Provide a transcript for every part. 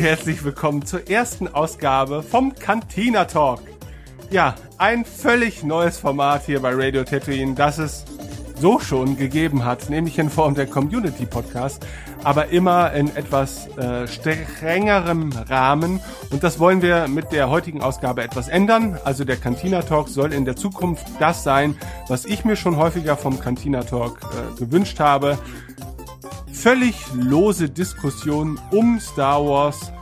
Herzlich willkommen zur ersten Ausgabe vom Cantina Talk. Ja, ein völlig neues Format hier bei Radio Tatooine, das es so schon gegeben hat, nämlich in Form der Community Podcast, aber immer in etwas äh, strengerem Rahmen. Und das wollen wir mit der heutigen Ausgabe etwas ändern. Also der Cantina Talk soll in der Zukunft das sein, was ich mir schon häufiger vom Cantina Talk äh, gewünscht habe. Völlig lose Diskussionen um Star Wars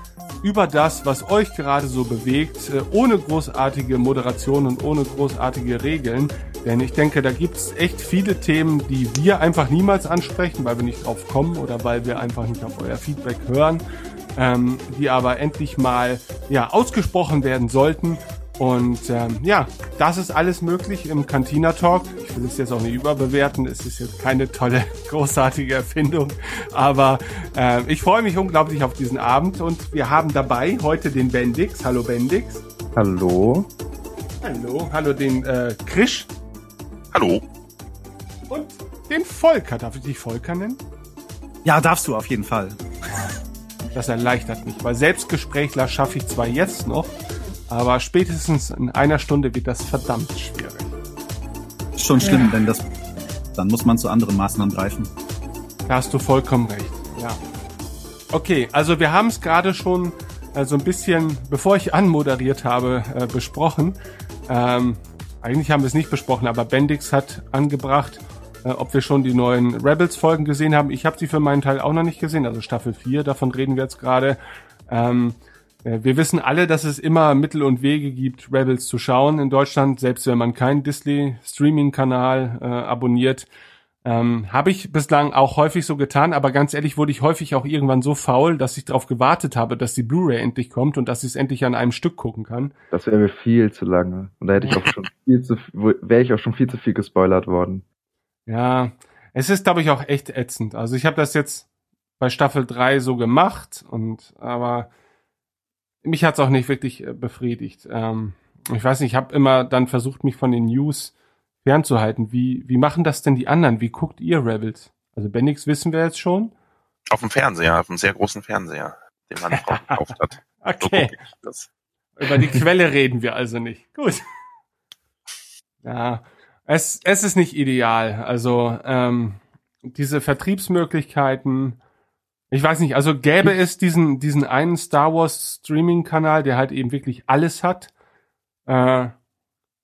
über das, was euch gerade so bewegt, äh, ohne großartige Moderation und ohne großartige Regeln. Denn ich denke, da gibt's echt viele Themen, die wir einfach niemals ansprechen, weil wir nicht drauf kommen oder weil wir einfach nicht auf euer Feedback hören, ähm, die aber endlich mal ja ausgesprochen werden sollten. Und ähm, ja, das ist alles möglich im Cantina Talk. Ich will es jetzt auch nicht überbewerten. Es ist jetzt keine tolle, großartige Erfindung. Aber äh, ich freue mich unglaublich auf diesen Abend. Und wir haben dabei heute den Bendix. Hallo Bendix. Hallo. Hallo. Hallo den äh, Krisch. Hallo. Und den Volker. Darf ich dich Volker nennen? Ja, darfst du auf jeden Fall. Das erleichtert mich, weil Selbstgesprächler schaffe ich zwar jetzt noch, aber spätestens in einer Stunde wird das verdammt schwierig. Schon schlimm, ja. wenn das, dann muss man zu anderen Maßnahmen greifen. Da hast du vollkommen recht, ja. Okay, also wir haben es gerade schon äh, so ein bisschen, bevor ich anmoderiert habe, äh, besprochen. Ähm, eigentlich haben wir es nicht besprochen, aber Bendix hat angebracht, äh, ob wir schon die neuen Rebels-Folgen gesehen haben. Ich habe sie für meinen Teil auch noch nicht gesehen, also Staffel 4, davon reden wir jetzt gerade. Ähm, äh, wir wissen alle, dass es immer Mittel und Wege gibt, Rebels zu schauen in Deutschland, selbst wenn man keinen Disney-Streaming-Kanal äh, abonniert. Ähm, Habe ich bislang auch häufig so getan, aber ganz ehrlich wurde ich häufig auch irgendwann so faul, dass ich darauf gewartet habe, dass die Blu-ray endlich kommt und dass ich es endlich an einem Stück gucken kann. Das wäre mir viel zu lange. Und da hätte ich auch schon viel zu wäre ich auch schon viel zu viel gespoilert worden. Ja, es ist, glaube ich, auch echt ätzend. Also ich habe das jetzt bei Staffel 3 so gemacht und aber mich hat's auch nicht wirklich äh, befriedigt. Ähm, ich weiß nicht, ich habe immer dann versucht, mich von den News fernzuhalten. Wie, wie machen das denn die anderen? Wie guckt ihr Rebels? Also Bendix wissen wir jetzt schon. Auf dem Fernseher, auf einem sehr großen Fernseher, den meine Frau gekauft hat. okay. So Über die Quelle reden wir also nicht. Gut. Ja, es, es ist nicht ideal. Also ähm, diese Vertriebsmöglichkeiten ich weiß nicht, also gäbe es diesen, diesen einen Star Wars Streaming-Kanal, der halt eben wirklich alles hat, äh,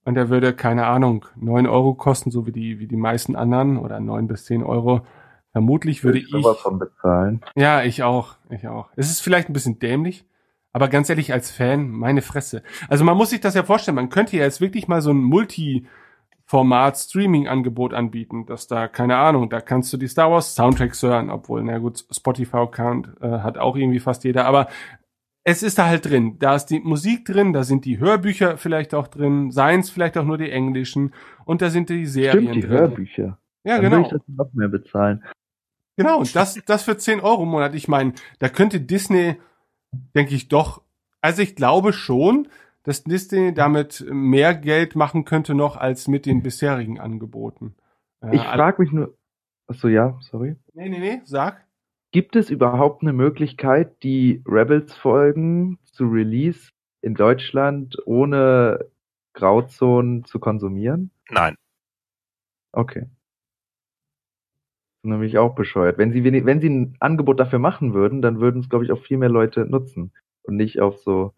und der würde, keine Ahnung, neun Euro kosten, so wie die, wie die meisten anderen, oder neun bis zehn Euro. Vermutlich würde ich. Bezahlen. Ja, ich auch, ich auch. Es ist vielleicht ein bisschen dämlich, aber ganz ehrlich, als Fan, meine Fresse. Also man muss sich das ja vorstellen, man könnte ja jetzt wirklich mal so ein Multi- Format Streaming-Angebot anbieten, dass da, keine Ahnung, da kannst du die Star Wars Soundtracks hören, obwohl, na gut, Spotify-Account äh, hat auch irgendwie fast jeder, aber es ist da halt drin. Da ist die Musik drin, da sind die Hörbücher vielleicht auch drin, seins vielleicht auch nur die englischen und da sind die Serien Stimmt, die drin. Hörbücher. Ja, Dann genau. Will ich das noch mehr bezahlen. Genau, das, das für 10 Euro im Monat. Ich meine, da könnte Disney, denke ich doch, also ich glaube schon, dass Disney damit mehr Geld machen könnte noch als mit den bisherigen Angeboten. Äh, ich frage mich nur, achso, ja, sorry. Nee, nee, nee, sag. Gibt es überhaupt eine Möglichkeit, die Rebels-Folgen zu Release in Deutschland ohne Grauzonen zu konsumieren? Nein. Okay. Nämlich auch bescheuert. Wenn sie, wenn sie ein Angebot dafür machen würden, dann würden es, glaube ich, auch viel mehr Leute nutzen und nicht auf so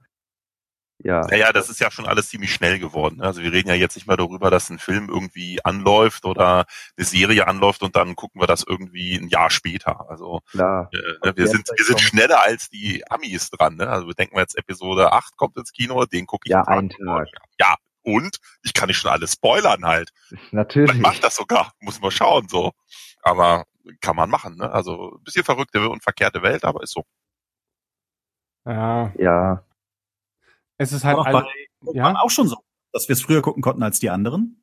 ja. Naja, das ist ja schon alles ziemlich schnell geworden. Also wir reden ja jetzt nicht mehr darüber, dass ein Film irgendwie anläuft oder eine Serie anläuft und dann gucken wir das irgendwie ein Jahr später. Also Klar. Äh, wir sind wir sind schneller als die Amis dran. Ne? Also wir denken jetzt Episode 8 kommt ins Kino, den gucke ich ja, einen Tag. Ja, und ich kann nicht schon alles spoilern halt. Natürlich. Man macht das sogar, muss man schauen so. Aber kann man machen. Ne? Also ein bisschen verrückte und verkehrte Welt, aber ist so. Ja. Ja. Es ist halt auch, alle, bei, ja? auch schon so, dass wir es früher gucken konnten als die anderen.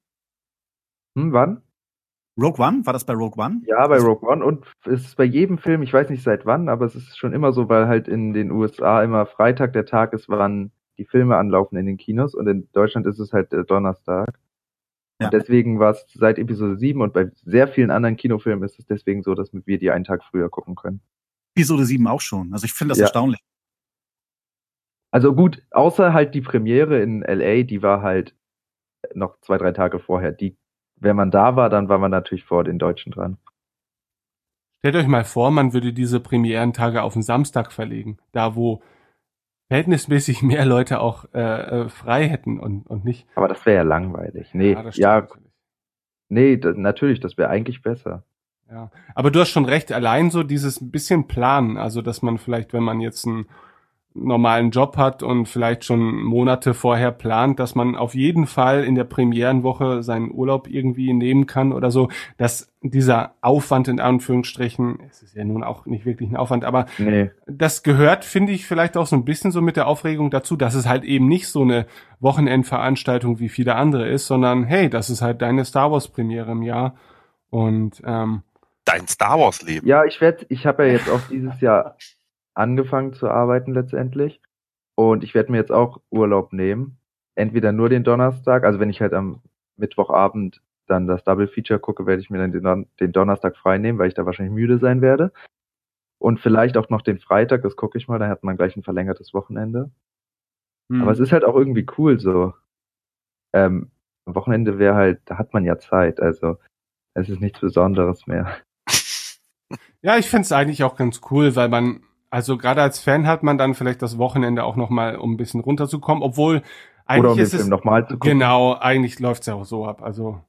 Hm, wann? Rogue One? War das bei Rogue One? Ja, bei Rogue One. Und es ist bei jedem Film, ich weiß nicht seit wann, aber es ist schon immer so, weil halt in den USA immer Freitag der Tag ist, wann die Filme anlaufen in den Kinos. Und in Deutschland ist es halt äh, Donnerstag. Ja. Und deswegen war es seit Episode 7 und bei sehr vielen anderen Kinofilmen ist es deswegen so, dass wir die einen Tag früher gucken können. Episode 7 auch schon. Also ich finde das Ja. erstaunlich. Also gut, außer halt die Premiere in LA, die war halt noch zwei, drei Tage vorher. Die, wenn man da war, dann war man natürlich vor den Deutschen dran. Stellt euch mal vor, man würde diese Premierentage auf den Samstag verlegen, da wo verhältnismäßig mehr Leute auch äh, äh, frei hätten und, und nicht. Aber das wäre ja langweilig. Nee, ja, natürlich. nee, da, natürlich, das wäre eigentlich besser. Ja, aber du hast schon recht, allein so dieses bisschen Planen, also dass man vielleicht, wenn man jetzt einen normalen Job hat und vielleicht schon Monate vorher plant, dass man auf jeden Fall in der Premierenwoche seinen Urlaub irgendwie nehmen kann oder so, dass dieser Aufwand in Anführungsstrichen, es ist ja nun auch nicht wirklich ein Aufwand, aber Nee, das gehört, finde ich, vielleicht auch so ein bisschen so mit der Aufregung dazu, dass es halt eben nicht so eine Wochenendveranstaltung wie viele andere ist, sondern hey, das ist halt deine Star Wars Premiere im Jahr und ähm, Dein Star Wars Leben. Ja, ich werde, ich habe ja jetzt auch dieses Jahr angefangen zu arbeiten letztendlich. Und ich werde mir jetzt auch Urlaub nehmen. Entweder nur den Donnerstag, also wenn ich halt am Mittwochabend dann das Double Feature gucke, werde ich mir dann den, den Donnerstag frei nehmen, weil ich da wahrscheinlich müde sein werde. Und vielleicht auch noch den Freitag, das gucke ich mal, dann hat man gleich ein verlängertes Wochenende. hm. Aber es ist halt auch irgendwie cool so. Ähm, am Wochenende wäre halt, da hat man ja Zeit, also es ist nichts Besonderes mehr. Ja, ich find's eigentlich auch ganz cool, weil man, also gerade als Fan hat man dann vielleicht das Wochenende auch nochmal, um ein bisschen runterzukommen, obwohl Oder eigentlich um den ist es, nochmal zu gucken. genau, eigentlich läuft's ja auch so ab. Also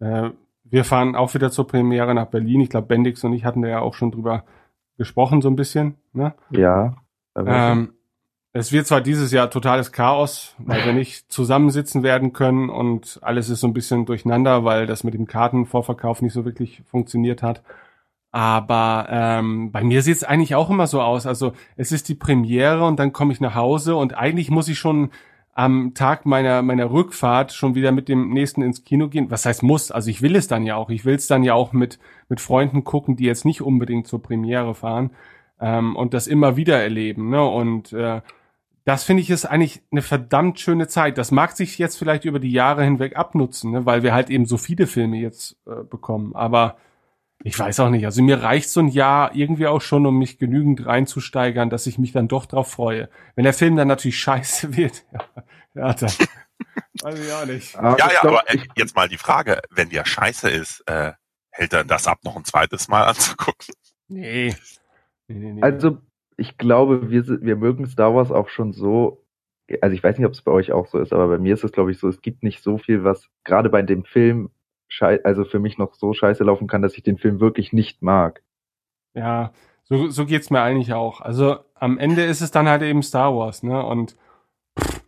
äh, wir fahren auch wieder zur Premiere nach Berlin. Ich glaube, Bendix und ich hatten da ja auch schon drüber gesprochen, so ein bisschen. Ne? Ja. Ähm, es wird zwar dieses Jahr totales Chaos, weil wir nicht zusammensitzen werden können und alles ist so ein bisschen durcheinander, weil das mit dem Kartenvorverkauf nicht so wirklich funktioniert hat. Aber ähm, bei mir sieht es eigentlich auch immer so aus. Also es ist die Premiere und dann komme ich nach Hause und eigentlich muss ich schon am Tag meiner meiner Rückfahrt schon wieder mit dem nächsten ins Kino gehen. Was heißt muss? Also ich will es dann ja auch. Ich will es dann ja auch mit mit Freunden gucken, die jetzt nicht unbedingt zur Premiere fahren ähm, und das immer wieder erleben. Ne? Und äh, das finde ich ist eigentlich eine verdammt schöne Zeit. Das mag sich jetzt vielleicht über die Jahre hinweg abnutzen, ne? weil wir halt eben so viele Filme jetzt äh, bekommen. Aber ich weiß auch nicht. Also mir reicht so ein Jahr irgendwie auch schon, um mich genügend reinzusteigern, dass ich mich dann doch drauf freue. Wenn der Film dann natürlich scheiße wird, ja, ja dann weiß ich auch nicht. Aber Ja, ja, glaub, aber äh, ich, jetzt mal die Frage, wenn der scheiße ist, äh, hält er das ab, noch ein zweites Mal anzugucken? Nee. nee, nee, nee. also ich glaube, wir, sind- wir mögen Star Wars auch schon so. Also ich weiß nicht, ob es bei euch auch so ist, aber bei mir ist es, glaube ich, so, es gibt nicht so viel, was gerade bei dem Film schei also für mich noch so scheiße laufen kann, dass ich den Film wirklich nicht mag. Ja, so, so geht's mir eigentlich auch. Also am Ende ist es dann halt eben Star Wars, ne? Und pff,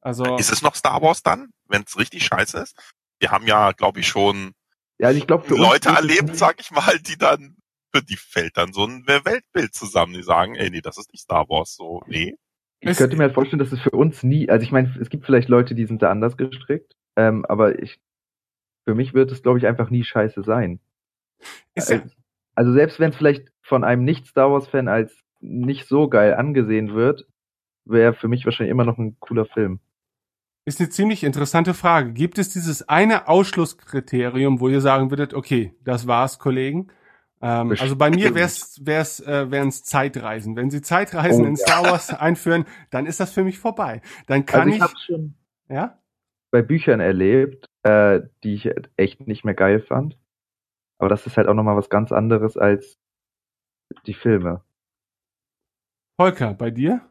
also Ist es noch Star Wars dann, wenn es richtig scheiße ist? Wir haben ja, glaube ich, schon Ja, also ich uns Leute erlebt, sag ich mal, die dann, für die fällt dann so ein Weltbild zusammen, die sagen, ey, nee, das ist nicht Star Wars, so, nee. Ich könnte mir halt vorstellen, dass es für uns nie, also ich meine, es gibt vielleicht Leute, die sind da anders gestrickt, ähm, aber ich, für mich wird es, glaube ich, einfach nie scheiße sein. ist ja, Also selbst wenn es vielleicht von einem Nicht-Star Wars-Fan als nicht so geil angesehen wird, wäre für mich wahrscheinlich immer noch ein cooler Film. ist eine ziemlich interessante Frage. Gibt es dieses eine Ausschlusskriterium, wo ihr sagen würdet, okay, das war's, Kollegen? Ähm, also bei mir wär's, wär's, äh, wären's Zeitreisen. Wenn sie Zeitreisen Oh, in ja. Star Wars einführen, dann ist das für mich vorbei. Dann kann also ich ich, schon ja, bei Büchern erlebt, äh, die ich echt nicht mehr geil fand. Aber das ist halt auch nochmal was ganz anderes als die Filme. Volker, bei dir?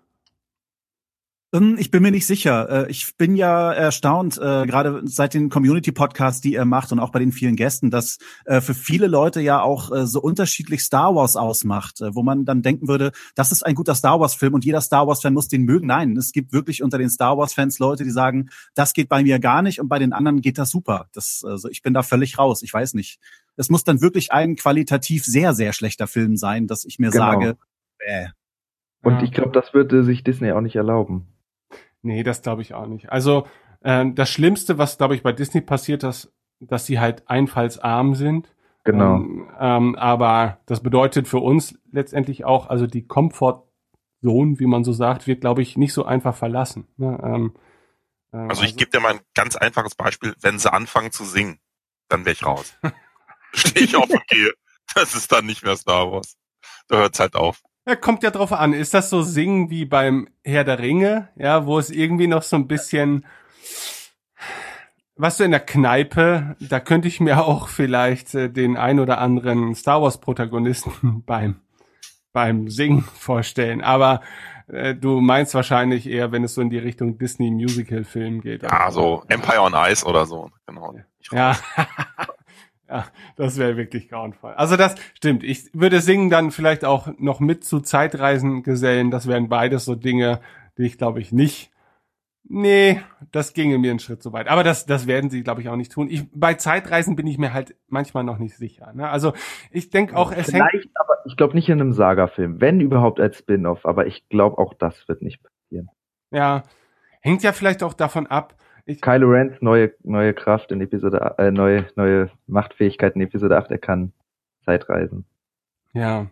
Ähm, Ich bin mir nicht sicher. Äh, Ich bin ja erstaunt, äh, gerade seit den Community-Podcasts, die er macht und auch bei den vielen Gästen, dass äh, für viele Leute ja auch so unterschiedlich Star Wars ausmacht, wo man dann denken würde, das ist ein guter Star Wars-Film und jeder Star Wars-Fan muss den mögen. Nein, es gibt wirklich unter den Star Wars-Fans Leute, die sagen, das geht bei mir gar nicht und bei den anderen geht das super. Das, also ich bin da völlig raus. Ich weiß nicht. Es muss dann wirklich ein qualitativ sehr, sehr schlechter Film sein, dass ich mir Genau. sage, äh, Und ich glaube, das würde sich Disney auch nicht erlauben. Nee, das glaube ich auch nicht. Also ähm, das Schlimmste, was glaube ich bei Disney passiert, ist, dass sie halt einfallsarm sind. Genau. Ähm, ähm, aber das bedeutet für uns letztendlich auch, also die Comfort Zone, wie man so sagt, wird glaube ich nicht so einfach verlassen. Ne? Ähm, ähm, Also ich gebe dir mal ein ganz einfaches Beispiel, wenn sie anfangen zu singen, dann wäre ich raus. Stehe ich auf und gehe. Das ist dann nicht mehr Star Wars. Da hört's halt auf. Ja, kommt ja drauf an. Ist das so Singen wie beim Herr der Ringe, ja, wo es irgendwie noch so ein bisschen, was du in der Kneipe, da könnte ich mir auch vielleicht äh, den ein oder anderen Star Wars Protagonisten beim beim Singen vorstellen. Aber äh, du meinst wahrscheinlich eher, wenn es so in die Richtung Disney Musical Film geht. Ja, so Empire on Ice oder so. Genau. Ja. Ja, das wäre wirklich grauenvoll. Also das stimmt. Ich würde singen dann vielleicht auch noch mit zu Zeitreisen gesellen. Das wären beides so Dinge, die ich glaube ich nicht. Nee, das ginge mir einen Schritt zu weit. Aber das, das werden sie, glaube ich, auch nicht tun. Ich, bei Zeitreisen bin ich mir halt manchmal noch nicht sicher. Ne? Also ich denke auch, es Vielleicht, hängt. Aber ich glaube nicht in einem Saga-Film. Wenn überhaupt als Spin-off. Aber ich glaube auch das wird nicht passieren. Ja, hängt ja vielleicht auch davon ab, ich Kylo Rens neue, neue Kraft in Episode, äh, neue, neue Machtfähigkeit in Episode 8, er kann Zeitreisen. Ja.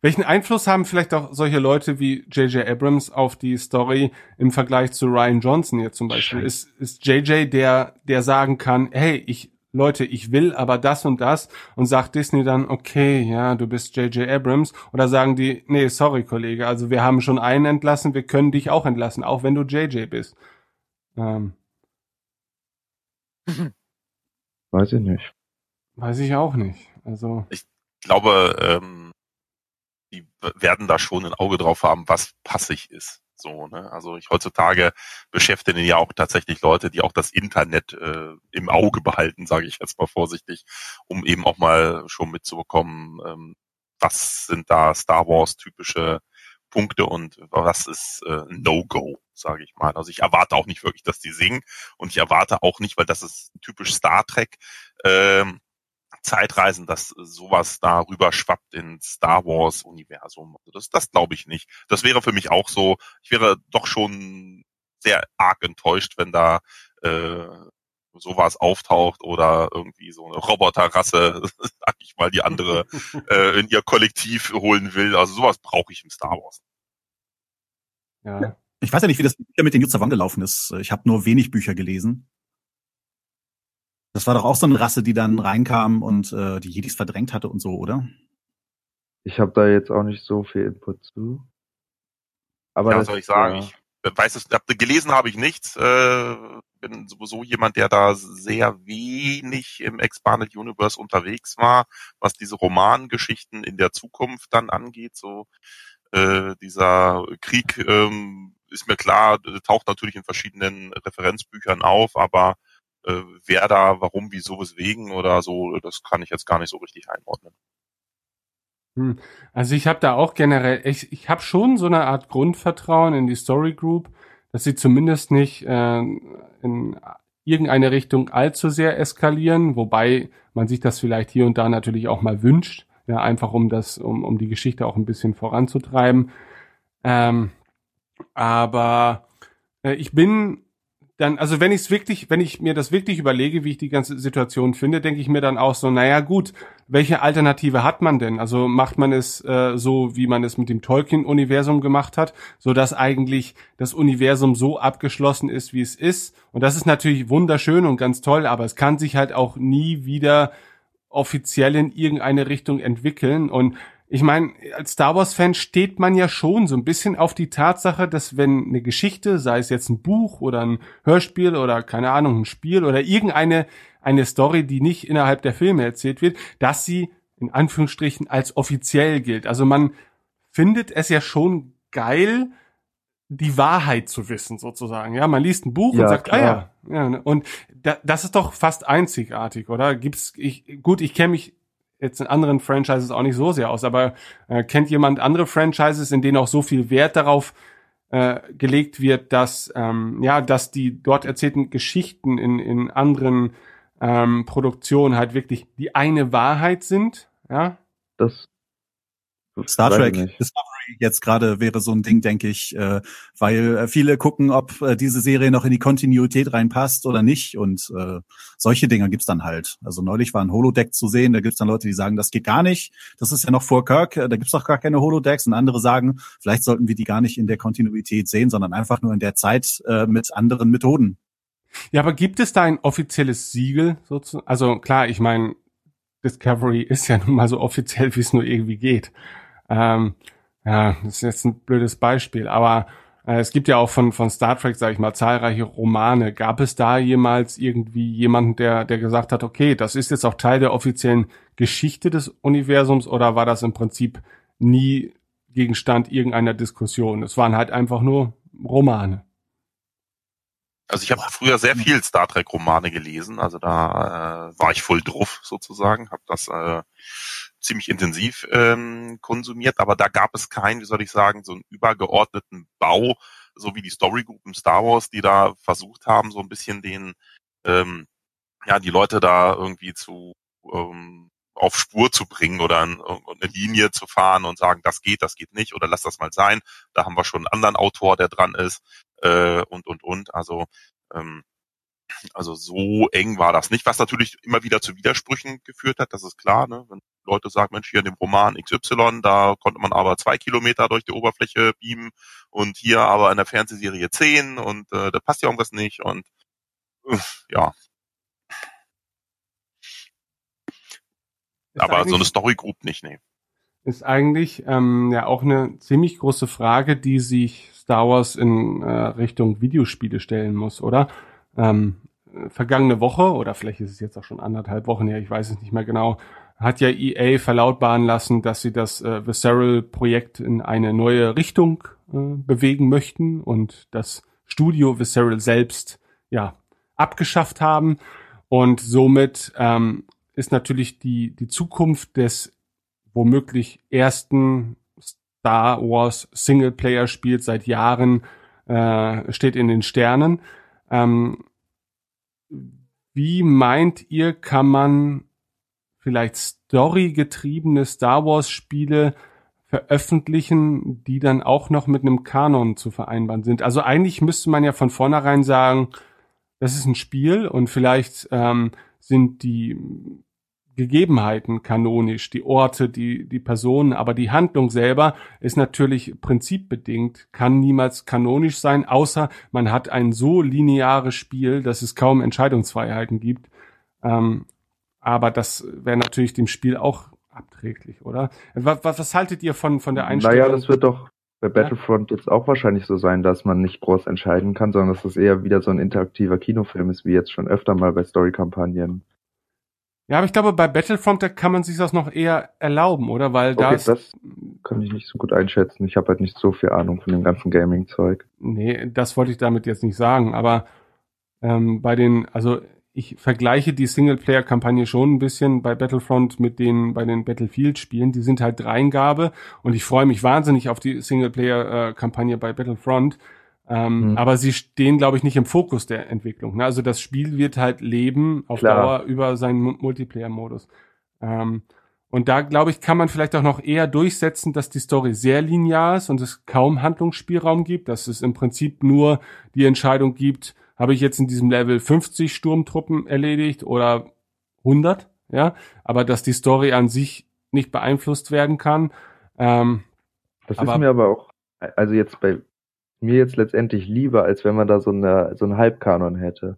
Welchen Einfluss haben vielleicht auch solche Leute wie J.J. Abrams auf die Story im Vergleich zu Ryan Johnson hier zum Beispiel? Ist, ist J.J. der, der sagen kann, hey, ich, Leute, ich will aber das und das und sagt Disney dann, okay, ja, du bist J.J. Abrams oder sagen die, nee, sorry, Kollege, also wir haben schon einen entlassen, wir können dich auch entlassen, auch wenn du J.J. bist. Ähm, Weiß ich nicht. Weiß ich auch nicht. Also ich glaube, ähm, die werden da schon ein Auge drauf haben, was passig ist. So, ne? Also ich heutzutage beschäftigen ja auch tatsächlich Leute, die auch das Internet äh, im Auge behalten, sage ich jetzt mal vorsichtig, um eben auch mal schon mitzubekommen, ähm, was sind da Star Wars typische Punkte und was ist äh, No-Go, sage ich mal. Also ich erwarte auch nicht wirklich, dass die singen und ich erwarte auch nicht, weil das ist typisch Star Trek, ähm, Zeitreisen, dass sowas da rüber schwappt ins Star Wars Universum. Also das, das glaube ich nicht. Das wäre für mich auch so, ich wäre doch schon sehr arg enttäuscht, wenn da äh, sowas auftaucht oder irgendwie so eine Roboterrasse, sag ich mal, die andere äh, in ihr Kollektiv holen will. Also sowas brauche ich im Star Wars. Ja. Ich weiß ja nicht, wie das mit den Jutzer gelaufen ist. Ich habe nur wenig Bücher gelesen. Das war doch auch so eine Rasse, die dann reinkam und äh, die Jedis verdrängt hatte und so, oder? Ich habe da jetzt auch nicht so viel Input zu. Aber ja, das, soll ich sagen, ja. ich weiß es, gelesen habe ich nichts. Äh, bin sowieso jemand, der da sehr wenig im Expanded Universe unterwegs war, was diese Romangeschichten in der Zukunft dann angeht. So äh, dieser Krieg ähm, ist mir klar, taucht natürlich in verschiedenen Referenzbüchern auf, aber äh, wer da, warum, wieso, weswegen oder so, das kann ich jetzt gar nicht so richtig einordnen. Hm. Also ich habe da auch generell, ich, ich habe schon so eine Art Grundvertrauen in die Story Group, dass sie zumindest nicht äh, in irgendeine Richtung allzu sehr eskalieren, wobei man sich das vielleicht hier und da natürlich auch mal wünscht, ja, einfach um das, um, um die Geschichte auch ein bisschen voranzutreiben. Ähm, aber äh, ich bin dann, also wenn ich es wirklich, wenn ich mir das wirklich überlege, wie ich die ganze Situation finde, denke ich mir dann auch so, naja gut, welche Alternative hat man denn? Also macht man es äh, so, wie man es mit dem Tolkien-Universum gemacht hat, so dass eigentlich das Universum so abgeschlossen ist, wie es ist. Und das ist natürlich wunderschön und ganz toll, aber es kann sich halt auch nie wieder offiziell in irgendeine Richtung entwickeln. Und ich meine, als Star Wars-Fan steht man ja schon so ein bisschen auf die Tatsache, dass wenn eine Geschichte, sei es jetzt ein Buch oder ein Hörspiel oder keine Ahnung, ein Spiel oder irgendeine eine Story, die nicht innerhalb der Filme erzählt wird, dass sie in Anführungsstrichen als offiziell gilt. Also man findet es ja schon geil, die Wahrheit zu wissen, sozusagen. Ja, man liest ein Buch ja, und sagt, klar. ah ja, ja. Ne? Und da, das ist doch fast einzigartig, oder? Gibt's, ich, gut, ich kenne mich jetzt in anderen Franchises auch nicht so sehr aus, aber äh, kennt jemand andere Franchises, in denen auch so viel Wert darauf äh, gelegt wird, dass ähm, ja, dass die dort erzählten Geschichten in in anderen ähm, Produktionen halt wirklich die eine Wahrheit sind, ja? Das Star Trek Discovery jetzt gerade wäre so ein Ding, denke ich, äh, weil äh, viele gucken, ob äh, diese Serie noch in die Kontinuität reinpasst oder nicht. Und äh, solche Dinge gibt's dann halt. Also neulich war ein Holodeck zu sehen, da gibt's dann Leute, die sagen, das geht gar nicht. Das ist ja noch vor Kirk, äh, da gibt's doch gar keine Holodecks. Und andere sagen, vielleicht sollten wir die gar nicht in der Kontinuität sehen, sondern einfach nur in der Zeit äh, mit anderen Methoden. Ja, aber gibt es da ein offizielles Siegel sozusagen? Also klar, ich meine, Discovery ist ja nun mal so offiziell, wie es nur irgendwie geht. Ähm, ja, das ist jetzt ein blödes Beispiel, aber äh, es gibt ja auch von, von Star Trek, sage ich mal, zahlreiche Romane. Gab es da jemals irgendwie jemanden, der, der gesagt hat, okay, das ist jetzt auch Teil der offiziellen Geschichte des Universums oder war das im Prinzip nie Gegenstand irgendeiner Diskussion? Es waren halt einfach nur Romane. Also ich habe früher sehr viel Star Trek Romane gelesen, also da äh, war ich voll drauf sozusagen, habe das äh, ziemlich intensiv ähm, konsumiert, aber da gab es keinen, wie soll ich sagen, so einen übergeordneten Bau, so wie die Story Group im Star Wars, die da versucht haben, so ein bisschen den, ähm, ja, die Leute da irgendwie zu ähm, auf Spur zu bringen oder ein, eine Linie zu fahren und sagen, das geht, das geht nicht oder lass das mal sein. Da haben wir schon einen anderen Autor, der dran ist äh, und und und. Also ähm, also so eng war das nicht, was natürlich immer wieder zu Widersprüchen geführt hat, das ist klar. Ne? Wenn Leute sagen, Mensch, hier in dem Roman XY, da konnte man aber zwei Kilometer durch die Oberfläche beamen und hier aber in der Fernsehserie zehn und äh, da passt ja irgendwas nicht und äh, ja. Ist aber so eine Story Group nicht, nee. Ist eigentlich ähm, ja auch eine ziemlich große Frage, die sich Star Wars in äh, Richtung Videospiele stellen muss, oder? Ähm, vergangene Woche, oder vielleicht ist es jetzt auch schon anderthalb Wochen her, ich weiß es nicht mehr genau, hat ja EA verlautbaren lassen, dass sie das äh, Visceral-Projekt in eine neue Richtung äh, bewegen möchten und das Studio Visceral selbst ja abgeschafft haben. Und somit ähm, ist natürlich die, die Zukunft des womöglich ersten Star Wars Singleplayer-Spiels seit Jahren äh, steht in den Sternen. Ähm, wie meint ihr, kann man vielleicht storygetriebene Star Wars Spiele veröffentlichen, die dann auch noch mit einem Kanon zu vereinbaren sind. Also eigentlich müsste man ja von vornherein sagen, das ist ein Spiel und vielleicht ähm, sind die Gegebenheiten kanonisch, die Orte, die, die Personen, aber die Handlung selber ist natürlich prinzipbedingt, kann niemals kanonisch sein, außer man hat ein so lineares Spiel, dass es kaum Entscheidungsfreiheiten gibt. Ähm, aber das wäre natürlich dem Spiel auch abträglich, oder? Was, was, was haltet ihr von, von der Einstellung? Naja, das wird doch bei Battlefront ja. jetzt auch wahrscheinlich so sein, dass man nicht groß entscheiden kann, sondern dass es eher wieder so ein interaktiver Kinofilm ist, wie jetzt schon öfter mal bei Story-Kampagnen. Ja, aber ich glaube, bei Battlefront, da kann man sich das noch eher erlauben, oder? Weil okay, da ist, das kann ich nicht so gut einschätzen. Ich habe halt nicht so viel Ahnung von dem ganzen Gaming-Zeug. Nee, das wollte ich damit jetzt nicht sagen. Aber ähm, bei den, also ich vergleiche die Singleplayer-Kampagne schon ein bisschen bei Battlefront mit den bei den Battlefield-Spielen. Die sind halt Dreingabe und ich freue mich wahnsinnig auf die Singleplayer-Kampagne bei Battlefront. Ähm, mhm. Aber sie stehen, glaube ich, nicht im Fokus der Entwicklung. Ne? Also das Spiel wird halt leben auf Klar. Dauer über seinen Multiplayer-Modus. Ähm, und da, glaube ich, kann man vielleicht auch noch eher durchsetzen, dass die Story sehr linear ist und es kaum Handlungsspielraum gibt, dass es im Prinzip nur die Entscheidung gibt, habe ich jetzt in diesem Level 50 Sturmtruppen erledigt oder 100, ja, aber dass die Story an sich nicht beeinflusst werden kann. Ähm, das ist mir aber auch, also jetzt bei mir jetzt letztendlich lieber, als wenn man da so, eine, so einen Halbkanon hätte.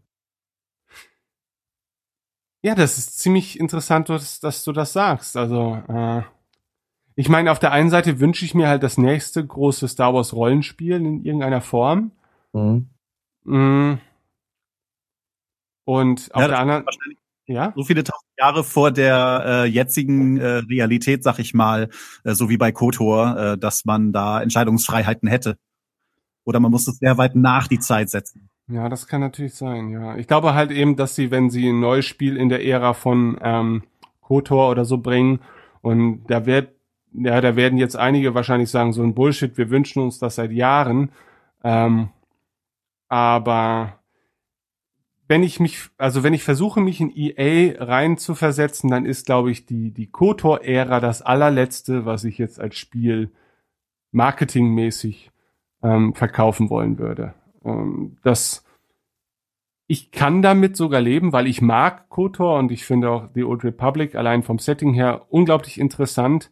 Ja, das ist ziemlich interessant, dass, dass du das sagst. Also, äh, ich meine, auf der einen Seite wünsche ich mir halt das nächste große Star Wars Rollenspiel in irgendeiner Form. Mhm. Mm. Und auf ja, der anderen, ja? So viele tausend Jahre vor der äh, jetzigen äh, Realität, sag ich mal, äh, so wie bei KOTOR, äh, dass man da Entscheidungsfreiheiten hätte. Oder man muss es sehr weit nach die Zeit setzen. Ja, das kann natürlich sein, ja. Ich glaube halt eben, dass sie, wenn sie ein neues Spiel in der Ära von ähm, KOTOR oder so bringen, und da wird, ja, da werden jetzt einige wahrscheinlich sagen, so ein Bullshit, wir wünschen uns das seit Jahren. Ähm, aber wenn ich mich, also wenn ich versuche, mich in EA rein zu versetzen, dann ist, glaube ich, die, die KOTOR-Ära das allerletzte, was ich jetzt als Spiel marketingmäßig ähm, verkaufen wollen würde. Ähm, das, ich kann damit sogar leben, weil ich mag KOTOR und ich finde auch The Old Republic allein vom Setting her unglaublich interessant.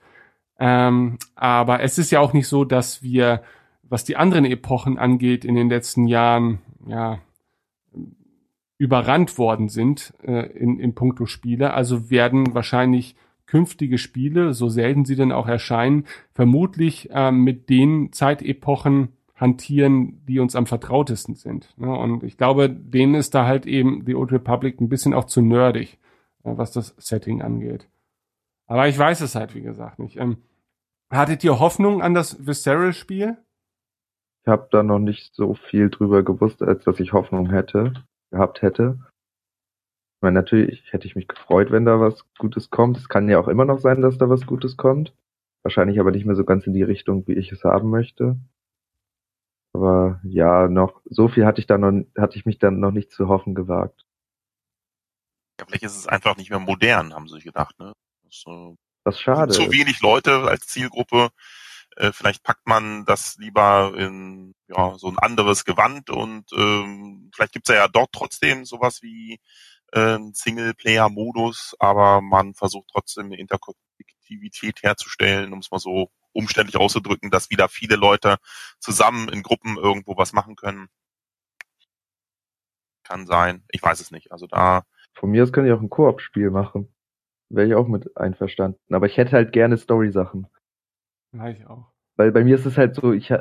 Ähm, aber es ist ja auch nicht so, dass wir, was die anderen Epochen angeht, in den letzten Jahren, ja, überrannt worden sind äh, in, in puncto Spiele. Also werden wahrscheinlich künftige Spiele, so selten sie denn auch erscheinen, vermutlich äh, mit den Zeitepochen hantieren, die uns am vertrautesten sind. Ne? Und ich glaube, denen ist da halt eben The Old Republic ein bisschen auch zu nerdig, äh, was das Setting angeht. Aber ich weiß es halt, wie gesagt, nicht. Ähm, hattet ihr Hoffnung an das Visceral-Spiel? Ich habe da noch nicht so viel drüber gewusst, als dass ich Hoffnung hätte, gehabt hätte. Ich meine, natürlich hätte ich mich gefreut, wenn da was Gutes kommt. Es kann ja auch immer noch sein, dass da was Gutes kommt. Wahrscheinlich aber nicht mehr so ganz in die Richtung, wie ich es haben möchte. Aber ja, noch so viel hatte ich da noch, hatte ich mich dann noch nicht zu hoffen gewagt. Ja, vielleicht ist es einfach nicht mehr modern, haben sie sich gedacht, ne? Das, äh, was schade. Zu wenig Leute als Zielgruppe. Äh, vielleicht packt man das lieber in ja, so ein anderes Gewand und ähm, vielleicht gibt's ja, ja dort trotzdem sowas wie äh, Singleplayer-Modus, aber man versucht trotzdem eine Interkonnektivität herzustellen, um es mal so umständlich auszudrücken, dass wieder viele Leute zusammen in Gruppen irgendwo was machen können. Kann sein. Ich weiß es nicht. Also da. Von mir aus kann ich auch ein Koop-Spiel machen. Wäre ich auch mit einverstanden. Aber ich hätte halt gerne Story-Sachen. Ja, ich auch. Weil bei mir ist es halt so, ich,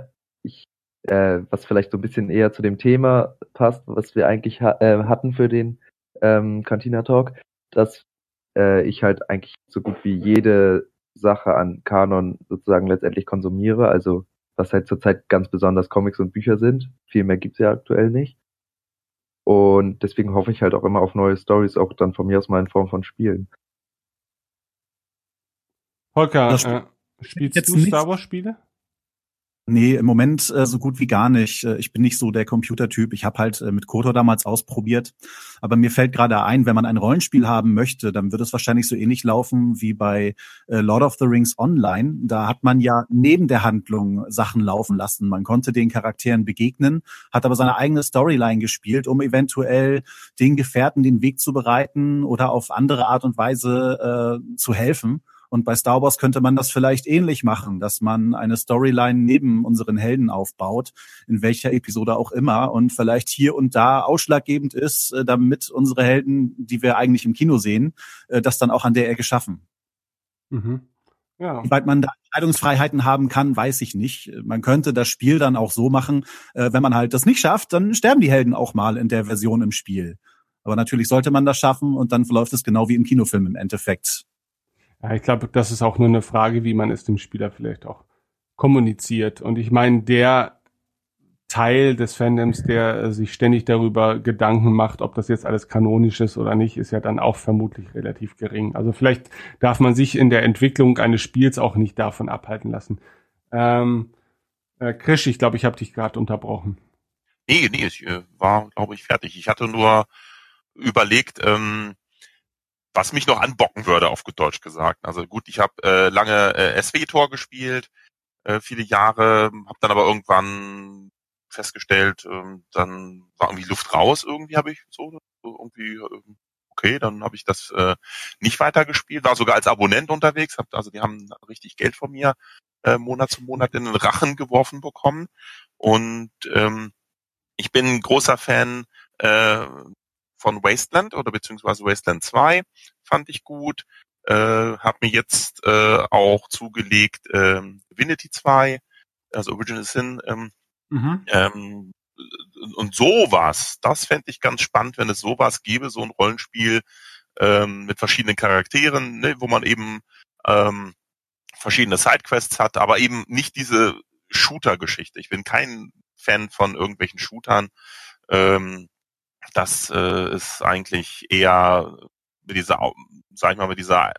ich äh, was vielleicht so ein bisschen eher zu dem Thema passt, was wir eigentlich ha äh, hatten für den ähm, Cantina Talk, dass äh, ich halt eigentlich so gut wie jede Sache an Kanon sozusagen letztendlich konsumiere. Also was halt zurzeit ganz besonders Comics und Bücher sind. Viel mehr gibt's ja aktuell nicht. Und deswegen hoffe ich halt auch immer auf neue Stories, auch dann von mir aus mal in Form von Spielen. Holger, äh, spielst du Star Wars Spiele? Nee, im Moment äh, so gut wie gar nicht. Äh, ich bin nicht so der Computertyp. Ich habe halt äh, mit Kotor damals ausprobiert. Aber mir fällt gerade ein, wenn man ein Rollenspiel haben möchte, dann wird es wahrscheinlich so ähnlich laufen wie bei äh, Lord of the Rings Online. Da hat man ja neben der Handlung Sachen laufen lassen. Man konnte den Charakteren begegnen, hat aber seine eigene Storyline gespielt, um eventuell den Gefährten den Weg zu bereiten oder auf andere Art und Weise äh, zu helfen. Und bei Star Wars könnte man das vielleicht ähnlich machen, dass man eine Storyline neben unseren Helden aufbaut, in welcher Episode auch immer, und vielleicht hier und da ausschlaggebend ist, äh, damit unsere Helden, die wir eigentlich im Kino sehen, äh, das dann auch an der Ecke schaffen. Mhm. Ja. Wie weit man da Entscheidungsfreiheiten haben kann, weiß ich nicht. Man könnte das Spiel dann auch so machen, äh, wenn man halt das nicht schafft, dann sterben die Helden auch mal in der Version im Spiel. Aber natürlich sollte man das schaffen und dann verläuft es genau wie im Kinofilm im Endeffekt. Ja, ich glaube, das ist auch nur eine Frage, wie man es dem Spieler vielleicht auch kommuniziert. Und ich meine, der Teil des Fandoms, der sich ständig darüber Gedanken macht, ob das jetzt alles kanonisch ist oder nicht, ist ja dann auch vermutlich relativ gering. Also vielleicht darf man sich in der Entwicklung eines Spiels auch nicht davon abhalten lassen. Ähm, äh, Krisch, ich glaube, ich habe dich gerade unterbrochen. Nee, nee, ich äh, war, glaube ich, fertig. Ich hatte nur überlegt, ähm, was mich noch anbocken würde, auf gut Deutsch gesagt. Also gut, ich habe äh, lange äh, SW-Tor gespielt, äh, viele Jahre, habe dann aber irgendwann festgestellt, äh, dann war irgendwie Luft raus, irgendwie habe ich so, irgendwie äh, okay, dann habe ich das äh, nicht weitergespielt, war sogar als Abonnent unterwegs, hab, also die haben richtig Geld von mir äh, Monat zu Monat in den Rachen geworfen bekommen und ähm, ich bin großer Fan äh, von Wasteland oder beziehungsweise Wasteland 2 fand ich gut. Äh, hab mir jetzt äh, auch zugelegt äh, Divinity 2, also Original Sin. Ähm, mhm. ähm, und sowas, das fände ich ganz spannend, wenn es sowas gäbe, so ein Rollenspiel ähm, mit verschiedenen Charakteren, ne, wo man eben ähm, verschiedene Sidequests hat, aber eben nicht diese Shooter-Geschichte. Ich bin kein Fan von irgendwelchen Shootern. Ähm, das äh, ist eigentlich eher mit dieser, sag ich mal, mit dieser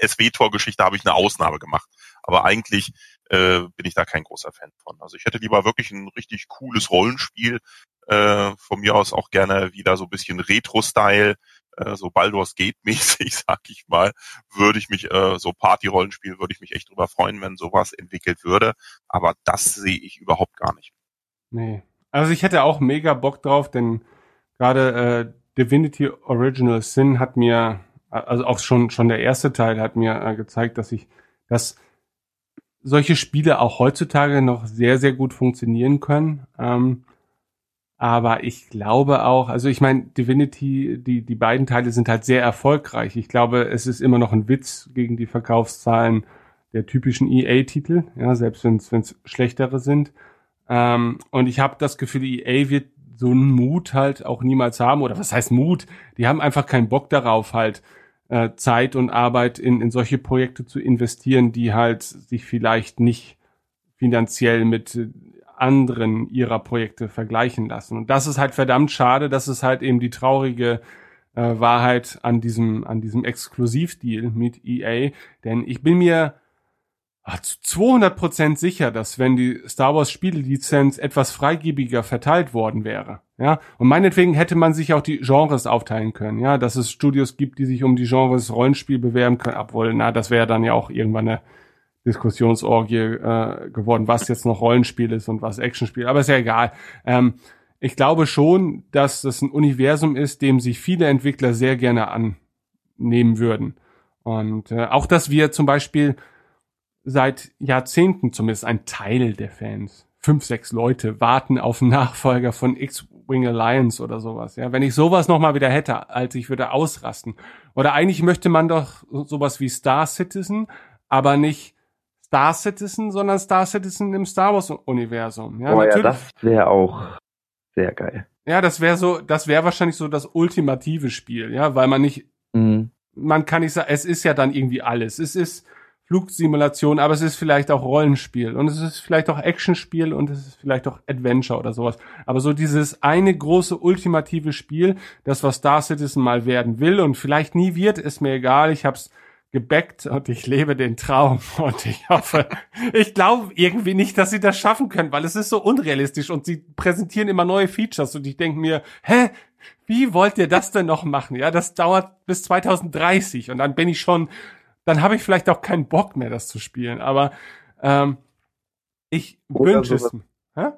SW-Tor-Geschichte habe ich eine Ausnahme gemacht. Aber eigentlich äh, bin ich da kein großer Fan von. Also ich hätte lieber wirklich ein richtig cooles Rollenspiel. Äh, von mir aus auch gerne wieder so ein bisschen Retro-Style, äh, so Baldur's Gate-mäßig, sag ich mal, würde ich mich, äh, so Party-Rollenspiel, würde ich mich echt drüber freuen, wenn sowas entwickelt würde. Aber das sehe ich überhaupt gar nicht. Nee. Also ich hätte auch mega Bock drauf, denn gerade äh, Divinity Original Sin hat mir, also auch schon, schon der erste Teil hat mir äh, gezeigt, dass ich, dass solche Spiele auch heutzutage noch sehr, sehr gut funktionieren können. Ähm, Aber ich glaube auch, also ich meine, Divinity, die, die beiden Teile sind halt sehr erfolgreich. Ich glaube, es ist immer noch ein Witz gegen die Verkaufszahlen der typischen EA-Titel, ja, selbst wenn es schlechtere sind. Ähm, und ich habe das Gefühl, EA wird so einen Mut halt auch niemals haben. Oder was heißt Mut? Die haben einfach keinen Bock darauf, halt äh, Zeit und Arbeit in, in solche Projekte zu investieren, die halt sich vielleicht nicht finanziell mit äh, anderen ihrer Projekte vergleichen lassen. Und das ist halt verdammt schade. Das ist halt eben die traurige äh, Wahrheit an diesem, an diesem Exklusivdeal mit EA. Denn ich bin mir 200% sicher, dass wenn die Star Wars Spiellizenz etwas freigebiger verteilt worden wäre, ja, und meinetwegen hätte man sich auch die Genres aufteilen können, ja, dass es Studios gibt, die sich um die Genres Rollenspiel bewerben können, obwohl, na, das wäre dann ja auch irgendwann eine Diskussionsorgie äh, geworden, was jetzt noch Rollenspiel ist und was Actionspiel, aber ist ja egal. Ähm, ich glaube schon, dass das ein Universum ist, dem sich viele Entwickler sehr gerne annehmen würden. Und äh, auch, dass wir zum Beispiel seit Jahrzehnten zumindest ein Teil der Fans, fünf, sechs Leute, warten auf einen Nachfolger von X-Wing Alliance oder sowas. Ja, wenn ich sowas nochmal wieder hätte, als ich würde ausrasten. Oder eigentlich möchte man doch sowas wie Star Citizen, aber nicht Star Citizen, sondern Star Citizen im Star Wars Universum. Ja, oh ja, das wäre auch sehr geil. Ja, das wäre so, das wäre wahrscheinlich so das ultimative Spiel, ja, weil man nicht, mhm. man kann nicht sagen, es ist ja dann irgendwie alles. Es ist Flugsimulation, aber es ist vielleicht auch Rollenspiel und es ist vielleicht auch Actionspiel und es ist vielleicht auch Adventure oder sowas. Aber so dieses eine große ultimative Spiel, das was Star Citizen mal werden will und vielleicht nie wird, ist mir egal. Ich hab's gebackt und ich lebe den Traum und ich hoffe, ich glaube irgendwie nicht, dass sie das schaffen können, weil es ist so unrealistisch und sie präsentieren immer neue Features und ich denke mir, hä, wie wollt ihr das denn noch machen? Ja, das dauert bis 2030 und dann bin ich schon dann habe ich vielleicht auch keinen Bock mehr, das zu spielen. Aber ähm, ich wünsche es. Hä?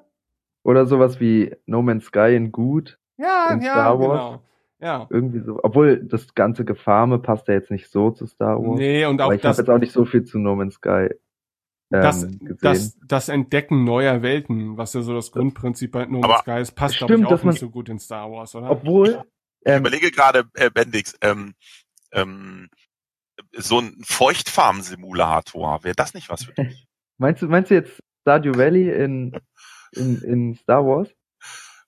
Oder sowas wie No Man's Sky in gut. Ja, in ja, Star Wars. genau. Ja. Irgendwie so. Obwohl das ganze Gefarme passt ja jetzt nicht so zu Star Wars. Nee, und auch aber ich habe jetzt auch nicht so viel zu No Man's Sky. Ähm, das, das, das Entdecken neuer Welten, was ja so das Grundprinzip bei No Man's Sky ist, passt glaube ich auch nicht so gut in Star Wars, oder? Obwohl. Ähm, ich überlege gerade, äh, Bendix, ähm, ähm, so ein Feuchtfarm-Simulator, wäre das nicht was für dich? Meinst du, meinst du jetzt Stardew Valley in, in, in Star Wars?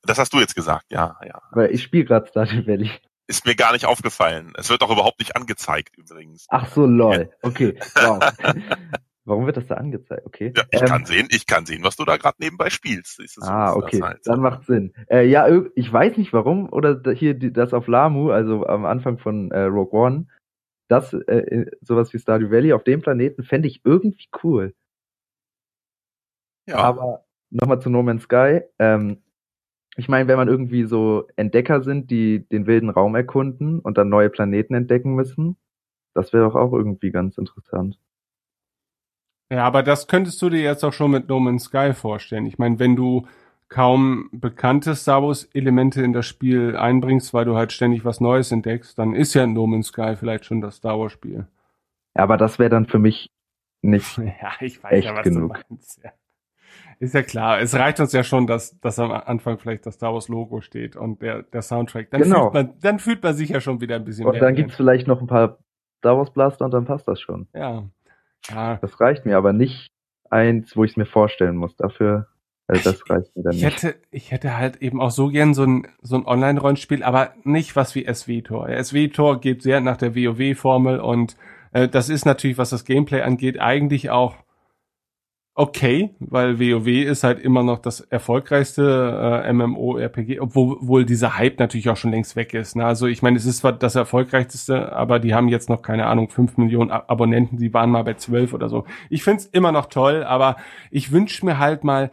Das hast du jetzt gesagt, ja, ja. Weil ich spiele gerade Stardew Valley. Ist mir gar nicht aufgefallen. Es wird auch überhaupt nicht angezeigt übrigens. Ach so, lol. Okay, wow. Warum wird das da angezeigt? Okay. Ja, ich ähm, kann sehen, ich kann sehen, was du da gerade nebenbei spielst. ah, okay, halt. dann macht Sinn. Äh, ja, ich weiß nicht warum oder hier das auf Lamu, also am Anfang von äh, Rogue One, das, äh, sowas wie Stardew Valley auf dem Planeten fände ich irgendwie cool. Ja. Aber nochmal zu No Man's Sky. Ähm, ich meine, wenn man irgendwie so Entdecker sind, die den wilden Raum erkunden und dann neue Planeten entdecken müssen, das wäre doch auch irgendwie ganz interessant. Ja, aber das könntest du dir jetzt auch schon mit No Man's Sky vorstellen. Ich meine, wenn du kaum bekannte Star Wars Elemente in das Spiel einbringst, weil du halt ständig was Neues entdeckst, dann ist ja No Man's Sky vielleicht schon das Star Wars Spiel. Ja, aber das wäre dann für mich nicht ja, ich weiß echt ja, was genug. Du meinst. Ja. Ist ja klar. Es reicht uns ja schon, dass, dass am Anfang vielleicht das Star Wars Logo steht und der, der Soundtrack. Dann, genau. fühlt man, dann fühlt man sich ja schon wieder ein bisschen Und dann gibt's vielleicht noch ein paar Star Wars Blaster und dann passt das schon. Ja. ja. Das reicht mir, aber nicht eins, wo ich es mir vorstellen muss. Dafür also das reicht mir dann ich nicht. Hätte, ich hätte halt eben auch so gern so ein, so ein Online-Rollenspiel, aber nicht was wie SW-Tor. SW-Tor geht sehr nach der WoW-Formel und äh, das ist natürlich, was das Gameplay angeht, eigentlich auch okay, weil WoW ist halt immer noch das erfolgreichste äh, MMO-RPG, obwohl dieser Hype natürlich auch schon längst weg ist. Ne? Also ich meine, es ist zwar das erfolgreichste, aber die haben jetzt noch, keine Ahnung, fünf Millionen Abonnenten, die waren mal bei zwölf oder so. Ich find's immer noch toll, aber ich wünsche mir halt mal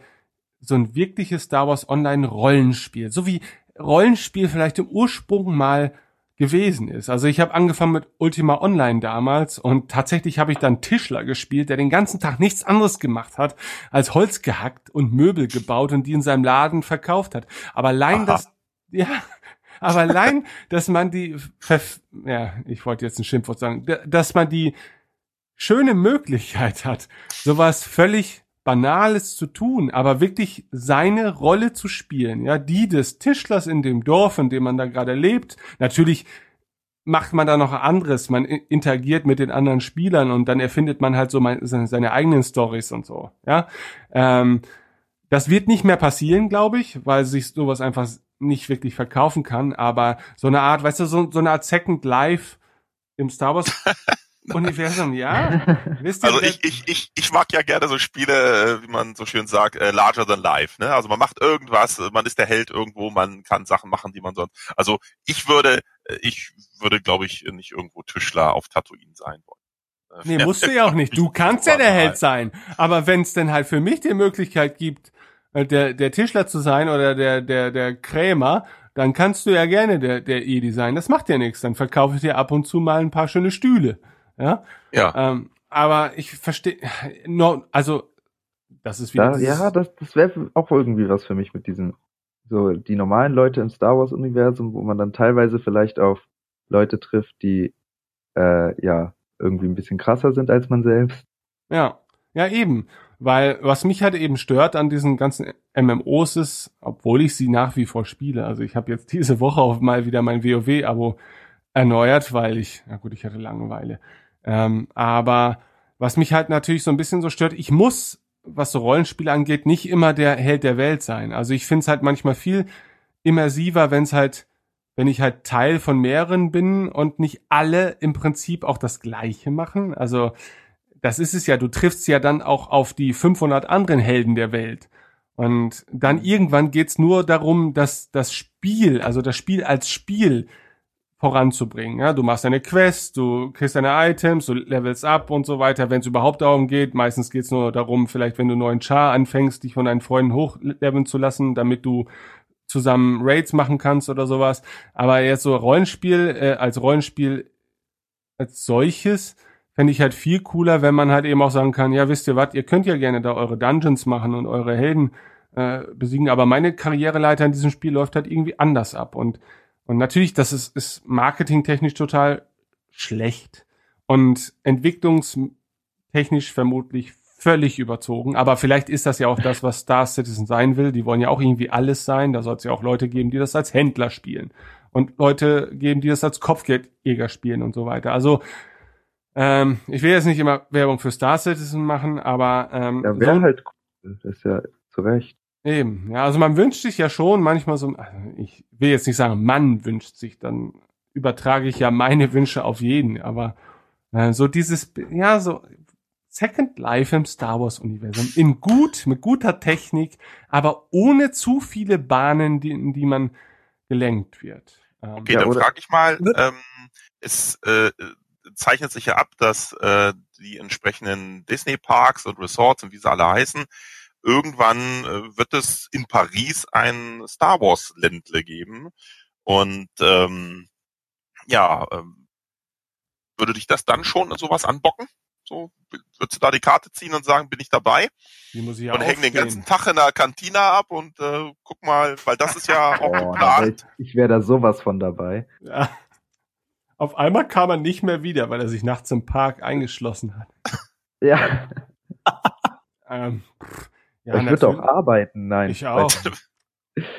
so ein wirkliches Star Wars Online Rollenspiel, so wie Rollenspiel vielleicht im Ursprung mal gewesen ist. Also ich habe angefangen mit Ultima Online damals und tatsächlich habe ich dann Tischler gespielt, der den ganzen Tag nichts anderes gemacht hat, als Holz gehackt und Möbel gebaut und die in seinem Laden verkauft hat. Aber allein Aha. das, ja, aber allein, dass man die, ja, ich wollte jetzt ein Schimpfwort sagen, dass man die schöne Möglichkeit hat, sowas völlig Banales zu tun, aber wirklich seine Rolle zu spielen, ja, die des Tischlers in dem Dorf, in dem man da gerade lebt. Natürlich macht man da noch anderes, man interagiert mit den anderen Spielern und dann erfindet man halt so seine eigenen Stories und so, ja. Ähm, das wird nicht mehr passieren, glaube ich, weil sich sowas einfach nicht wirklich verkaufen kann, aber so eine Art, weißt du, so, so eine Art Second Life im Star Wars Universum, ja. Wisst ihr, also ich, ich, ich, ich mag ja gerne so Spiele, äh, wie man so schön sagt, äh, larger than life. Ne? Also man macht irgendwas, man ist der Held irgendwo, man kann Sachen machen, die man sonst. Also ich würde, äh, ich würde, glaube ich, nicht irgendwo Tischler auf Tatooine sein wollen. Nee, musst du ja auch nicht. Du kannst ja der Held sein. Aber wenn es denn halt für mich die Möglichkeit gibt, der, der Tischler zu sein oder der, der, der Krämer, dann kannst du ja gerne der, der Edi sein. Das macht ja nichts. Dann verkaufe ich dir ab und zu mal ein paar schöne Stühle. Ja. Ja. Ähm, aber ich verstehe, no, also das ist wieder. Da, ja, das, das wäre auch irgendwie was für mich mit diesen, so die normalen Leute im Star Wars Universum, wo man dann teilweise vielleicht auf Leute trifft, die äh, ja irgendwie ein bisschen krasser sind als man selbst. Ja, ja eben, weil was mich halt eben stört an diesen ganzen MMOs ist, obwohl ich sie nach wie vor spiele. Also ich habe jetzt diese Woche auch mal wieder mein WoW-Abo erneuert, weil ich, na gut, ich hatte Langeweile. Ähm, aber was mich halt natürlich so ein bisschen so stört, ich muss, was so Rollenspiele angeht, nicht immer der Held der Welt sein. Also ich finde es halt manchmal viel immersiver, wenn es halt, wenn ich halt Teil von mehreren bin und nicht alle im Prinzip auch das Gleiche machen. Also das ist es ja, du triffst ja dann auch auf die 500 anderen Helden der Welt. Und dann irgendwann geht's nur darum, dass das Spiel, also das Spiel als Spiel voranzubringen. Ja, du machst deine Quest, du kriegst deine Items, du levels up und so weiter, wenn es überhaupt darum geht. Meistens geht es nur darum, vielleicht wenn du neuen Char anfängst, dich von deinen Freunden hochleveln zu lassen, damit du zusammen Raids machen kannst oder sowas. Aber jetzt so Rollenspiel äh, als Rollenspiel als solches fände ich halt viel cooler, wenn man halt eben auch sagen kann, ja, wisst ihr was, ihr könnt ja gerne da eure Dungeons machen und eure Helden äh, besiegen, aber meine Karriereleiter in diesem Spiel läuft halt irgendwie anders ab und und natürlich, das ist, ist marketingtechnisch total schlecht und entwicklungstechnisch vermutlich völlig überzogen. Aber vielleicht ist das ja auch das, was Star Citizen sein will. Die wollen ja auch irgendwie alles sein. Da soll es ja auch Leute geben, die das als Händler spielen. Und Leute geben, die das als Kopfgeldjäger spielen und so weiter. Also ähm, ich will jetzt nicht immer Werbung für Star Citizen machen, aber ähm, ja, wäre so, halt cool. Das ist ja zu Recht. Eben, ja, also man wünscht sich ja schon manchmal so, also ich will jetzt nicht sagen, man wünscht sich, dann übertrage ich ja meine Wünsche auf jeden, aber äh, so dieses, ja, so Second Life im Star Wars Universum, in gut, mit guter Technik, aber ohne zu viele Bahnen, die, in die man gelenkt wird. Ähm, okay, dann frage ich mal, ähm, es äh, zeichnet sich ja ab, dass äh, die entsprechenden Disney Parks und Resorts und wie sie alle heißen, irgendwann äh, wird es in Paris ein Star Wars Ländle geben. Und ähm, ja, ähm, würde dich das dann schon sowas anbocken? So, würdest du da die Karte ziehen und sagen, bin ich dabei? Die muss ich ja und hängen den ganzen Tag in der Kantina ab und äh, guck mal, weil das ist ja auch oh, geplant. Ich, ich wäre da sowas von dabei. Ja. Auf einmal kam er nicht mehr wieder, weil er sich nachts im Park eingeschlossen hat. Ja. ähm, ja, ich würde auch arbeiten, nein. Ich auch.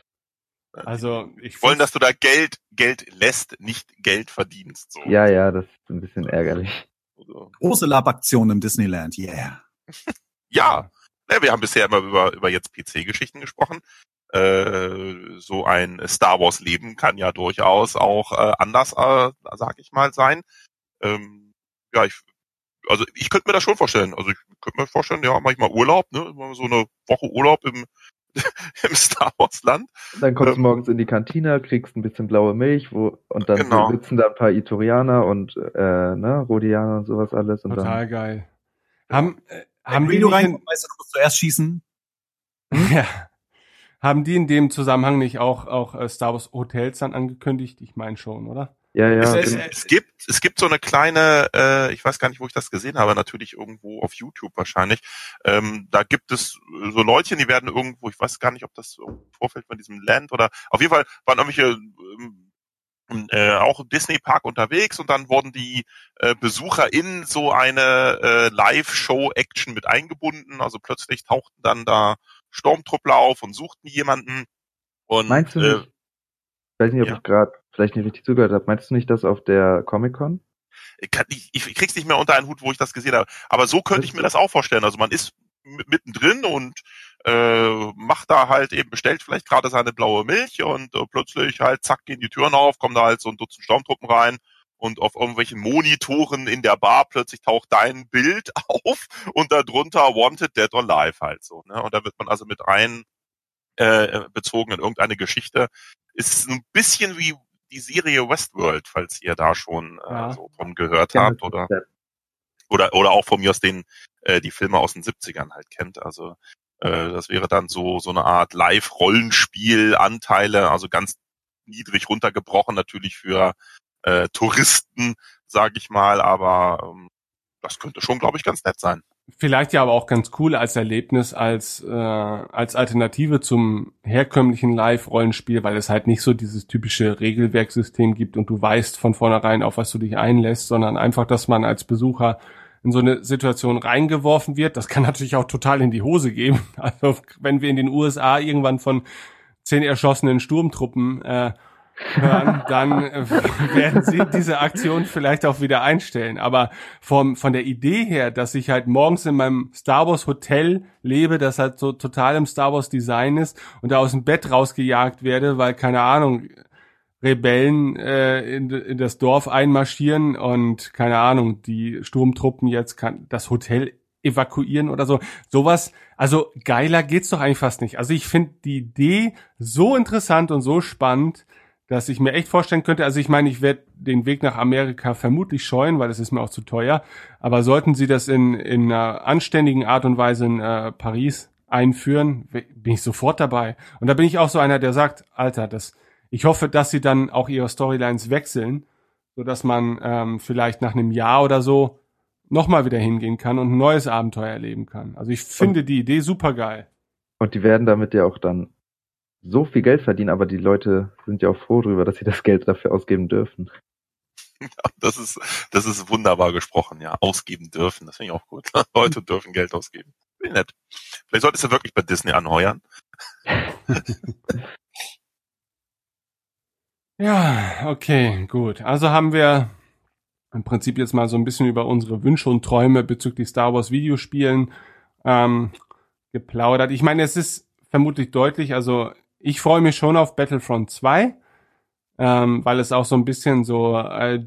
Also ich wollen, dass du da Geld Geld lässt, nicht Geld verdienst. So. Ja, ja, das ist ein bisschen ärgerlich. Große Labaktion im Disneyland, yeah. ja, ja, wir haben bisher immer über über jetzt PC-Geschichten gesprochen. Äh, so ein Star Wars Leben kann ja durchaus auch äh, anders, äh, sag ich mal, sein. Ähm, ja, ich also ich könnte mir das schon vorstellen. Also ich könnte mir vorstellen, ja, manchmal Urlaub, ne, so eine Woche Urlaub im, im Star Wars Land. Dann kommst ähm, du morgens in die Kantine, kriegst ein bisschen blaue Milch, wo und dann genau. sitzen da ein paar Iturianer und äh, ne, Rhodianer und sowas alles. Und Total dann, geil. Haben, äh, haben die rein, weißt du, du musst zuerst schießen. Ja. Haben die in dem Zusammenhang nicht auch, auch äh, Star Wars Hotels dann angekündigt? Ich meine schon, oder? Ja, ja. Es, es, es, gibt, es gibt so eine kleine, äh, ich weiß gar nicht, wo ich das gesehen habe, natürlich irgendwo auf YouTube wahrscheinlich. Ähm, da gibt es so Leutchen, die werden irgendwo, ich weiß gar nicht, ob das im Vorfeld von diesem Land oder auf jeden Fall waren irgendwelche ähm, äh, auch im Disney Park unterwegs und dann wurden die äh, Besucher in so eine äh, Live-Show-Action mit eingebunden. Also plötzlich tauchten dann da Sturmtruppler auf und suchten jemanden. Und, Meinst du äh, nicht, ich weiß nicht, ob ja. ich gerade vielleicht nicht richtig zugehört habe, meinst du nicht das auf der Comic-Con? ich, ich, ich krieg's nicht mehr unter einen Hut, wo ich das gesehen habe. Aber so könnte Das ich mir das auch vorstellen. Also man ist mittendrin und äh, macht da halt eben, bestellt vielleicht gerade seine blaue Milch und äh, plötzlich halt zack gehen die Türen auf, kommen da halt so ein Dutzend Sturmtruppen rein und auf irgendwelchen Monitoren in der Bar plötzlich taucht dein Bild auf und darunter Wanted Dead or Alive halt so. Ne? Und da wird man also mit rein äh, bezogen in irgendeine Geschichte. Ist ein bisschen wie die Serie Westworld, falls ihr da schon äh, Ja. so von gehört habt oder oder oder auch von mir aus den äh, die Filme aus den 70ern halt kennt. Also äh, das wäre dann so so eine Art Live-Rollenspiel Anteile, also ganz niedrig runtergebrochen natürlich für äh, Touristen, sage ich mal, aber ähm, das könnte schon, glaube ich, ganz nett sein. Vielleicht ja aber auch ganz cool als Erlebnis, als, äh, als Alternative zum herkömmlichen Live-Rollenspiel, weil es halt nicht so dieses typische Regelwerksystem gibt und du weißt von vornherein, auf was du dich einlässt, sondern einfach, dass man als Besucher in so eine Situation reingeworfen wird. Das kann natürlich auch total in die Hose gehen. Also wenn wir in den USA irgendwann von zehn erschossenen Sturmtruppen äh, hören, dann äh, werden sie diese Aktion vielleicht auch wieder einstellen. Aber vom, von der Idee her, dass ich halt morgens in meinem Star Wars Hotel lebe, das halt so total im Star Wars Design ist und da aus dem Bett rausgejagt werde, weil keine Ahnung, Rebellen äh, in, in das Dorf einmarschieren und keine Ahnung, die Sturmtruppen jetzt kann das Hotel evakuieren oder so. Sowas, also geiler geht's doch eigentlich fast nicht. Also ich finde die Idee so interessant und so spannend, dass ich mir echt vorstellen könnte, also ich meine, ich werde den Weg nach Amerika vermutlich scheuen, weil es ist mir auch zu teuer, aber sollten sie das in, in einer anständigen Art und Weise in äh, Paris einführen, bin ich sofort dabei. Und da bin ich auch so einer, der sagt, Alter, das, ich hoffe, dass sie dann auch ihre Storylines wechseln, so dass man ähm, vielleicht nach einem Jahr oder so nochmal wieder hingehen kann und ein neues Abenteuer erleben kann. Also ich finde die Idee super geil. Und die werden damit ja auch dann so viel Geld verdienen, aber die Leute sind ja auch froh darüber, dass sie das Geld dafür ausgeben dürfen. Das ist, das ist wunderbar gesprochen, ja. Ausgeben dürfen, das finde ich auch gut. Leute dürfen Geld ausgeben. Ich nett. Vielleicht solltest du wirklich bei Disney anheuern. Ja, okay, gut. Also haben wir im Prinzip jetzt mal so ein bisschen über unsere Wünsche und Träume bezüglich Star Wars Videospielen ähm, geplaudert. Ich meine, es ist vermutlich deutlich, also ich freue mich schon auf Battlefront 2, ähm, weil es auch so ein bisschen so äh,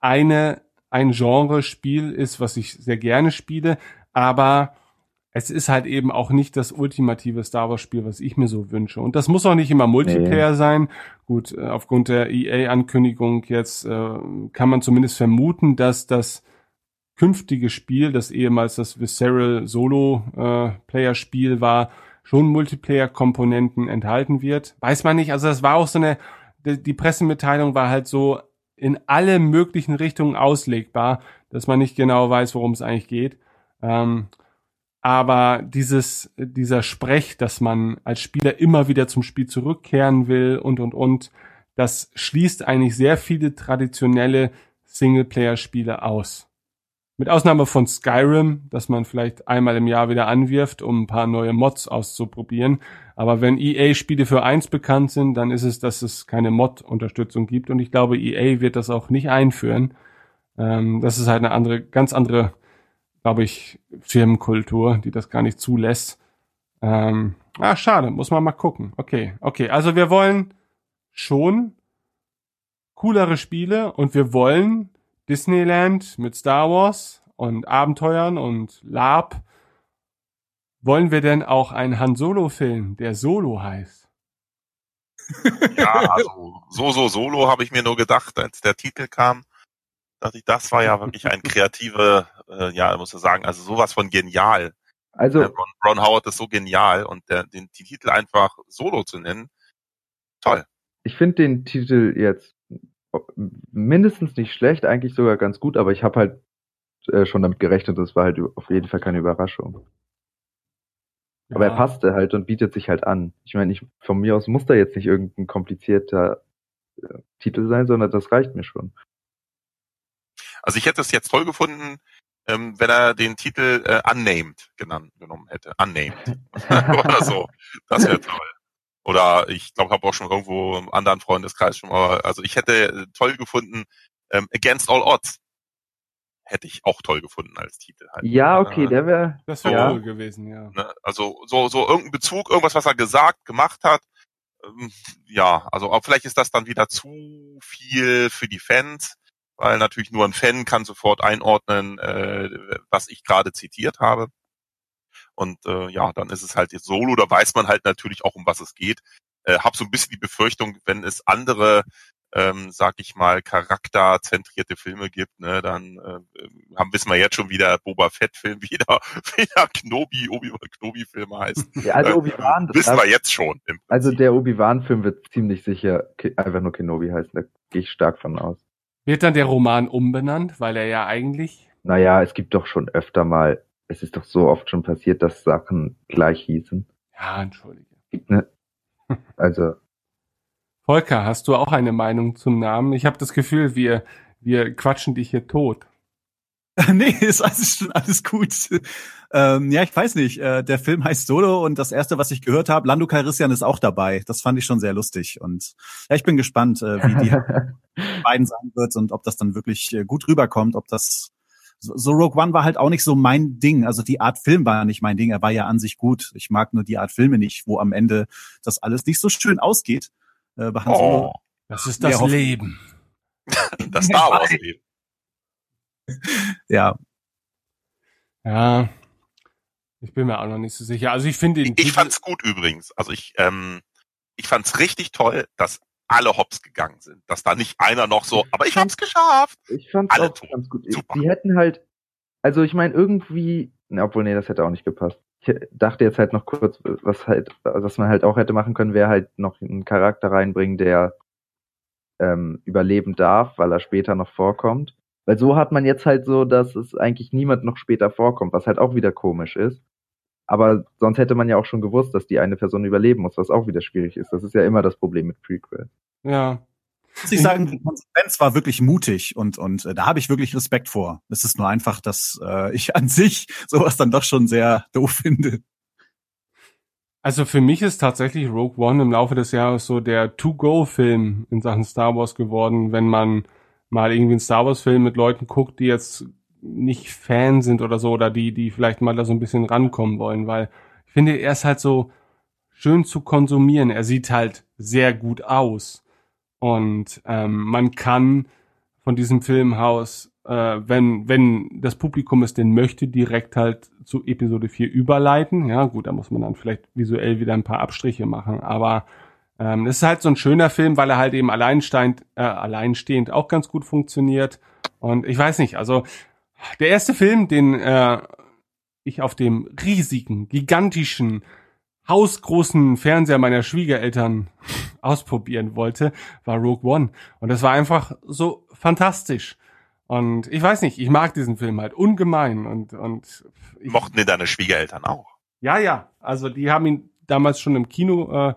eine ein Genre-Spiel ist, was ich sehr gerne spiele, aber es ist halt eben auch nicht das ultimative Star Wars Spiel, was ich mir so wünsche. Und das muss auch nicht immer Multiplayer nee. sein. Gut, äh, aufgrund der EA-Ankündigung jetzt äh, kann man zumindest vermuten, dass das künftige Spiel, das ehemals das Visceral Solo-Player-Spiel äh, war, schon Multiplayer-Komponenten enthalten wird. Weiß man nicht. Also das war auch so eine, die Pressemitteilung war halt so in alle möglichen Richtungen auslegbar, dass man nicht genau weiß, worum es eigentlich geht. Ähm, aber dieses, dieser Sprech, dass man als Spieler immer wieder zum Spiel zurückkehren will und, und, und, das schließt eigentlich sehr viele traditionelle Singleplayer-Spiele aus. Mit Ausnahme von Skyrim, dass man vielleicht einmal im Jahr wieder anwirft, um ein paar neue Mods auszuprobieren. Aber wenn EA-Spiele für eins bekannt sind, dann ist es, dass es keine Mod-Unterstützung gibt. Und ich glaube, EA wird das auch nicht einführen. Ähm, das ist halt eine andere, ganz andere glaube ich, Firmenkultur, die das gar nicht zulässt. Ähm, ah, schade, muss man mal gucken. Okay, okay. Also wir wollen schon coolere Spiele und wir wollen Disneyland mit Star Wars und Abenteuern und Lab. Wollen wir denn auch einen Han Solo-Film, der Solo heißt? Ja, also so, so, Solo habe ich mir nur gedacht, als der Titel kam dachte ich, das war ja wirklich ein kreative, äh, ja, muss ich sagen, also sowas von genial. Also Ron, Ron Howard ist so genial und der, den, den Titel einfach Solo zu nennen, toll. Ich finde den Titel jetzt mindestens nicht schlecht, eigentlich sogar ganz gut, aber ich habe halt äh, schon damit gerechnet, das war halt auf jeden Fall keine Überraschung. Ja. Aber er passte halt und bietet sich halt an. Ich meine, ich von mir aus muss da jetzt nicht irgendein komplizierter Titel sein, sondern das reicht mir schon. Also ich hätte es jetzt toll gefunden, ähm, wenn er den Titel äh, Unnamed genannt genommen hätte. Unnamed. Oder so. Das wäre toll. Oder ich glaube, habe auch schon irgendwo im anderen Freundeskreis schon mal, also ich hätte äh, toll gefunden, ähm, Against All Odds. Hätte ich auch toll gefunden als Titel. Halt. Ja, okay, der wäre. Das wäre Ja. cool gewesen, ja. Ne? Also so, so irgendein Bezug, irgendwas, was er gesagt, gemacht hat. Ähm, ja, also auch vielleicht ist das dann wieder zu viel für die Fans, weil natürlich nur ein Fan kann sofort einordnen, äh, was ich gerade zitiert habe. Und äh, ja, dann ist es halt jetzt Solo, da weiß man halt natürlich auch, um was es geht. Äh, hab so ein bisschen die Befürchtung, wenn es andere, ähm, sag ich mal, charakterzentrierte Filme gibt, ne, dann äh, haben wissen wir jetzt schon wieder Boba Fett-Film wieder, wieder Knobi, Obi-Wan Knobi-Film heißt. Ja, also Äh, Obi-Wan, das wissen wir jetzt schon. Im Also der Obi-Wan-Film wird ziemlich sicher einfach nur Kenobi heißen, da gehe ich stark von aus. Wird dann der Roman umbenannt, weil er ja eigentlich. Naja, es gibt doch schon öfter mal, es ist doch so oft schon passiert, dass Sachen gleich hießen. Ja, entschuldige. Ne? Also, Volker, hast du auch eine Meinung zum Namen? Ich habe das Gefühl, wir, wir quatschen dich hier tot. nee, ist alles schon alles gut. Ähm, ja, ich weiß nicht. Äh, der Film heißt Solo und das erste, was ich gehört habe, Lando Calrissian ist auch dabei. Das fand ich schon sehr lustig und ja, ich bin gespannt, äh, wie die beiden sein wird und ob das dann wirklich äh, gut rüberkommt, ob das so, Rogue One war halt auch nicht so mein Ding. Also die Art Film war nicht mein Ding. Er war ja an sich gut. Ich mag nur die Art Filme nicht, wo am Ende das alles nicht so schön ausgeht. Äh, bei Han Solo. Oh, Das ist das Leben. das Star Wars Leben. Ja, Ja. Ich bin mir auch noch nicht so sicher. Also ich finde Ich, ich fand's gut übrigens. Also ich, ähm, ich fand's richtig toll, dass alle hops gegangen sind. Dass da nicht einer noch so, aber ich hab's geschafft. ich fand's Alle auch tot. ganz gut. Super. Die hätten halt, also ich meine irgendwie, na, obwohl nee, das hätte auch nicht gepasst. Ich dachte jetzt halt noch kurz, was halt, was man halt auch hätte machen können, wäre halt noch einen Charakter reinbringen, der ähm, überleben darf, weil er später noch vorkommt. Weil so hat man jetzt halt so, dass es eigentlich niemand noch später vorkommt, was halt auch wieder komisch ist. Aber sonst hätte man ja auch schon gewusst, dass die eine Person überleben muss, was auch wieder schwierig ist. Das ist ja immer das Problem mit Prequel. Ja. muss ich sagen, die Konsequenz war wirklich mutig und und äh, da habe ich wirklich Respekt vor. Es ist nur einfach, dass äh, ich an sich sowas dann doch schon sehr doof finde. Also für mich ist tatsächlich Rogue One im Laufe des Jahres so der To-Go-Film in Sachen Star Wars geworden, wenn man mal irgendwie einen Star Wars-Film mit Leuten guckt, die jetzt nicht Fan sind oder so, oder die, die vielleicht mal da so ein bisschen rankommen wollen, weil ich finde, er ist halt so schön zu konsumieren. Er sieht halt sehr gut aus. Und ähm, man kann von diesem Filmhaus, äh, wenn, wenn das Publikum es denn möchte, direkt halt zu Episode 4 überleiten. Ja, gut, da muss man dann vielleicht visuell wieder ein paar Abstriche machen, aber ähm, es ist halt so ein schöner Film, weil er halt eben alleinstehend, äh, alleinstehend auch ganz gut funktioniert. Und ich weiß nicht, also der erste Film, den äh, ich auf dem riesigen, gigantischen, hausgroßen Fernseher meiner Schwiegereltern ausprobieren wollte, war Rogue One. Und das war einfach so fantastisch. Und ich weiß nicht, ich mag diesen Film halt ungemein und, und ich, Mochten denn deine Schwiegereltern auch? ja, ja. Also die haben ihn damals schon im Kino äh,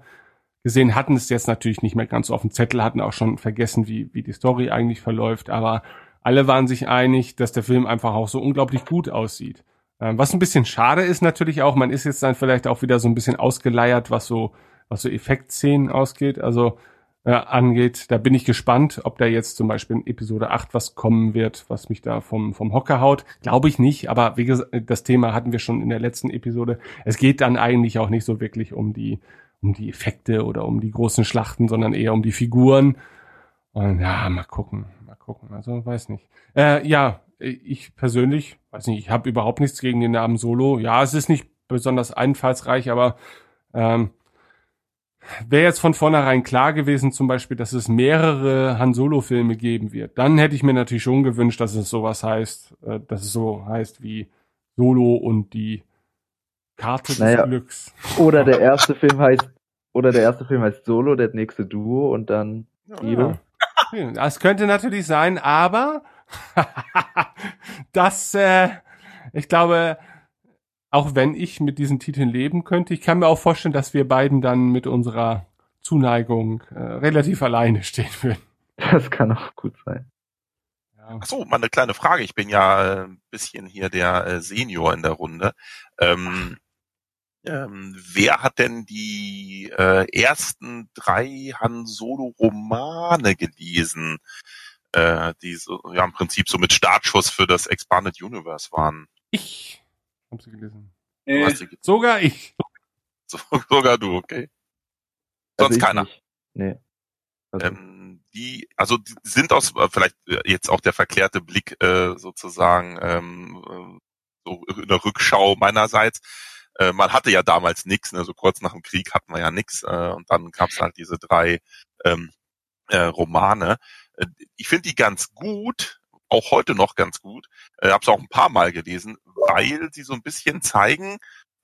gesehen, hatten es jetzt natürlich nicht mehr ganz so auf dem Zettel, hatten auch schon vergessen, wie, wie die Story eigentlich verläuft, aber alle waren sich einig, dass der Film einfach auch so unglaublich gut aussieht. Ähm, was ein bisschen schade ist natürlich auch, man ist jetzt dann vielleicht auch wieder so ein bisschen ausgeleiert, was so, was so Effektszenen ausgeht, also äh, angeht. Da bin ich gespannt, ob da jetzt zum Beispiel in Episode 8 was kommen wird, was mich da vom, vom Hocker haut. Glaube ich nicht, aber wie gesagt, das Thema hatten wir schon in der letzten Episode. Es geht dann eigentlich auch nicht so wirklich um die, um die Effekte oder um die großen Schlachten, sondern eher um die Figuren. Und ja, mal gucken, gucken. Also weiß nicht. Äh, ja, ich persönlich, weiß nicht, ich habe überhaupt nichts gegen den Namen Solo. Ja, es ist nicht besonders einfallsreich, aber ähm, wäre jetzt von vornherein klar gewesen, zum Beispiel, dass es mehrere Han Solo-Filme geben wird, dann hätte ich mir natürlich schon gewünscht, dass es sowas heißt, äh, dass es so heißt wie Solo und die Karte des Naja. Glücks. Oder der erste Film heißt, oder der erste Film heißt Solo, der nächste Duo und dann Guido. Ja, Das könnte natürlich sein, aber das, äh, ich glaube, auch wenn ich mit diesen Titeln leben könnte, ich kann mir auch vorstellen, dass wir beiden dann mit unserer Zuneigung äh, relativ alleine stehen würden. Das kann auch gut sein. Ach so, mal eine kleine Frage. Ich bin ja ein bisschen hier der äh, Senior in der Runde. Ähm, ähm, wer hat denn die äh, ersten drei Han Solo Romane gelesen, äh, die so, ja im Prinzip so mit Startschuss für das Expanded Universe waren? Ich habe sie gelesen. Äh, sie ge- sogar ich. so, sogar du, okay. Also Sonst ich keiner. Nicht. Nee. Also, Ähm, die, also die sind aus äh, vielleicht äh, jetzt auch der verklärte Blick äh, sozusagen ähm, äh, so in der Rückschau meinerseits. Äh, man hatte ja damals nix, ne? so kurz nach dem Krieg hatten wir ja nix äh, und dann gab's halt diese drei ähm, äh, Romane. Äh, ich finde die ganz gut, auch heute noch ganz gut. Äh, hab's auch ein paar Mal gelesen, weil sie so ein bisschen zeigen,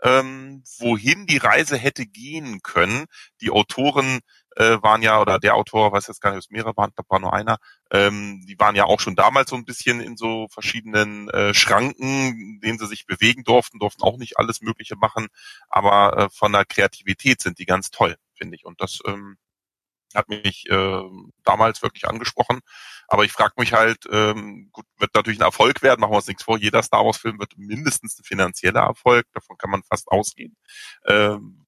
ähm, wohin die Reise hätte gehen können. Die Autoren äh, waren ja, oder der Autor, weiß jetzt gar nicht, ob es mehrere waren, glaube, war nur einer, ähm, die waren ja auch schon damals so ein bisschen in so verschiedenen äh, Schranken, in denen sie sich bewegen durften, durften auch nicht alles Mögliche machen, aber äh, von der Kreativität sind die ganz toll, finde ich. Und das ähm, hat mich äh, damals wirklich angesprochen. Aber ich frage mich halt, ähm, gut, wird natürlich ein Erfolg werden, machen wir uns nichts vor. Jeder Star Wars-Film wird mindestens ein finanzieller Erfolg, davon kann man fast ausgehen. Ähm,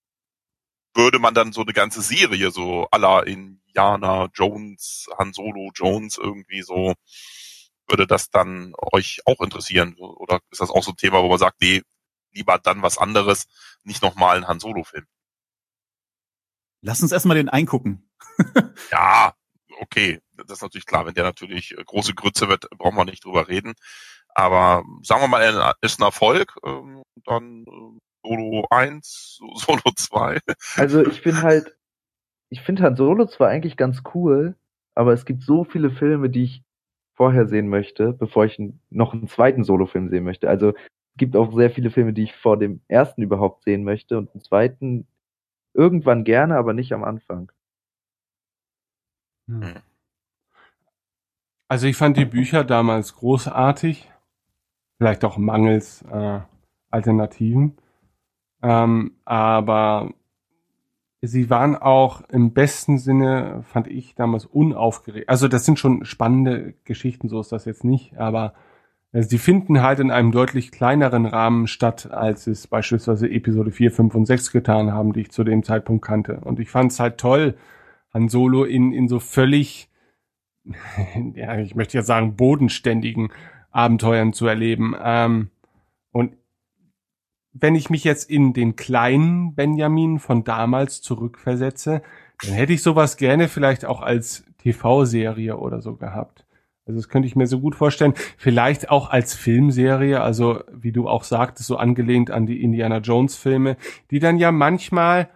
würde man dann so eine ganze Serie, so aller Indiana Jones, Han Solo Jones irgendwie so, würde das dann euch auch interessieren? Oder ist das auch so ein Thema, wo man sagt, nee, lieber dann was anderes, nicht nochmal ein Han Solo-Film? Lass uns erstmal den eingucken. Ja, okay, das ist natürlich klar. Wenn der natürlich äh, große Grütze wird, brauchen wir nicht drüber reden. Aber sagen wir mal, er ist ein Erfolg, ähm, dann äh, Solo 1, Solo 2. also ich bin halt, ich finde Han Solo zwar eigentlich ganz cool, aber es gibt so viele Filme, die ich vorher sehen möchte, bevor ich noch einen zweiten Solo-Film sehen möchte. Also es gibt auch sehr viele Filme, die ich vor dem ersten überhaupt sehen möchte und einen zweiten irgendwann gerne, aber nicht am Anfang. Hm. Also ich fand die Bücher damals großartig, vielleicht auch mangels äh, Alternativen, ähm, aber sie waren auch im besten Sinne, fand ich damals unaufgeregt. Also das sind schon spannende Geschichten, so ist das jetzt nicht, aber äh, sie finden halt in einem deutlich kleineren Rahmen statt, als es beispielsweise Episode 4, 5 und 6 getan haben, die ich zu dem Zeitpunkt kannte. Und ich fand es halt toll, Han Solo in, in so völlig, ja, ich möchte jetzt sagen, bodenständigen Abenteuern zu erleben. Ähm, wenn ich mich jetzt in den kleinen Benjamin von damals zurückversetze, dann hätte ich sowas gerne vielleicht auch als TV-Serie oder so gehabt. Also das könnte ich mir so gut vorstellen. Vielleicht auch als Filmserie, also wie du auch sagtest, so angelehnt an die Indiana Jones Filme, die dann ja manchmal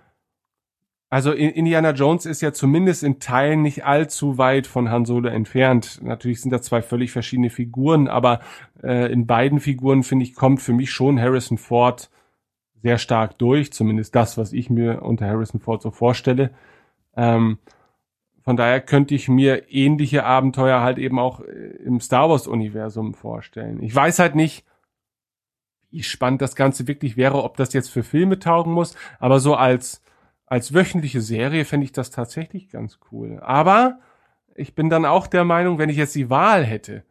also in- Indiana Jones ist ja zumindest in Teilen nicht allzu weit von Han Solo entfernt. Natürlich sind da zwei völlig verschiedene Figuren, aber äh, in beiden Figuren finde ich kommt für mich schon Harrison Ford sehr stark durch, zumindest das, was ich mir unter Harrison Ford so vorstelle. Ähm, von daher könnte ich mir ähnliche Abenteuer halt eben auch äh, im Star Wars Universum vorstellen. Ich weiß halt nicht, wie spannend das Ganze wirklich wäre, ob das jetzt für Filme taugen muss, aber so als als wöchentliche Serie fände ich das tatsächlich ganz cool. Aber ich bin dann auch der Meinung, wenn ich jetzt die Wahl hätte,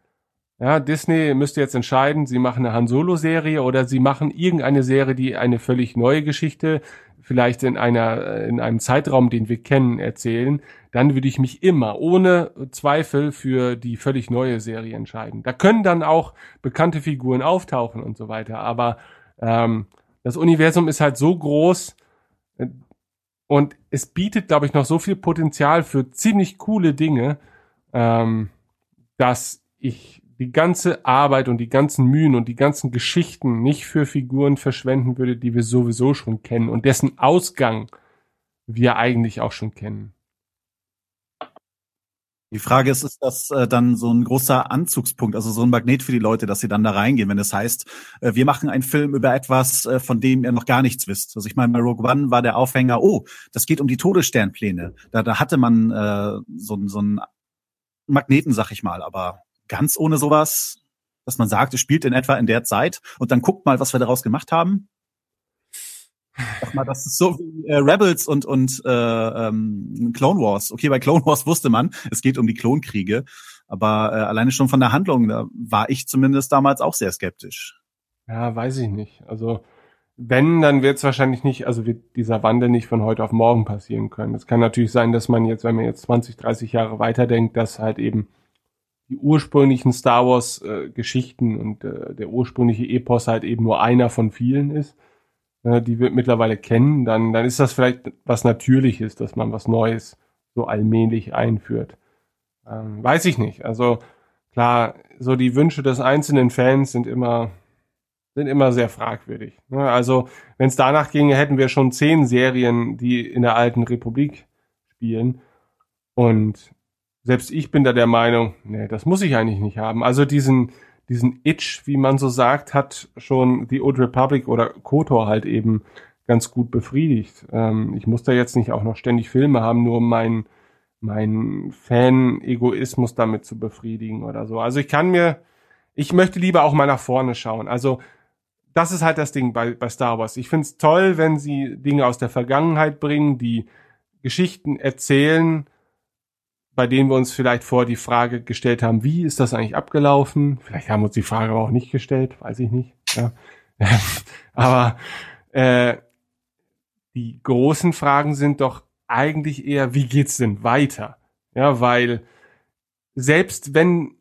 ja, Disney müsste jetzt entscheiden, sie machen eine Han Solo-Serie oder sie machen irgendeine Serie, die eine völlig neue Geschichte, vielleicht in einer, in einem Zeitraum, den wir kennen, erzählen, dann würde ich mich immer ohne Zweifel für die völlig neue Serie entscheiden. Da können dann auch bekannte Figuren auftauchen und so weiter, aber ähm, das Universum ist halt so groß, äh, und es bietet, glaube ich, noch so viel Potenzial für ziemlich coole Dinge, ähm, dass ich die ganze Arbeit und die ganzen Mühen und die ganzen Geschichten nicht für Figuren verschwenden würde, die wir sowieso schon kennen und dessen Ausgang wir eigentlich auch schon kennen. Die Frage ist, ist das äh, dann so ein großer Anzugspunkt, also so ein Magnet für die Leute, dass sie dann da reingehen, wenn es heißt, äh, wir machen einen Film über etwas, äh, von dem ihr noch gar nichts wisst. Also ich meine, bei Rogue One war der Aufhänger, oh, das geht um die Todessternpläne. Da, da hatte man äh, so, so einen Magneten, sag ich mal, aber ganz ohne sowas, dass man sagt, es spielt in etwa in der Zeit und dann guckt mal, was wir daraus gemacht haben. Sag mal, das ist so wie äh, Rebels und und äh, ähm, Clone Wars. Okay, bei Clone Wars wusste man, es geht um die Klonkriege, aber äh, alleine schon von der Handlung, da war ich zumindest damals auch sehr skeptisch. Ja, weiß ich nicht. Also wenn, dann wird es wahrscheinlich nicht, also wird dieser Wandel nicht von heute auf morgen passieren können. Es kann natürlich sein, dass man jetzt, wenn man jetzt 20, 30 Jahre weiterdenkt, dass halt eben die ursprünglichen Star Wars äh, Geschichten und äh, der ursprüngliche Epos halt eben nur einer von vielen ist, äh, die wir mittlerweile kennen, dann, dann ist das vielleicht was Natürliches, dass man was Neues so allmählich einführt. Ähm, weiß ich nicht. Also klar, so die Wünsche des einzelnen Fans sind immer sind immer sehr fragwürdig. Ne? Also wenn es danach ginge, hätten wir schon zehn Serien, die in der alten Republik spielen. Und selbst ich bin da der Meinung, nee, das muss ich eigentlich nicht haben. Also diesen, diesen Itch, wie man so sagt, hat schon die Old Republic oder KOTOR halt eben ganz gut befriedigt. Ähm, ich muss da jetzt nicht auch noch ständig Filme haben, nur um meinen mein Fan-Egoismus damit zu befriedigen oder so. Also ich kann mir, ich möchte lieber auch mal nach vorne schauen. Also das ist halt das Ding bei, bei Star Wars. Ich find's toll, wenn sie Dinge aus der Vergangenheit bringen, die Geschichten erzählen, bei denen wir uns vielleicht vor die Frage gestellt haben, wie ist das eigentlich abgelaufen? Vielleicht haben wir uns die Frage aber auch nicht gestellt, weiß ich nicht. Ja. aber äh, die großen Fragen sind doch eigentlich eher, wie geht's denn weiter? Ja, weil selbst wenn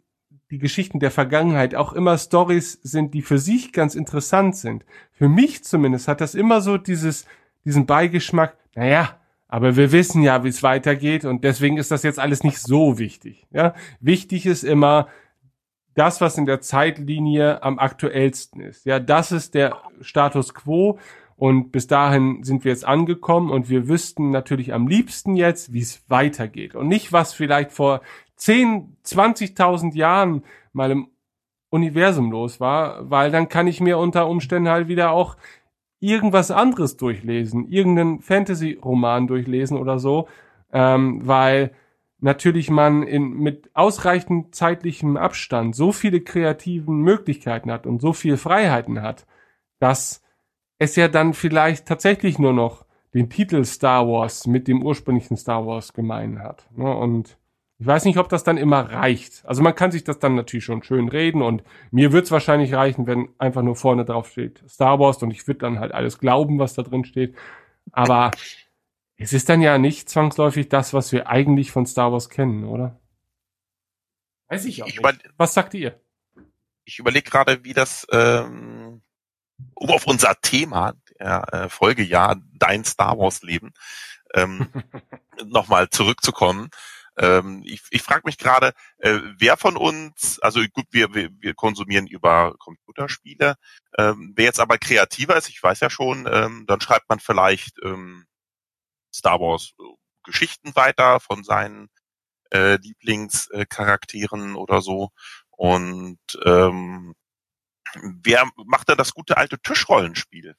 die Geschichten der Vergangenheit auch immer Stories sind, die für sich ganz interessant sind. Für mich zumindest hat das immer so dieses, diesen Beigeschmack, naja, aber wir wissen ja, wie es weitergeht und deswegen ist das jetzt alles nicht so wichtig. Ja? Wichtig ist immer das, was in der Zeitlinie am aktuellsten ist. Ja, das ist der Status quo und bis dahin sind wir jetzt angekommen und wir wüssten natürlich am liebsten jetzt, wie es weitergeht und nicht, was vielleicht vor 10, 20.000 Jahren mal im Universum los war, weil dann kann ich mir unter Umständen halt wieder auch irgendwas anderes durchlesen, irgendeinen Fantasy-Roman durchlesen oder so, ähm, weil natürlich man in, mit ausreichend zeitlichem Abstand so viele kreativen Möglichkeiten hat und so viele Freiheiten hat, dass es ja dann vielleicht tatsächlich nur noch den Titel Star Wars mit dem ursprünglichen Star Wars gemein hat. Ne? Und ich weiß nicht, ob das dann immer reicht. Also man kann sich das dann natürlich schon schön reden und mir wird es wahrscheinlich reichen, wenn einfach nur vorne drauf steht Star Wars und ich würde dann halt alles glauben, was da drin steht. Aber es ist dann ja nicht zwangsläufig das, was wir eigentlich von Star Wars kennen, oder? Weiß ich auch ich nicht. Was sagt ihr? Ich überlege gerade, wie das, ähm, um auf unser Thema der äh, Folgejahr Dein Star Wars Leben ähm, nochmal zurückzukommen. Ähm, ich ich frage mich gerade, äh, wer von uns, also gut, wir, wir, wir konsumieren über Computerspiele, ähm, wer jetzt aber kreativer ist, ich weiß ja schon, ähm, dann schreibt man vielleicht ähm, Star Wars äh, Geschichten weiter von seinen äh, Lieblingscharakteren oder so. Und ähm, wer macht da das gute alte Tischrollenspiel?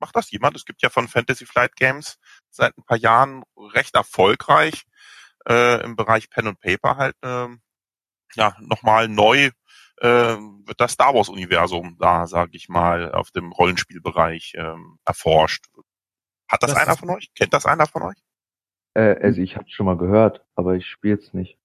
Macht das jemand? Es gibt ja von Fantasy Flight Games seit ein paar Jahren recht erfolgreich äh, im Bereich Pen und Paper halt äh, ja nochmal neu äh, wird das Star Wars Universum da, sage ich mal, auf dem Rollenspielbereich äh, erforscht. Hat das, das einer von euch? Kennt das einer von euch? Äh, also ich habe schon mal gehört, aber ich spiele es nicht.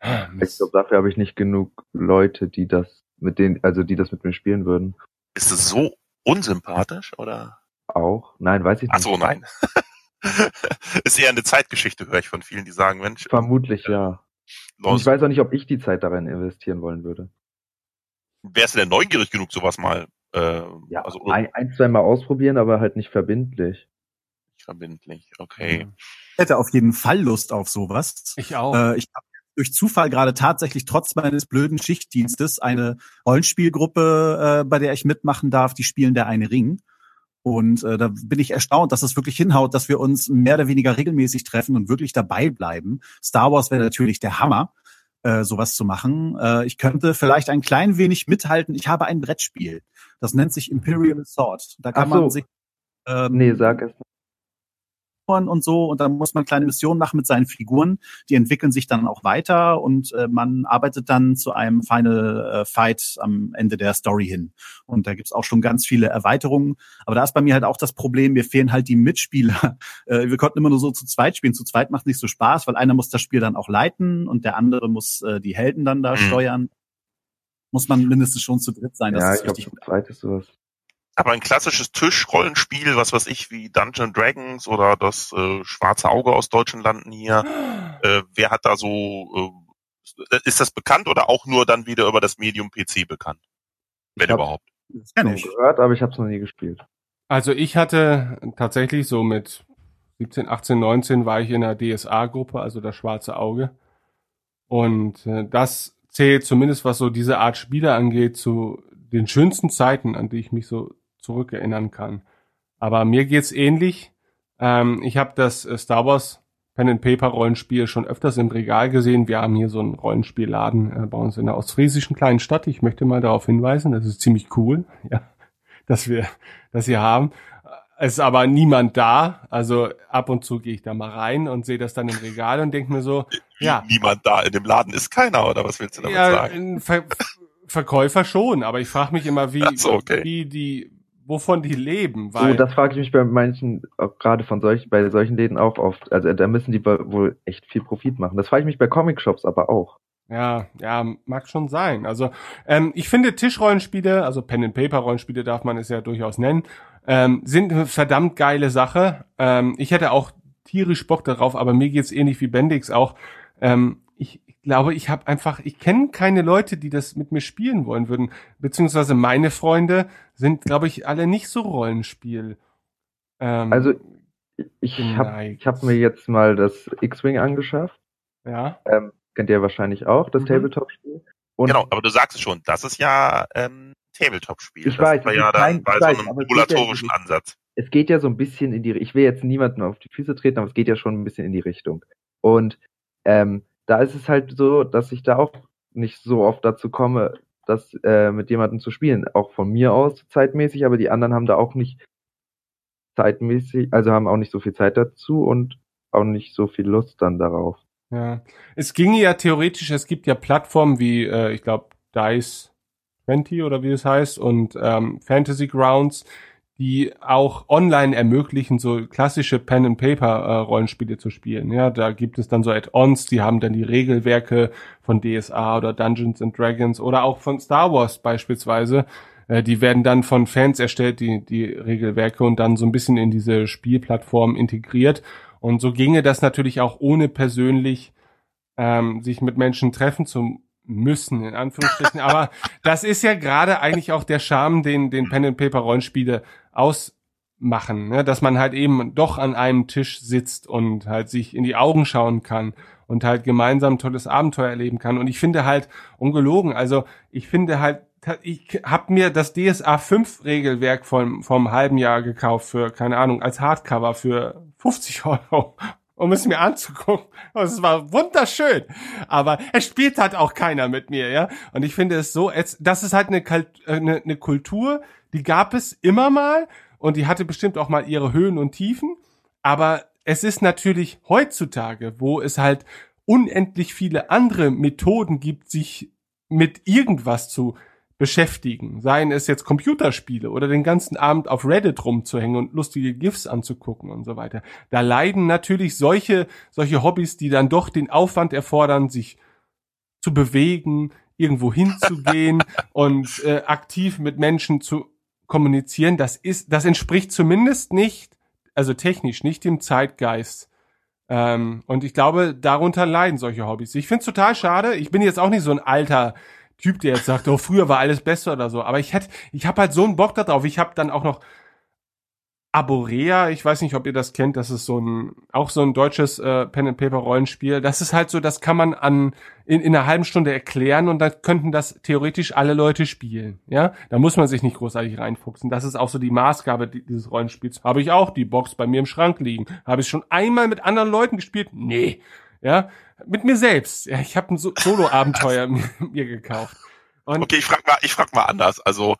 Ah, ich glaube, dafür habe ich nicht genug Leute, die das mit denen, also die das mit mir spielen würden. Ist es so unsympathisch oder? Auch? Nein, weiß ich nicht. Ach so, nein. ist eher eine Zeitgeschichte, höre ich von vielen, die sagen, Mensch. Vermutlich, äh, ja. Und ich weiß auch nicht, ob ich die Zeit darin investieren wollen würde. Wärst du denn neugierig genug, sowas mal? Äh, ja, also, ein, ein, zwei Mal ausprobieren, aber halt nicht verbindlich. Nicht verbindlich, okay. Ich hätte auf jeden Fall Lust auf sowas. Ich auch. Äh, ich habe durch Zufall gerade tatsächlich trotz meines blöden Schichtdienstes eine Rollenspielgruppe, äh, bei der ich mitmachen darf, die spielen der eine Ring. Und äh, da bin ich erstaunt, dass es wirklich hinhaut, dass wir uns mehr oder weniger regelmäßig treffen und wirklich dabei bleiben. Star Wars wäre natürlich der Hammer, äh, sowas zu machen. Äh, ich könnte vielleicht ein klein wenig mithalten. Ich habe ein Brettspiel. Das nennt sich Imperial Assault. Da kann so. man sich ähm, nee, sag es. Und so und dann muss man kleine Missionen machen mit seinen Figuren. Die entwickeln sich dann auch weiter und äh, man arbeitet dann zu einem Final äh, Fight am Ende der Story hin. Und da gibt's auch schon ganz viele Erweiterungen. Aber da ist bei mir halt auch das Problem, mir fehlen halt die Mitspieler. Äh, wir konnten immer nur so zu zweit spielen. Zu zweit macht nicht so Spaß, weil einer muss das Spiel dann auch leiten und der andere muss äh, die Helden dann da mhm. steuern. Muss man mindestens schon zu dritt sein. Das ja, ich glaube, zu zweit ist sowas. Aber ein klassisches Tischrollenspiel, was weiß ich, wie Dungeon Dragons oder das äh, Schwarze Auge aus deutschen Landen hier, äh, wer hat da so, äh, ist das bekannt oder auch nur dann wieder über das Medium PC bekannt? Wenn ich überhaupt. Das kenn ich. gehört, aber ich habe es noch nie gespielt. Also ich hatte tatsächlich so mit 17, 18, 19 war ich in der DSA-Gruppe, also das Schwarze Auge. Und äh, das zählt zumindest, was so diese Art Spiele angeht, zu den schönsten Zeiten, an die ich mich so zurückerinnern kann. Aber mir geht's ähnlich. Ähm, ich habe das äh, Star Wars Pen and Paper Rollenspiel schon öfters im Regal gesehen. Wir haben hier so einen Rollenspielladen äh, bei uns in der ostfriesischen kleinen Stadt. Ich möchte mal darauf hinweisen, das ist ziemlich cool, ja, dass wir das hier haben. Es ist aber niemand da. Also ab und zu gehe ich da mal rein und sehe das dann im Regal und denke mir so, Wie, ja. Niemand da. In dem Laden ist keiner, oder was willst du damit ja, sagen? Ver Verkäufer schon, aber ich frage mich immer, wie, so, okay. wie die wovon die leben. Weil oh, das frage ich mich bei manchen, gerade von solchen, bei solchen Läden auch oft. Also da müssen die wohl echt viel Profit machen. Das frage ich mich bei Comic-Shops aber auch. Ja, ja, mag schon sein. Also ähm, ich finde Tischrollenspiele, also Pen and Paper Rollenspiele darf man es ja durchaus nennen, ähm, sind eine verdammt geile Sache. Ähm, ich hätte auch tierisch Bock darauf, aber mir geht's ähnlich wie Bendix auch. Ähm, glaube, ich habe einfach, ich kenne keine Leute, die das mit mir spielen wollen würden. Beziehungsweise meine Freunde sind, glaube ich, alle nicht so Rollenspiel. Ähm, also ich habe ich hab mir jetzt mal das X-Wing angeschafft. Ja. Ähm, kennt ihr wahrscheinlich auch, das mhm. Tabletop-Spiel. Genau, aber du sagst es schon, das ist ja ähm, Tabletop-Spiel. Ich das weiß, ist ja dann bei so einem regulatorischen ja, Ansatz. Es geht ja so ein bisschen in die, ich will jetzt niemanden auf die Füße treten, aber es geht ja schon ein bisschen in die Richtung. Und ähm, da ist es halt so, dass ich da auch nicht so oft dazu komme, das äh, mit jemandem zu spielen. Auch von mir aus zeitmäßig, aber die anderen haben da auch nicht zeitmäßig, also haben auch nicht so viel Zeit dazu und auch nicht so viel Lust dann darauf. Ja, es ginge ja theoretisch, es gibt ja Plattformen wie, äh, ich glaube, Dice 20 oder wie es heißt und ähm, Fantasy Grounds, die auch online ermöglichen, so klassische Pen and Paper äh, Rollenspiele zu spielen. Ja, da gibt es dann so Add-ons, die haben dann die Regelwerke von DSA oder Dungeons and Dragons oder auch von Star Wars beispielsweise. Äh, die werden dann von Fans erstellt, die die Regelwerke und dann so ein bisschen in diese Spielplattform integriert. Und so ginge das natürlich auch ohne persönlich ähm, sich mit Menschen treffen zu müssen, in Anführungsstrichen. Aber das ist ja gerade eigentlich auch der Charme, den, den Pen and Paper Rollenspiele ausmachen, ne? dass man halt eben doch an einem Tisch sitzt und halt sich in die Augen schauen kann und halt gemeinsam ein tolles Abenteuer erleben kann. Und ich finde halt ungelogen, also ich finde halt, ich habe mir das DSA 5 Regelwerk vom, vom halben Jahr gekauft für, keine Ahnung, als Hardcover für 50 Euro um es mir anzugucken. Und es war wunderschön. Aber es spielt halt auch keiner mit mir, ja. Und ich finde es so, das ist halt eine, eine, eine Kultur, die gab es immer mal und die hatte bestimmt auch mal ihre Höhen und Tiefen. Aber es ist natürlich heutzutage, wo es halt unendlich viele andere Methoden gibt, sich mit irgendwas zu beschäftigen. Seien es jetzt Computerspiele oder den ganzen Abend auf Reddit rumzuhängen und lustige GIFs anzugucken und so weiter. Da leiden natürlich solche, solche Hobbys, die dann doch den Aufwand erfordern, sich zu bewegen, irgendwo hinzugehen und äh, aktiv mit Menschen zu kommunizieren, das ist, das entspricht zumindest nicht, also technisch nicht dem Zeitgeist. Ähm, und ich glaube, darunter leiden solche Hobbys. Ich finde es total schade. Ich bin jetzt auch nicht so ein alter Typ, der jetzt sagt, oh, früher war alles besser oder so. Aber ich hätte, ich habe halt so einen Bock darauf. Ich habe dann auch noch Aborea, ich weiß nicht, ob ihr das kennt, das ist so ein, auch so ein deutsches äh, Pen and Paper Rollenspiel. Das ist halt so, das kann man an in, in einer halben Stunde erklären und dann könnten das theoretisch alle Leute spielen. Ja, da muss man sich nicht großartig reinfuchsen. Das ist auch so die Maßgabe dieses Rollenspiels. Habe ich auch die Box bei mir im Schrank liegen. Habe ich schon einmal mit anderen Leuten gespielt? Nee. Ja, mit mir selbst. Ja, ich habe ein so Solo-Abenteuer mir, mir gekauft. Und okay, ich frag mal, ich frag mal anders. Also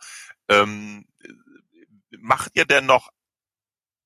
ähm, macht ihr denn noch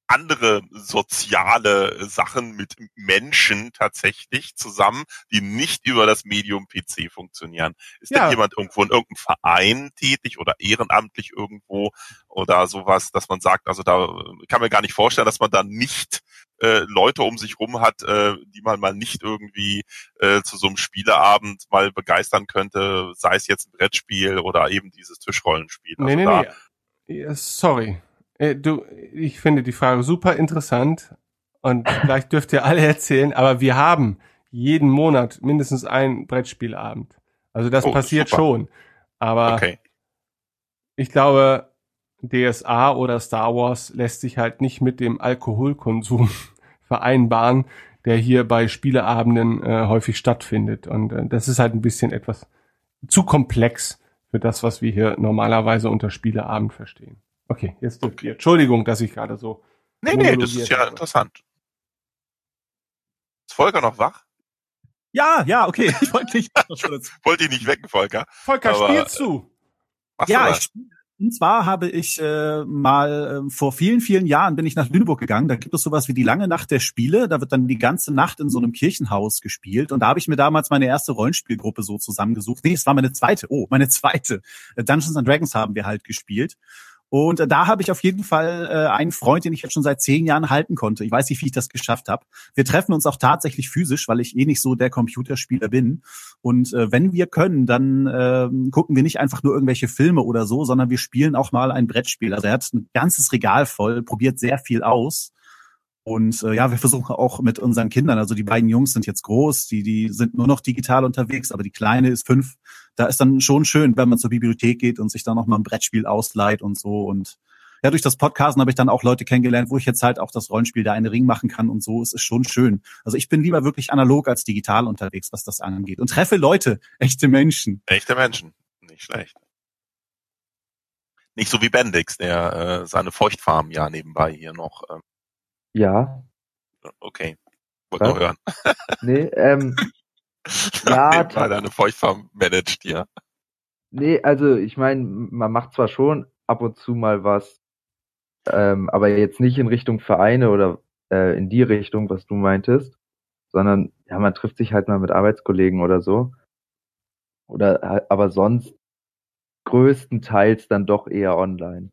andere soziale Sachen mit Menschen tatsächlich zusammen, die nicht über das Medium PC funktionieren. Ist ja. denn jemand irgendwo in irgendeinem Verein tätig oder ehrenamtlich irgendwo oder sowas, dass man sagt, also da kann man gar nicht vorstellen, dass man da nicht äh, Leute um sich rum hat, äh, die man mal nicht irgendwie äh, zu so einem Spieleabend mal begeistern könnte, sei es jetzt ein Brettspiel oder eben dieses Tischrollenspiel. Also nee, nee, nee. sorry. Äh, du, ich finde die Frage super interessant und vielleicht dürft ihr alle erzählen, aber wir haben jeden Monat mindestens einen Brettspielabend. Also das oh, passiert super. schon. Aber okay. ich glaube, DSA oder Star Wars lässt sich halt nicht mit dem Alkoholkonsum vereinbaren, der hier bei Spieleabenden äh, häufig stattfindet. Und äh, das ist halt ein bisschen etwas zu komplex für das, was wir hier normalerweise unter Spieleabend verstehen. Okay, jetzt okay. Entschuldigung, dass ich gerade so. Nee, nee, das ist ja habe. interessant. Ist Volker noch wach? Ja, ja, okay. Ich wollte nicht, wollte ihn nicht wecken, Volker. Volker, aber, spielst du? Ja, ich und zwar habe ich äh, mal äh, vor vielen, vielen Jahren bin ich nach Lüneburg gegangen. Da gibt es sowas wie die lange Nacht der Spiele. Da wird dann die ganze Nacht in so einem Kirchenhaus gespielt. Und da habe ich mir damals meine erste Rollenspielgruppe so zusammengesucht. Nee, es war meine zweite. Oh, meine zweite. Dungeons and Dragons haben wir halt gespielt. Und äh, da habe ich auf jeden Fall äh, einen Freund, den ich jetzt schon seit zehn Jahren halten konnte. Ich weiß nicht, wie ich das geschafft habe. Wir treffen uns auch tatsächlich physisch, weil ich eh nicht so der Computerspieler bin. Und äh, wenn wir können, dann äh, gucken wir nicht einfach nur irgendwelche Filme oder so, sondern wir spielen auch mal ein Brettspiel. Also er hat ein ganzes Regal voll, probiert sehr viel aus. Und äh, ja, wir versuchen auch mit unseren Kindern, also die beiden Jungs sind jetzt groß, die, die sind nur noch digital unterwegs, aber die Kleine ist fünf. Da ist dann schon schön, wenn man zur Bibliothek geht und sich da noch mal ein Brettspiel ausleiht und so. Und ja, durch das Podcasten habe ich dann auch Leute kennengelernt, wo ich jetzt halt auch das Rollenspiel da eine Ring machen kann und so. Es ist schon schön. Also ich bin lieber wirklich analog als digital unterwegs, was das angeht. Und treffe Leute, echte Menschen. Echte Menschen, nicht schlecht. Nicht so wie Bendix, der äh, seine Feuchtfarm ja nebenbei hier noch ähm, ja. Okay. Wollte nur hören. Nee, ähm, ja. Weil deine Feuchtfarm managt, ja. Nee, also ich meine, man macht zwar schon ab und zu mal was, ähm, aber jetzt nicht in Richtung Vereine oder äh, in die Richtung, was du meintest, sondern ja, man trifft sich halt mal mit Arbeitskollegen oder so. Oder aber sonst größtenteils dann doch eher online.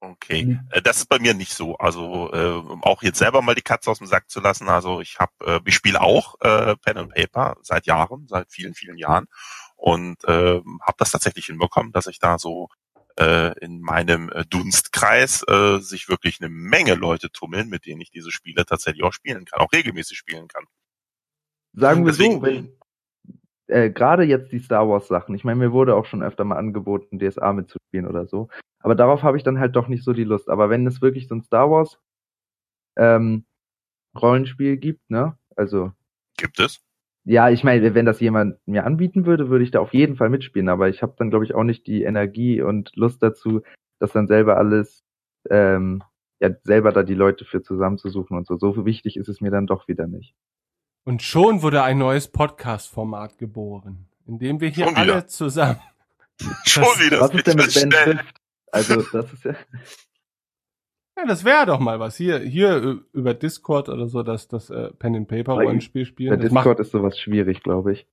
Okay, mhm. Äh, das ist bei mir nicht so. Also äh, auch jetzt selber mal die Katze aus dem Sack zu lassen. Also ich habe, äh, ich spiele auch äh, Pen and Paper seit Jahren, seit vielen vielen Jahren und äh, habe das tatsächlich hinbekommen, dass ich da so äh, in meinem äh, Dunstkreis äh, sich wirklich eine Menge Leute tummeln, mit denen ich diese Spiele tatsächlich auch spielen kann, auch regelmäßig spielen kann. Sagen wir Deswegen, so, wenn, äh, gerade jetzt die Star Wars Sachen. Ich meine, mir wurde auch schon öfter mal angeboten, DSA mitzuspielen oder so. Aber darauf habe ich dann halt doch nicht so die Lust. Aber wenn es wirklich so ein Star Wars ähm, Rollenspiel gibt, ne? Also. Gibt es? Ja, ich meine, wenn das jemand mir anbieten würde, würde ich da auf jeden Fall mitspielen. Aber ich habe dann, glaube ich, auch nicht die Energie und Lust dazu, das dann selber alles, ähm, ja, selber da die Leute für zusammenzusuchen und so. So wichtig ist es mir dann doch wieder nicht. Und schon wurde ein neues Podcast-Format geboren, in dem wir hier alle zusammen. schon wieder. Was ist denn mit Ben Swift? Also, das ist ja. Ja, das wäre doch mal was. Hier, hier über Discord oder so, dass das äh, Pen and Paper Rollenspiel spielen. Bei Discord ist sowas schwierig, glaube ich.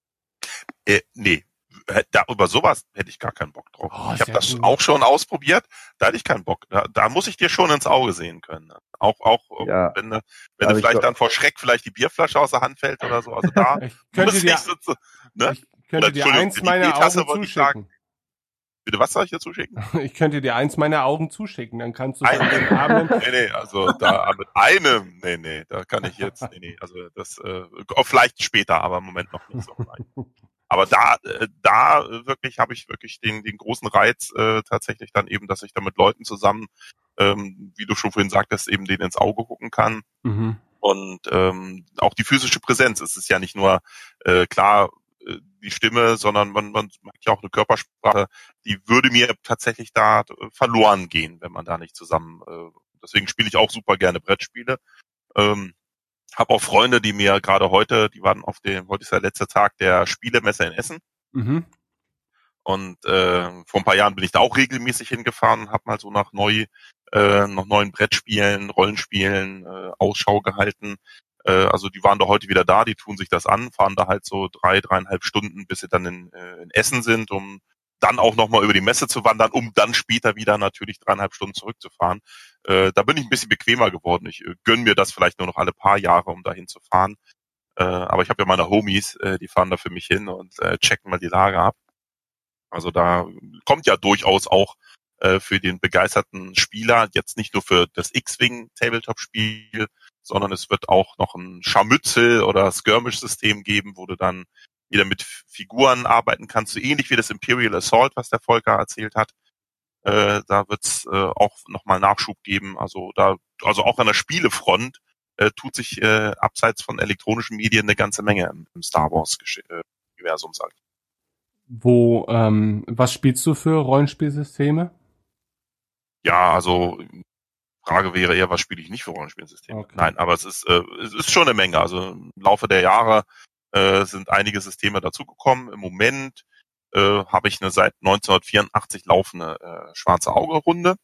Äh, nee, äh, da, über sowas hätte ich gar keinen Bock drauf. Oh, ich habe das gut. auch schon ausprobiert, da hätte ich keinen Bock. Da, da muss ich dir schon ins Auge sehen können. Auch, auch ja. wenn, wenn du vielleicht glaub... dann vor Schreck vielleicht die Bierflasche aus der Hand fällt oder so. Also da ich könnte dir, sitzen, ne? ich könnte dir eins meiner Augen zuschicken. Bitte, was soll ich dir zuschicken? Ich könnte dir eins meiner Augen zuschicken, dann kannst du so den Abend. nee, nee, also da mit einem, nee, nee, da kann ich jetzt, nee, nee, also das, äh, vielleicht später, aber im Moment noch nicht so. Aber da, äh, da wirklich habe ich wirklich den, den großen Reiz äh, tatsächlich dann eben, dass ich da mit Leuten zusammen, ähm, wie du schon vorhin sagtest, eben denen ins Auge gucken kann. Mhm. Und ähm, auch die physische Präsenz. Es ist ja nicht nur äh, klar die Stimme, sondern man, man merkt ja auch eine Körpersprache, die würde mir tatsächlich da äh, verloren gehen, wenn man da nicht zusammen. Äh, deswegen spiele ich auch super gerne Brettspiele. Ähm, habe auch Freunde, die mir gerade heute, die waren auf dem, heute ist der letzte Tag der Spielemesse in Essen. Mhm. Und äh, vor ein paar Jahren bin ich da auch regelmäßig hingefahren, habe mal so nach neu äh, noch neuen Brettspielen, Rollenspielen äh, Ausschau gehalten. Äh, also die waren da heute wieder da, die tun sich das an, fahren da halt so drei, dreieinhalb Stunden, bis sie dann in, äh, in Essen sind, um dann auch nochmal über die Messe zu wandern, um dann später wieder natürlich dreieinhalb Stunden zurückzufahren. Äh, da bin ich ein bisschen bequemer geworden. Ich äh, gönn mir das vielleicht nur noch alle paar Jahre, um dahin zu fahren. Äh, aber ich habe ja meine Homies, äh, die fahren da für mich hin und äh, checken mal die Lage ab. Also da kommt ja durchaus auch äh, für den begeisterten Spieler jetzt nicht nur für das X-Wing Tabletop-Spiel, sondern es wird auch noch ein Scharmützel oder Skirmish-System geben, wo du dann wieder mit Figuren arbeiten kannst, so ähnlich wie das Imperial Assault, was der Volker erzählt hat. Äh, da wird's äh, auch nochmal Nachschub geben. Also da, also auch an der Spielefront äh, tut sich äh, abseits von elektronischen Medien eine ganze Menge im, im Star Wars äh, Universum, sag ich. Wo, ähm, was spielst du für Rollenspielsysteme? Ja, also Frage wäre eher, was spiele ich nicht für Rollenspielsysteme? Okay. Nein, aber es ist, äh, es ist schon eine Menge. Also im Laufe der Jahre äh, sind einige Systeme dazugekommen. Im Moment äh, habe ich eine seit 1984 laufende äh, schwarze Auge-Runde.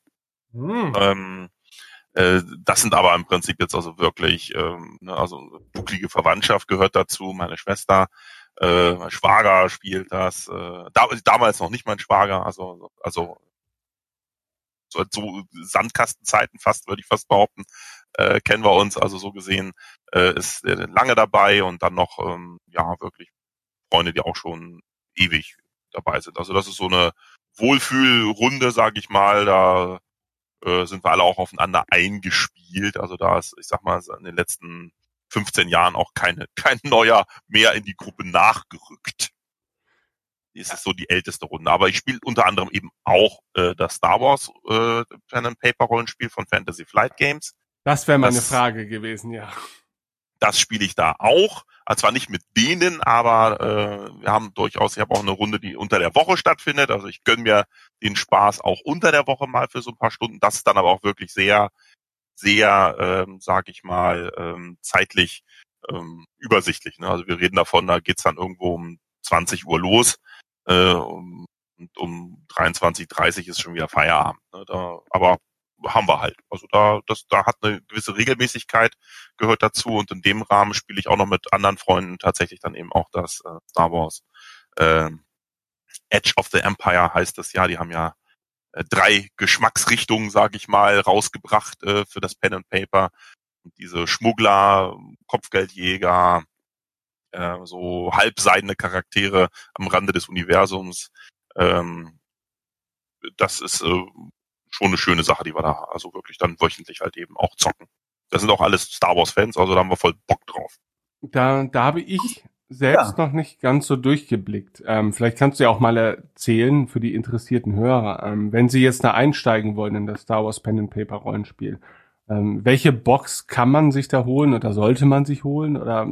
Hm. Ähm, äh, das sind aber im Prinzip jetzt also wirklich, ähm, ne, also bucklige Verwandtschaft gehört dazu, meine Schwester, äh, mein Schwager spielt das, äh, da, damals noch nicht mein Schwager, also, also so, Sandkastenzeiten fast, würde ich fast behaupten, äh, kennen wir uns. Also so gesehen äh, ist äh, lange dabei und dann noch ähm, ja wirklich Freunde, die auch schon ewig dabei sind. Also das ist so eine Wohlfühlrunde, sage ich mal. Da äh, sind wir alle auch aufeinander eingespielt. Also da ist, ich sag mal, in den letzten 15 Jahren auch keine, kein neuer mehr in die Gruppe nachgerückt. Es ist so die älteste Runde. Aber ich spiele unter anderem eben auch äh, das Star Wars äh, Pen and Paper Rollenspiel von Fantasy Flight Games. Das wäre meine das, Frage gewesen, ja. Das spiele ich da auch. Also zwar nicht mit denen, aber äh, wir haben durchaus, ich habe auch eine Runde, die unter der Woche stattfindet. Also ich gönn mir den Spaß auch unter der Woche mal für so ein paar Stunden. Das ist dann aber auch wirklich sehr, sehr, ähm, sag ich mal, ähm, zeitlich ähm, übersichtlich. Ne? Also wir reden davon, da geht's dann irgendwo um 20 Uhr los äh, und um 23.30 ist schon wieder Feierabend. Ne? Da, aber haben wir halt. Also da, das, da hat eine gewisse Regelmäßigkeit gehört dazu und in dem Rahmen spiele ich auch noch mit anderen Freunden tatsächlich dann eben auch das äh, Star Wars äh, Edge of the Empire heißt das ja. Die haben ja äh, drei Geschmacksrichtungen, sage ich mal, rausgebracht äh, für das Pen and Paper. Und diese Schmuggler, Kopfgeldjäger, äh, so halbseidene Charaktere am Rande des Universums. Ähm, das ist äh, schon eine schöne Sache, die wir da also wirklich dann wöchentlich halt eben auch zocken. Das sind auch alles Star Wars Fans, also da haben wir voll Bock drauf. Da, da habe ich selbst ja. noch nicht ganz so durchgeblickt. Ähm, vielleicht kannst du ja auch mal erzählen für die interessierten Hörer, ähm, wenn sie jetzt da einsteigen wollen in das Star Wars Pen and Paper Rollenspiel. Ähm, welche Box kann man sich da holen oder sollte man sich holen oder?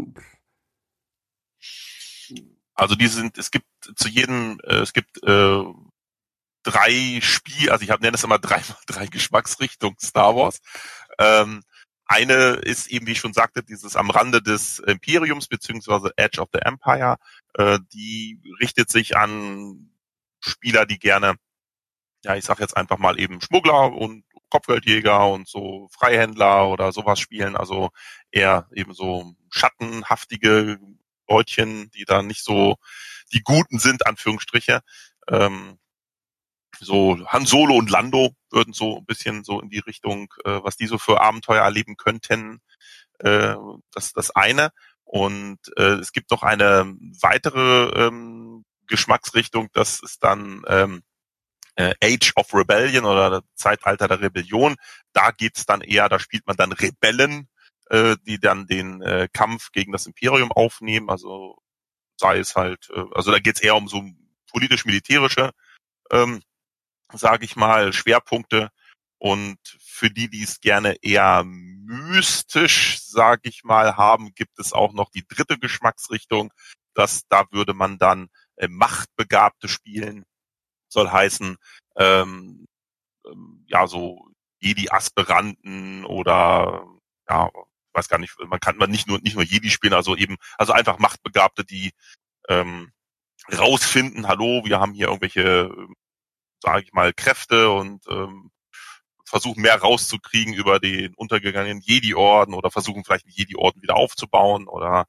Also die sind, es gibt zu jedem, äh, es gibt äh, drei Spiel, also ich habe nenne es immer drei, drei Geschmacksrichtungen Star Wars. Ähm, eine ist eben, wie ich schon sagte, dieses am Rande des Imperiums beziehungsweise Edge of the Empire. Äh, die richtet sich an Spieler, die gerne, ja, ich sag jetzt einfach mal eben Schmuggler und Kopfgeldjäger und so Freihändler oder sowas spielen. Also eher eben so schattenhaftige Leutchen, die da nicht so die Guten sind, Anführungsstriche. Ähm, so Han Solo und Lando würden so ein bisschen so in die Richtung, äh, was die so für Abenteuer erleben könnten. Äh, das das eine. Und äh, es gibt noch eine weitere ähm, Geschmacksrichtung, das ist dann ähm, äh, Age of Rebellion oder Zeitalter der Rebellion. Da geht's dann eher, da spielt man dann Rebellen, äh, die dann den äh, Kampf gegen das Imperium aufnehmen. Also sei es halt, äh, also da geht's eher um so politisch-militärische ähm, sage ich mal, Schwerpunkte. Und für die, die es gerne eher mystisch, sage ich mal, haben, gibt es auch noch die dritte Geschmacksrichtung. Das, da würde man dann äh, Machtbegabte spielen. Soll heißen, ähm, ähm, ja, so Jedi-Aspiranten oder ja, weiß gar nicht, man kann man nicht nur nicht nur Jedi spielen, also eben, also einfach Machtbegabte, die ähm, rausfinden, hallo, wir haben hier irgendwelche sage ich mal, Kräfte und ähm, versuchen mehr rauszukriegen über den untergegangenen Jedi-Orden oder versuchen vielleicht einen Jedi-Orden wieder aufzubauen oder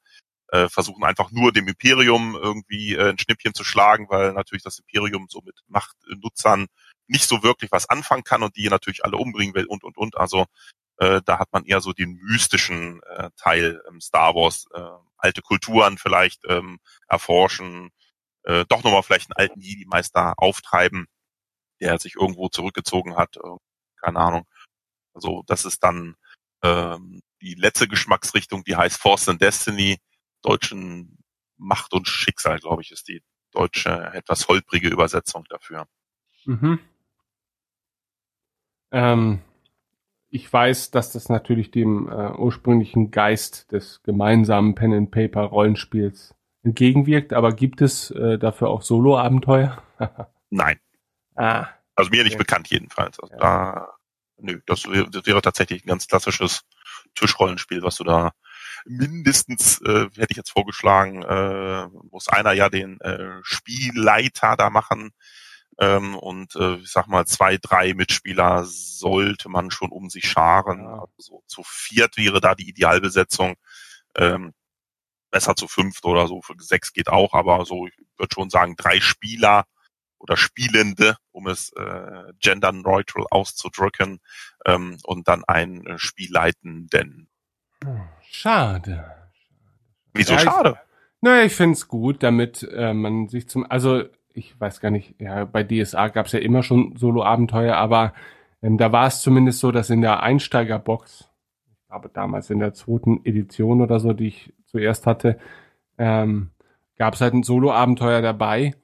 äh, versuchen einfach nur dem Imperium irgendwie äh, ein Schnippchen zu schlagen, weil natürlich das Imperium so mit Machtnutzern nicht so wirklich was anfangen kann und die natürlich alle umbringen will und und und. Also äh, da hat man eher so den mystischen äh, Teil im Star Wars, äh, alte Kulturen vielleicht ähm, erforschen, äh, doch nochmal vielleicht einen alten Jedi-Meister auftreiben, der sich irgendwo zurückgezogen hat, äh, keine Ahnung. Also das ist dann ähm, die letzte Geschmacksrichtung, die heißt Force and Destiny, deutschen Macht und Schicksal, glaube ich, ist die deutsche etwas holprige Übersetzung dafür. Mhm. Ähm, ich weiß, dass das natürlich dem äh, ursprünglichen Geist des gemeinsamen Pen and Paper Rollenspiels entgegenwirkt, aber gibt es äh, dafür auch Solo-Abenteuer? Nein. Ah. Also mir nicht okay. bekannt jedenfalls. Also ja. da, nö, das wäre, das wäre tatsächlich ein ganz klassisches Tischrollenspiel, was du da mindestens, äh, hätte ich jetzt vorgeschlagen, äh, muss einer ja den äh, Spielleiter da machen. Ähm, und äh, ich sag mal, zwei, drei Mitspieler sollte man schon um sich scharen. Also zu viert wäre da die Idealbesetzung. Ähm, besser zu fünft oder so, für sechs geht auch, aber so, ich würde schon sagen, drei Spieler oder Spielende, um es äh, gender neutral auszudrücken, ähm, und dann ein äh, Spielleitenden. Schade. Wieso ja, schade? Ich, naja, ich finde es gut, damit äh, man sich zum, also ich weiß gar nicht, ja, bei DSA gab es ja immer schon Solo-Abenteuer, aber ähm, da war es zumindest so, dass in der Einsteigerbox, ich glaube damals in der zweiten Edition oder so, die ich zuerst hatte, ähm, gab es halt ein Solo-Abenteuer dabei,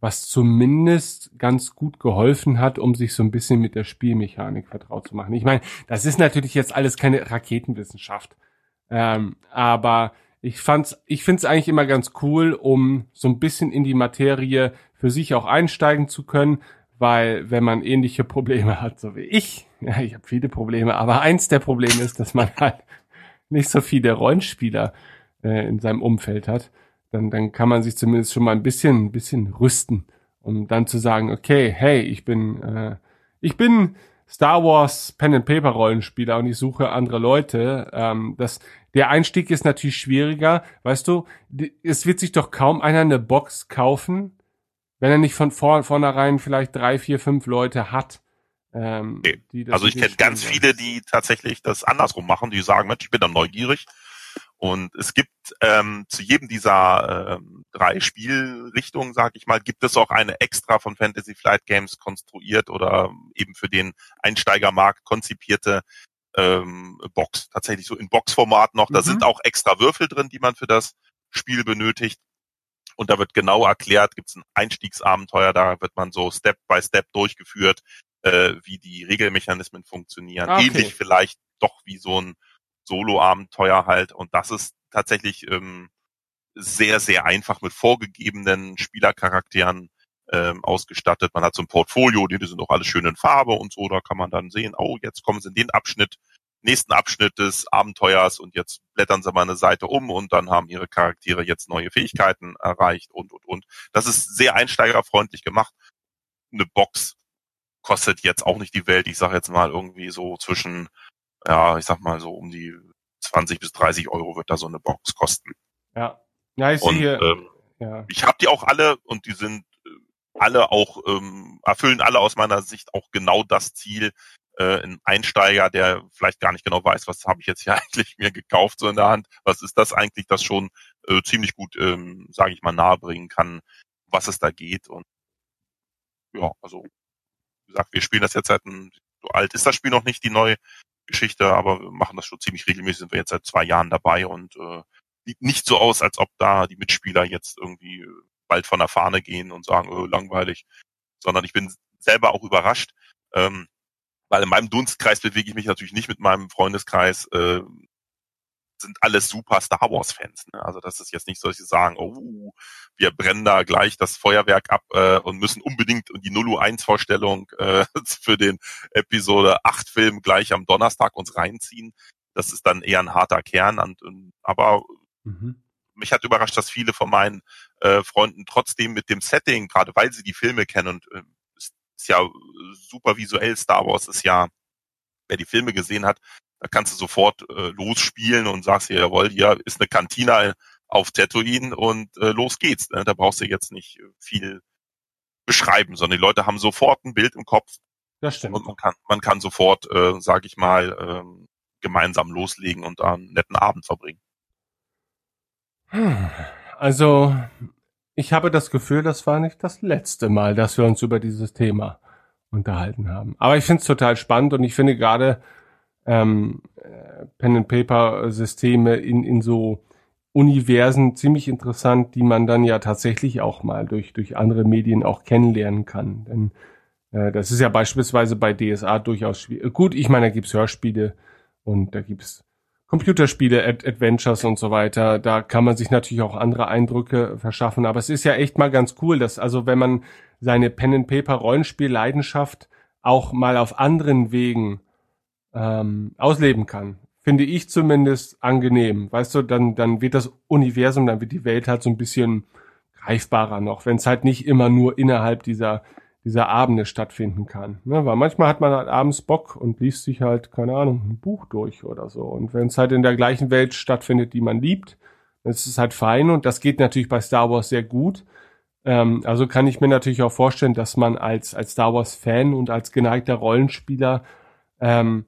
was zumindest ganz gut geholfen hat, um sich so ein bisschen mit der Spielmechanik vertraut zu machen. Ich meine, das ist natürlich jetzt alles keine Raketenwissenschaft, ähm, aber ich fand's, ich find's eigentlich immer ganz cool, um so ein bisschen in die Materie für sich auch einsteigen zu können, weil wenn man ähnliche Probleme hat, so wie ich, ja, ich habe viele Probleme, aber eins der Probleme ist, dass man halt nicht so viele Rollenspieler äh, in seinem Umfeld hat, dann, dann kann man sich zumindest schon mal ein bisschen, ein bisschen rüsten, um dann zu sagen, okay, hey, ich bin, äh, ich bin Star Wars Pen and Paper Rollenspieler und ich suche andere Leute. Ähm, das, der Einstieg ist natürlich schwieriger, weißt du. Es wird sich doch kaum einer eine Box kaufen, wenn er nicht von vor, vornherein vielleicht drei, vier, fünf Leute hat. Ähm, okay. also ich kenne ganz viele, die tatsächlich das andersrum machen, die sagen, Mensch, ich bin dann neugierig und es gibt ähm, zu jedem dieser ähm, drei Spielrichtungen, sag ich mal, gibt es auch eine extra von Fantasy Flight Games konstruiert oder eben für den Einsteigermarkt konzipierte ähm, Box. Tatsächlich so in Boxformat noch. Da mhm. sind auch extra Würfel drin, die man für das Spiel benötigt. Und da wird genau erklärt, gibt es ein Einstiegsabenteuer, da wird man so Step by Step durchgeführt, äh, wie die Regelmechanismen funktionieren. Ah, okay. Ähnlich vielleicht doch wie so ein Solo-Abenteuer halt. Und das ist tatsächlich ähm, sehr, sehr einfach mit vorgegebenen Spielercharakteren ähm, ausgestattet. Man hat so ein Portfolio, die, sind auch alle schön in Farbe und so. Da kann man dann sehen, oh, jetzt kommen sie in den Abschnitt, nächsten Abschnitt des Abenteuers und jetzt blättern sie mal eine Seite um und dann haben ihre Charaktere jetzt neue Fähigkeiten erreicht und, und, und. Das ist sehr einsteigerfreundlich gemacht. Eine Box kostet jetzt auch nicht die Welt. Ich sage jetzt mal irgendwie so zwischen ja, ich sag mal so um die 20 bis 30 Euro wird da so eine Box kosten. Ja. Ja, ich und, sehe. Ähm, ja. Ich habe die auch alle und die sind äh, alle auch ähm, erfüllen alle aus meiner Sicht auch genau das Ziel. Äh, ein Einsteiger, der vielleicht gar nicht genau weiß, was habe ich jetzt hier eigentlich mir gekauft so in der Hand, was ist das eigentlich, das schon äh, ziemlich gut, ähm, sage ich mal, nahebringen kann, was es da geht und ja, also wie gesagt, wir spielen das jetzt seit ein, so alt ist das Spiel noch nicht, die neue Geschichte, aber wir machen das schon ziemlich regelmäßig, sind wir jetzt seit zwei Jahren dabei und äh, sieht nicht so aus, als ob da die Mitspieler jetzt irgendwie bald von der Fahne gehen und sagen, oh, langweilig, sondern ich bin selber auch überrascht, ähm, weil in meinem Dunstkreis bewege ich mich natürlich nicht mit meinem Freundeskreis, äh, sind alles super Star Wars Fans. Ne? Also das ist jetzt nicht so, dass sie sagen, oh, wir brennen da gleich das Feuerwerk ab äh, und müssen unbedingt die 001 Vorstellung äh, für den Episode 8 Film gleich am Donnerstag uns reinziehen. Das ist dann eher ein harter Kern. Und, und aber mhm. mich hat überrascht, dass viele von meinen äh, Freunden trotzdem mit dem Setting, gerade weil sie die Filme kennen und äh, ist, ist ja super visuell, Star Wars ist ja wer die Filme gesehen hat, da kannst du sofort äh, losspielen und sagst dir, jawohl, hier ist eine Kantina auf Tatooine und äh, los geht's. Ne? Da brauchst du jetzt nicht viel beschreiben, sondern die Leute haben sofort ein Bild im Kopf. Das stimmt. Und man kann, man kann sofort, äh, sag ich mal, äh, gemeinsam loslegen und einen netten Abend verbringen. Also, ich habe das Gefühl, das war nicht das letzte Mal, dass wir uns über dieses Thema unterhalten haben. Aber ich finde es total spannend und ich finde gerade ähm, äh, Pen-and-Paper-Systeme in, in so Universen ziemlich interessant, die man dann ja tatsächlich auch mal durch, durch andere Medien auch kennenlernen kann. Denn äh, das ist ja beispielsweise bei DSA durchaus schwierig. Gut, ich meine, da gibt's Hörspiele und da gibt's Computerspiele, Ad Adventures und so weiter. Da kann man sich natürlich auch andere Eindrücke verschaffen. Aber es ist ja echt mal ganz cool, dass also wenn man seine Pen and Paper Rollenspiel Leidenschaft auch mal auf anderen Wegen ähm, ausleben kann, finde ich zumindest angenehm. Weißt du, dann dann wird das Universum, dann wird die Welt halt so ein bisschen greifbarer noch, wenn es halt nicht immer nur innerhalb dieser dieser Abende stattfinden kann. Ne? Weil manchmal hat man halt abends Bock und liest sich halt, keine Ahnung, ein Buch durch oder so. Und wenn es halt in der gleichen Welt stattfindet, die man liebt, dann ist es halt fein und das geht natürlich bei Star Wars sehr gut. Ähm, also kann ich mir natürlich auch vorstellen, dass man als, als Star Wars Fan und als geneigter Rollenspieler ähm,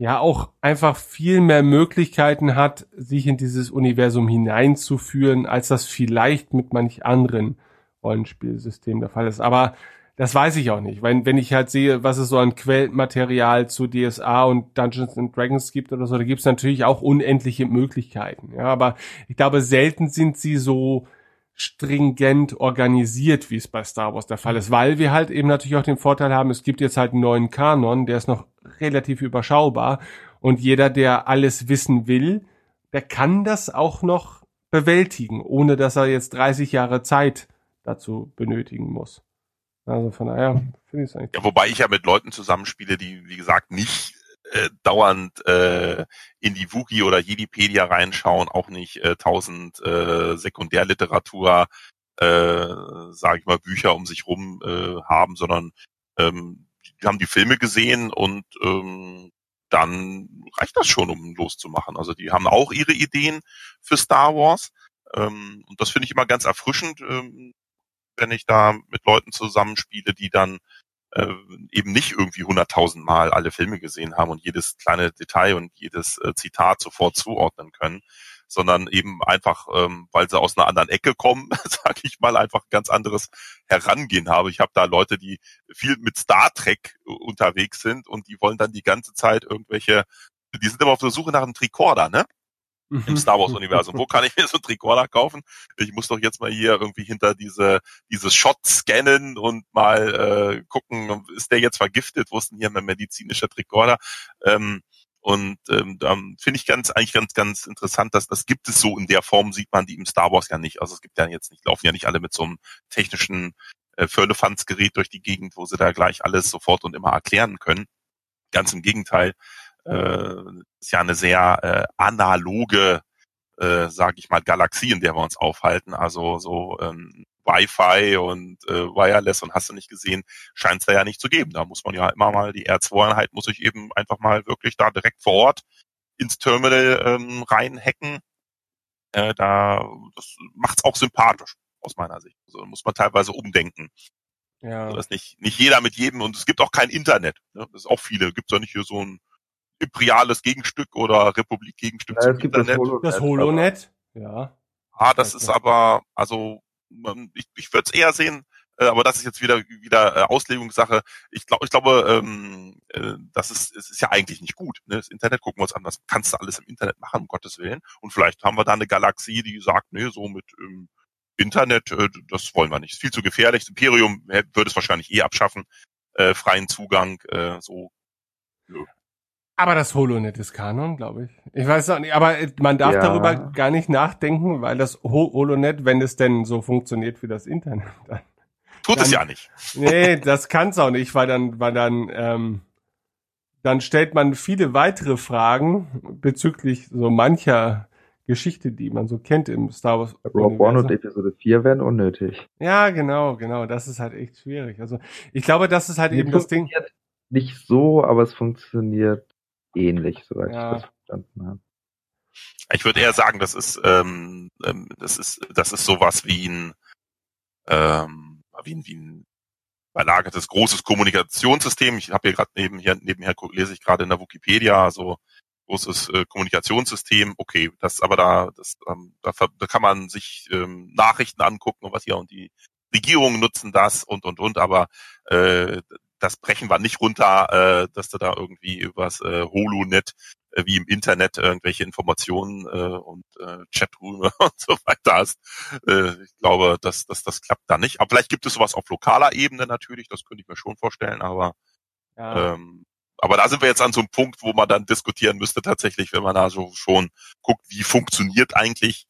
ja auch einfach viel mehr Möglichkeiten hat, sich in dieses Universum hineinzuführen, als das vielleicht mit manch anderen Rollenspielsystemen der Fall ist. Aber das weiß ich auch nicht. Wenn, wenn ich halt sehe, was es so an Quellmaterial zu DSA und Dungeons and Dragons gibt oder so, da gibt es natürlich auch unendliche Möglichkeiten. Ja, aber ich glaube, selten sind sie so stringent organisiert, wie es bei Star Wars der Fall ist, weil wir halt eben natürlich auch den Vorteil haben, es gibt jetzt halt einen neuen Kanon, der ist noch relativ überschaubar und jeder, der alles wissen will, der kann das auch noch bewältigen, ohne dass er jetzt 30 Jahre Zeit dazu benötigen muss. Also von daher finde ich es eigentlich. Ja, wobei ich ja mit Leuten zusammenspiele, die, wie gesagt, nicht äh, dauernd äh, in die Wookie oder Jedipedia reinschauen, auch nicht äh, tausend äh, Sekundärliteratur, äh, sage ich mal, Bücher um sich rum äh, haben, sondern ähm, haben die Filme gesehen und ähm, dann reicht das schon, um loszumachen. Also die haben auch ihre Ideen für Star Wars. Ähm, und das finde ich immer ganz erfrischend, ähm, wenn ich da mit Leuten zusammenspiele, die dann äh, eben nicht irgendwie hunderttausend Mal alle Filme gesehen haben und jedes kleine Detail und jedes äh, Zitat sofort zuordnen können, sondern eben einfach, ähm, weil sie aus einer anderen Ecke kommen, sage ich mal, einfach ganz anderes Herangehen habe. Ich habe da Leute, die viel mit Star Trek unterwegs sind und die wollen dann die ganze Zeit irgendwelche, die sind immer auf der Suche nach einem Tricorder, ne? im mhm. Star Wars Universum. Wo kann ich mir so ein Tricorder kaufen? Ich muss doch jetzt mal hier irgendwie hinter diese dieses Shot scannen und mal äh, gucken, ist der jetzt vergiftet? Wo ist denn hier mein medizinischer Tricorder? Ähm, und ähm, finde ich ganz eigentlich ganz ganz interessant, dass das gibt es so in der Form sieht man die im Star Wars ja nicht. Also es gibt ja jetzt nicht laufen ja nicht alle mit so einem technischen äh, Firlefanz-Gerät durch die Gegend, wo sie da gleich alles sofort und immer erklären können. Ganz im Gegenteil äh, ist ja eine sehr äh, analoge, äh, sage ich mal, Galaxie, in der wir uns aufhalten. Also so ähm, Wi-Fi und äh, Wireless und hast du nicht gesehen, scheint es da ja nicht zu geben. Da muss man ja immer mal die R2-Einheit muss ich eben einfach mal wirklich da direkt vor Ort ins Terminal ähm, reinhacken. Äh, da das macht's auch sympathisch aus meiner Sicht. Also muss man teilweise umdenken. Ja. Also, dass nicht, nicht jeder mit jedem und es gibt auch kein Internet. Ne? Das ist auch viele. Gibt es ja nicht hier so ein imperiales Gegenstück oder Republik Gegenstück ja, zum es gibt Internet. Das Holonet, das Holonet ja. Ah, das ist aber, also ich, ich würde es eher sehen, äh, aber das ist jetzt wieder wieder äh, Auslegungssache. Ich glaube, ich glaube, ähm, äh, das ist es ist ja eigentlich nicht gut. Ne? Das Internet gucken wir uns an, was kannst du alles im Internet machen, um Gottes willen. Und vielleicht haben wir da eine Galaxie, die sagt, nee, so mit ähm, Internet, äh, das wollen wir nicht. Ist viel zu gefährlich. Das Imperium würde es wahrscheinlich eh abschaffen, äh, freien Zugang, äh, so. Nö. Aber das HoloNet ist Kanon, glaube ich. Ich weiß auch nicht, aber man darf ja. darüber gar nicht nachdenken, weil das HoloNet, wenn es denn so funktioniert wie das Internet, dann. Tut dann, es ja nicht. Nee, das kann es auch nicht, weil dann, weil dann, ähm, dann stellt man viele weitere Fragen bezüglich so mancher Geschichte, die man so kennt im Star Wars. Rogue One und Episode 4 wären unnötig. Ja, genau, genau. Das ist halt echt schwierig. Also ich glaube, das ist halt Die eben das Ding nicht so, aber es funktioniert ähnlich, soweit Ja. ich das verstanden habe. Ich würde eher sagen, das ist, ähm, ähm, das ist, das ist sowas wie ein, ähm, wie ein, wie ein verlagertes großes Kommunikationssystem. Ich habe hier gerade nebenher, nebenher lese ich gerade in der Wikipedia so großes äh, Kommunikationssystem. Okay, das aber da, das, ähm, da, da kann man sich ähm, Nachrichten angucken und was hier und die Regierungen nutzen das und und und, aber äh, das brechen wir nicht runter, äh, dass du da irgendwie übers äh, Holonet äh, wie im Internet irgendwelche Informationen äh, und äh, Chaträume und so weiter hast. Äh, ich glaube, dass das, das klappt da nicht. Aber vielleicht gibt es sowas auf lokaler Ebene natürlich, das könnte ich mir schon vorstellen, aber Ja. ähm, aber da sind wir jetzt an so einem Punkt, wo man dann diskutieren müsste tatsächlich, wenn man da so schon guckt, wie funktioniert eigentlich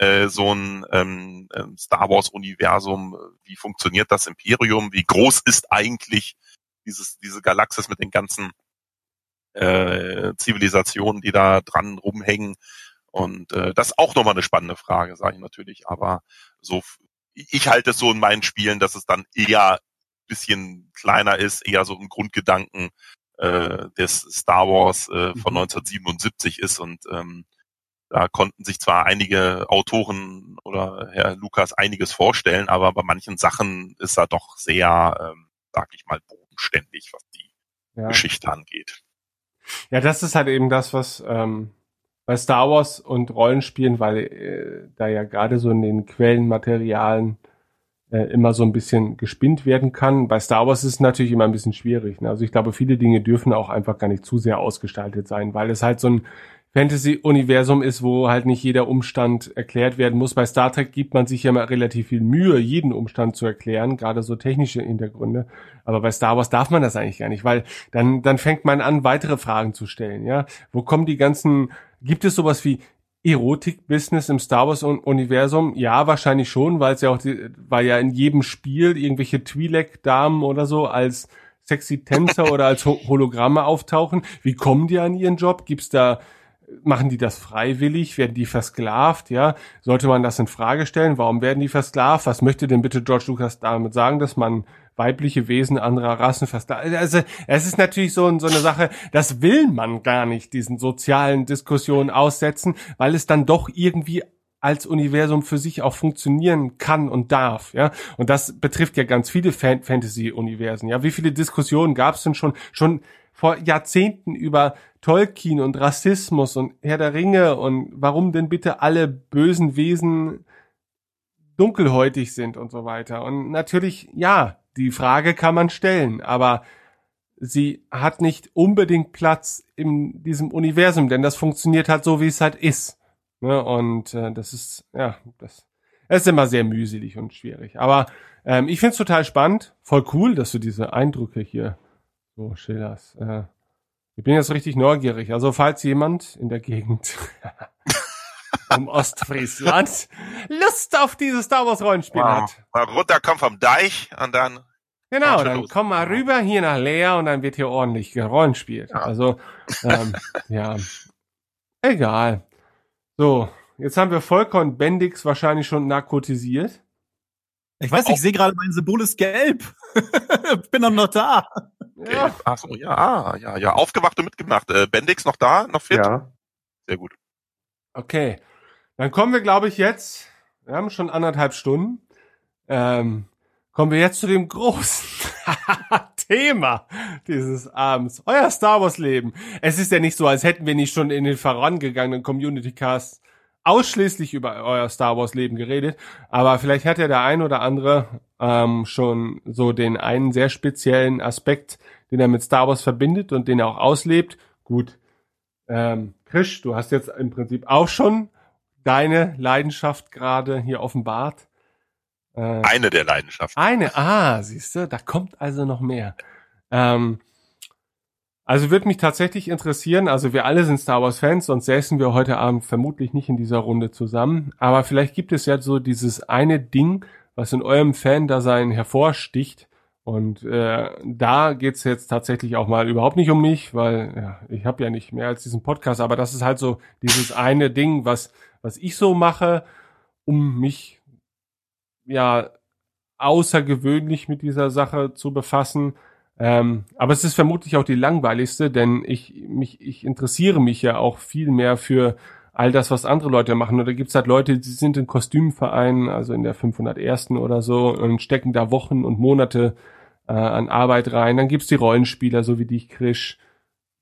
äh, so ein ähm, ähm, Star Wars Universum, wie funktioniert das Imperium, wie groß ist eigentlich dieses diese Galaxis mit den ganzen äh, Zivilisationen, die da dran rumhängen. Und äh, das ist auch nochmal eine spannende Frage, sage ich natürlich. Aber so, ich halte es so in meinen Spielen, dass es dann eher bisschen kleiner ist, eher so ein Grundgedanken äh, des Star Wars äh, von Mhm. 1977 ist. Und ähm, da konnten sich zwar einige Autoren oder Herr Lukas einiges vorstellen, aber bei manchen Sachen ist er doch sehr, ähm, sag ich mal, bodenständig, was die ja. Geschichte angeht. Ja, das ist halt eben das, was ähm, bei Star Wars und Rollenspielen, weil äh, da ja gerade so in den Quellenmaterialien äh, immer so ein bisschen gespinnt werden kann. Bei Star Wars ist es natürlich immer ein bisschen schwierig. Ne? Also ich glaube, viele Dinge dürfen auch einfach gar nicht zu sehr ausgestaltet sein, weil es halt so ein Fantasy-Universum ist, wo halt nicht jeder Umstand erklärt werden muss. Bei Star Trek gibt man sich ja immer relativ viel Mühe, jeden Umstand zu erklären, gerade so technische Hintergründe. Aber bei Star Wars darf man das eigentlich gar nicht, weil dann, dann fängt man an, weitere Fragen zu stellen. Ja, wo kommen die ganzen? Gibt es sowas wie Erotik-Business im Star Wars-Universum? Ja, wahrscheinlich schon, weil es ja auch, die, weil ja in jedem Spiel irgendwelche Twi'lek-Damen oder so als sexy Tänzer oder als Ho Hologramme auftauchen. Wie kommen die an ihren Job? Gibt's da machen die das freiwillig? Werden die versklavt? Ja, sollte man das in Frage stellen? Warum werden die versklavt? Was möchte denn bitte George Lucas damit sagen, dass man weibliche Wesen anderer Rassen versklavt? Also, es ist natürlich so, so eine Sache, das will man gar nicht, diesen sozialen Diskussionen aussetzen, weil es dann doch irgendwie als Universum für sich auch funktionieren kann und darf, ja. Und das betrifft ja ganz viele Fan Fantasy-Universen, ja. Wie viele Diskussionen gab es denn schon, schon vor Jahrzehnten über Tolkien und Rassismus und Herr der Ringe und warum denn bitte alle bösen Wesen dunkelhäutig sind und so weiter. Und natürlich, ja, die Frage kann man stellen, aber sie hat nicht unbedingt Platz in diesem Universum, denn das funktioniert halt so, wie es halt ist. Ne? Und äh, das ist, ja, das, ist immer sehr mühselig und schwierig. Aber ähm, ich find's total spannend, voll cool, dass du diese Eindrücke hier so schilderst. Äh, ich bin jetzt richtig neugierig. Also falls jemand in der Gegend um Ostfriesland Lust auf dieses Star Wars Rollenspiel hat. Mal runterkommen vom Deich und dann Genau, dann los. komm mal rüber hier nach Leer und dann wird hier ordentlich gerollenspielt. Ja. Also, ähm, ja, egal. So, jetzt haben wir Volker und Bendix wahrscheinlich schon narkotisiert. Ich weiß nicht, ich sehe gerade, mein Symbol ist gelb. Bin doch noch da. Ja, Ach so, ja, ah, ja, ja, aufgewacht und mitgemacht. Äh, Bendix noch da, noch fit? Ja, Sehr gut. okay. Dann kommen wir, glaube ich, jetzt, wir haben schon anderthalb Stunden, ähm, kommen wir jetzt zu dem großen Thema dieses Abends. Euer Star Wars Leben. Es ist ja nicht so, als hätten wir nicht schon in den vorangegangenen Community Casts ausschließlich über euer Star Wars Leben geredet, aber vielleicht hat ja der ein oder andere ähm, schon so den einen sehr speziellen Aspekt, den er mit Star Wars verbindet und den er auch auslebt. Gut, ähm, Krisch, du hast jetzt im Prinzip auch schon deine Leidenschaft gerade hier offenbart. Äh, Eine der Leidenschaften. eine, ah, siehst du, da kommt also noch mehr. Ähm, also wird mich tatsächlich interessieren, also wir alle sind Star Wars Fans, sonst säßen wir heute Abend vermutlich nicht in dieser Runde zusammen. Aber vielleicht gibt es ja so dieses eine Ding, was in eurem Fan-Dasein hervorsticht. Und äh, da geht's jetzt tatsächlich auch mal überhaupt nicht um mich, weil ja, ich habe ja nicht mehr als diesen Podcast, aber das ist halt so dieses eine Ding, was, was ich so mache, um mich ja außergewöhnlich mit dieser Sache zu befassen. Ähm, aber es ist vermutlich auch die langweiligste, denn ich, mich, ich interessiere mich ja auch viel mehr für all das, was andere Leute machen. Oder gibt's halt Leute, die sind in Kostümvereinen, also in der 501. oder so, und stecken da Wochen und Monate äh, an Arbeit rein. Dann gibt's die Rollenspieler, so wie dich, Krisch,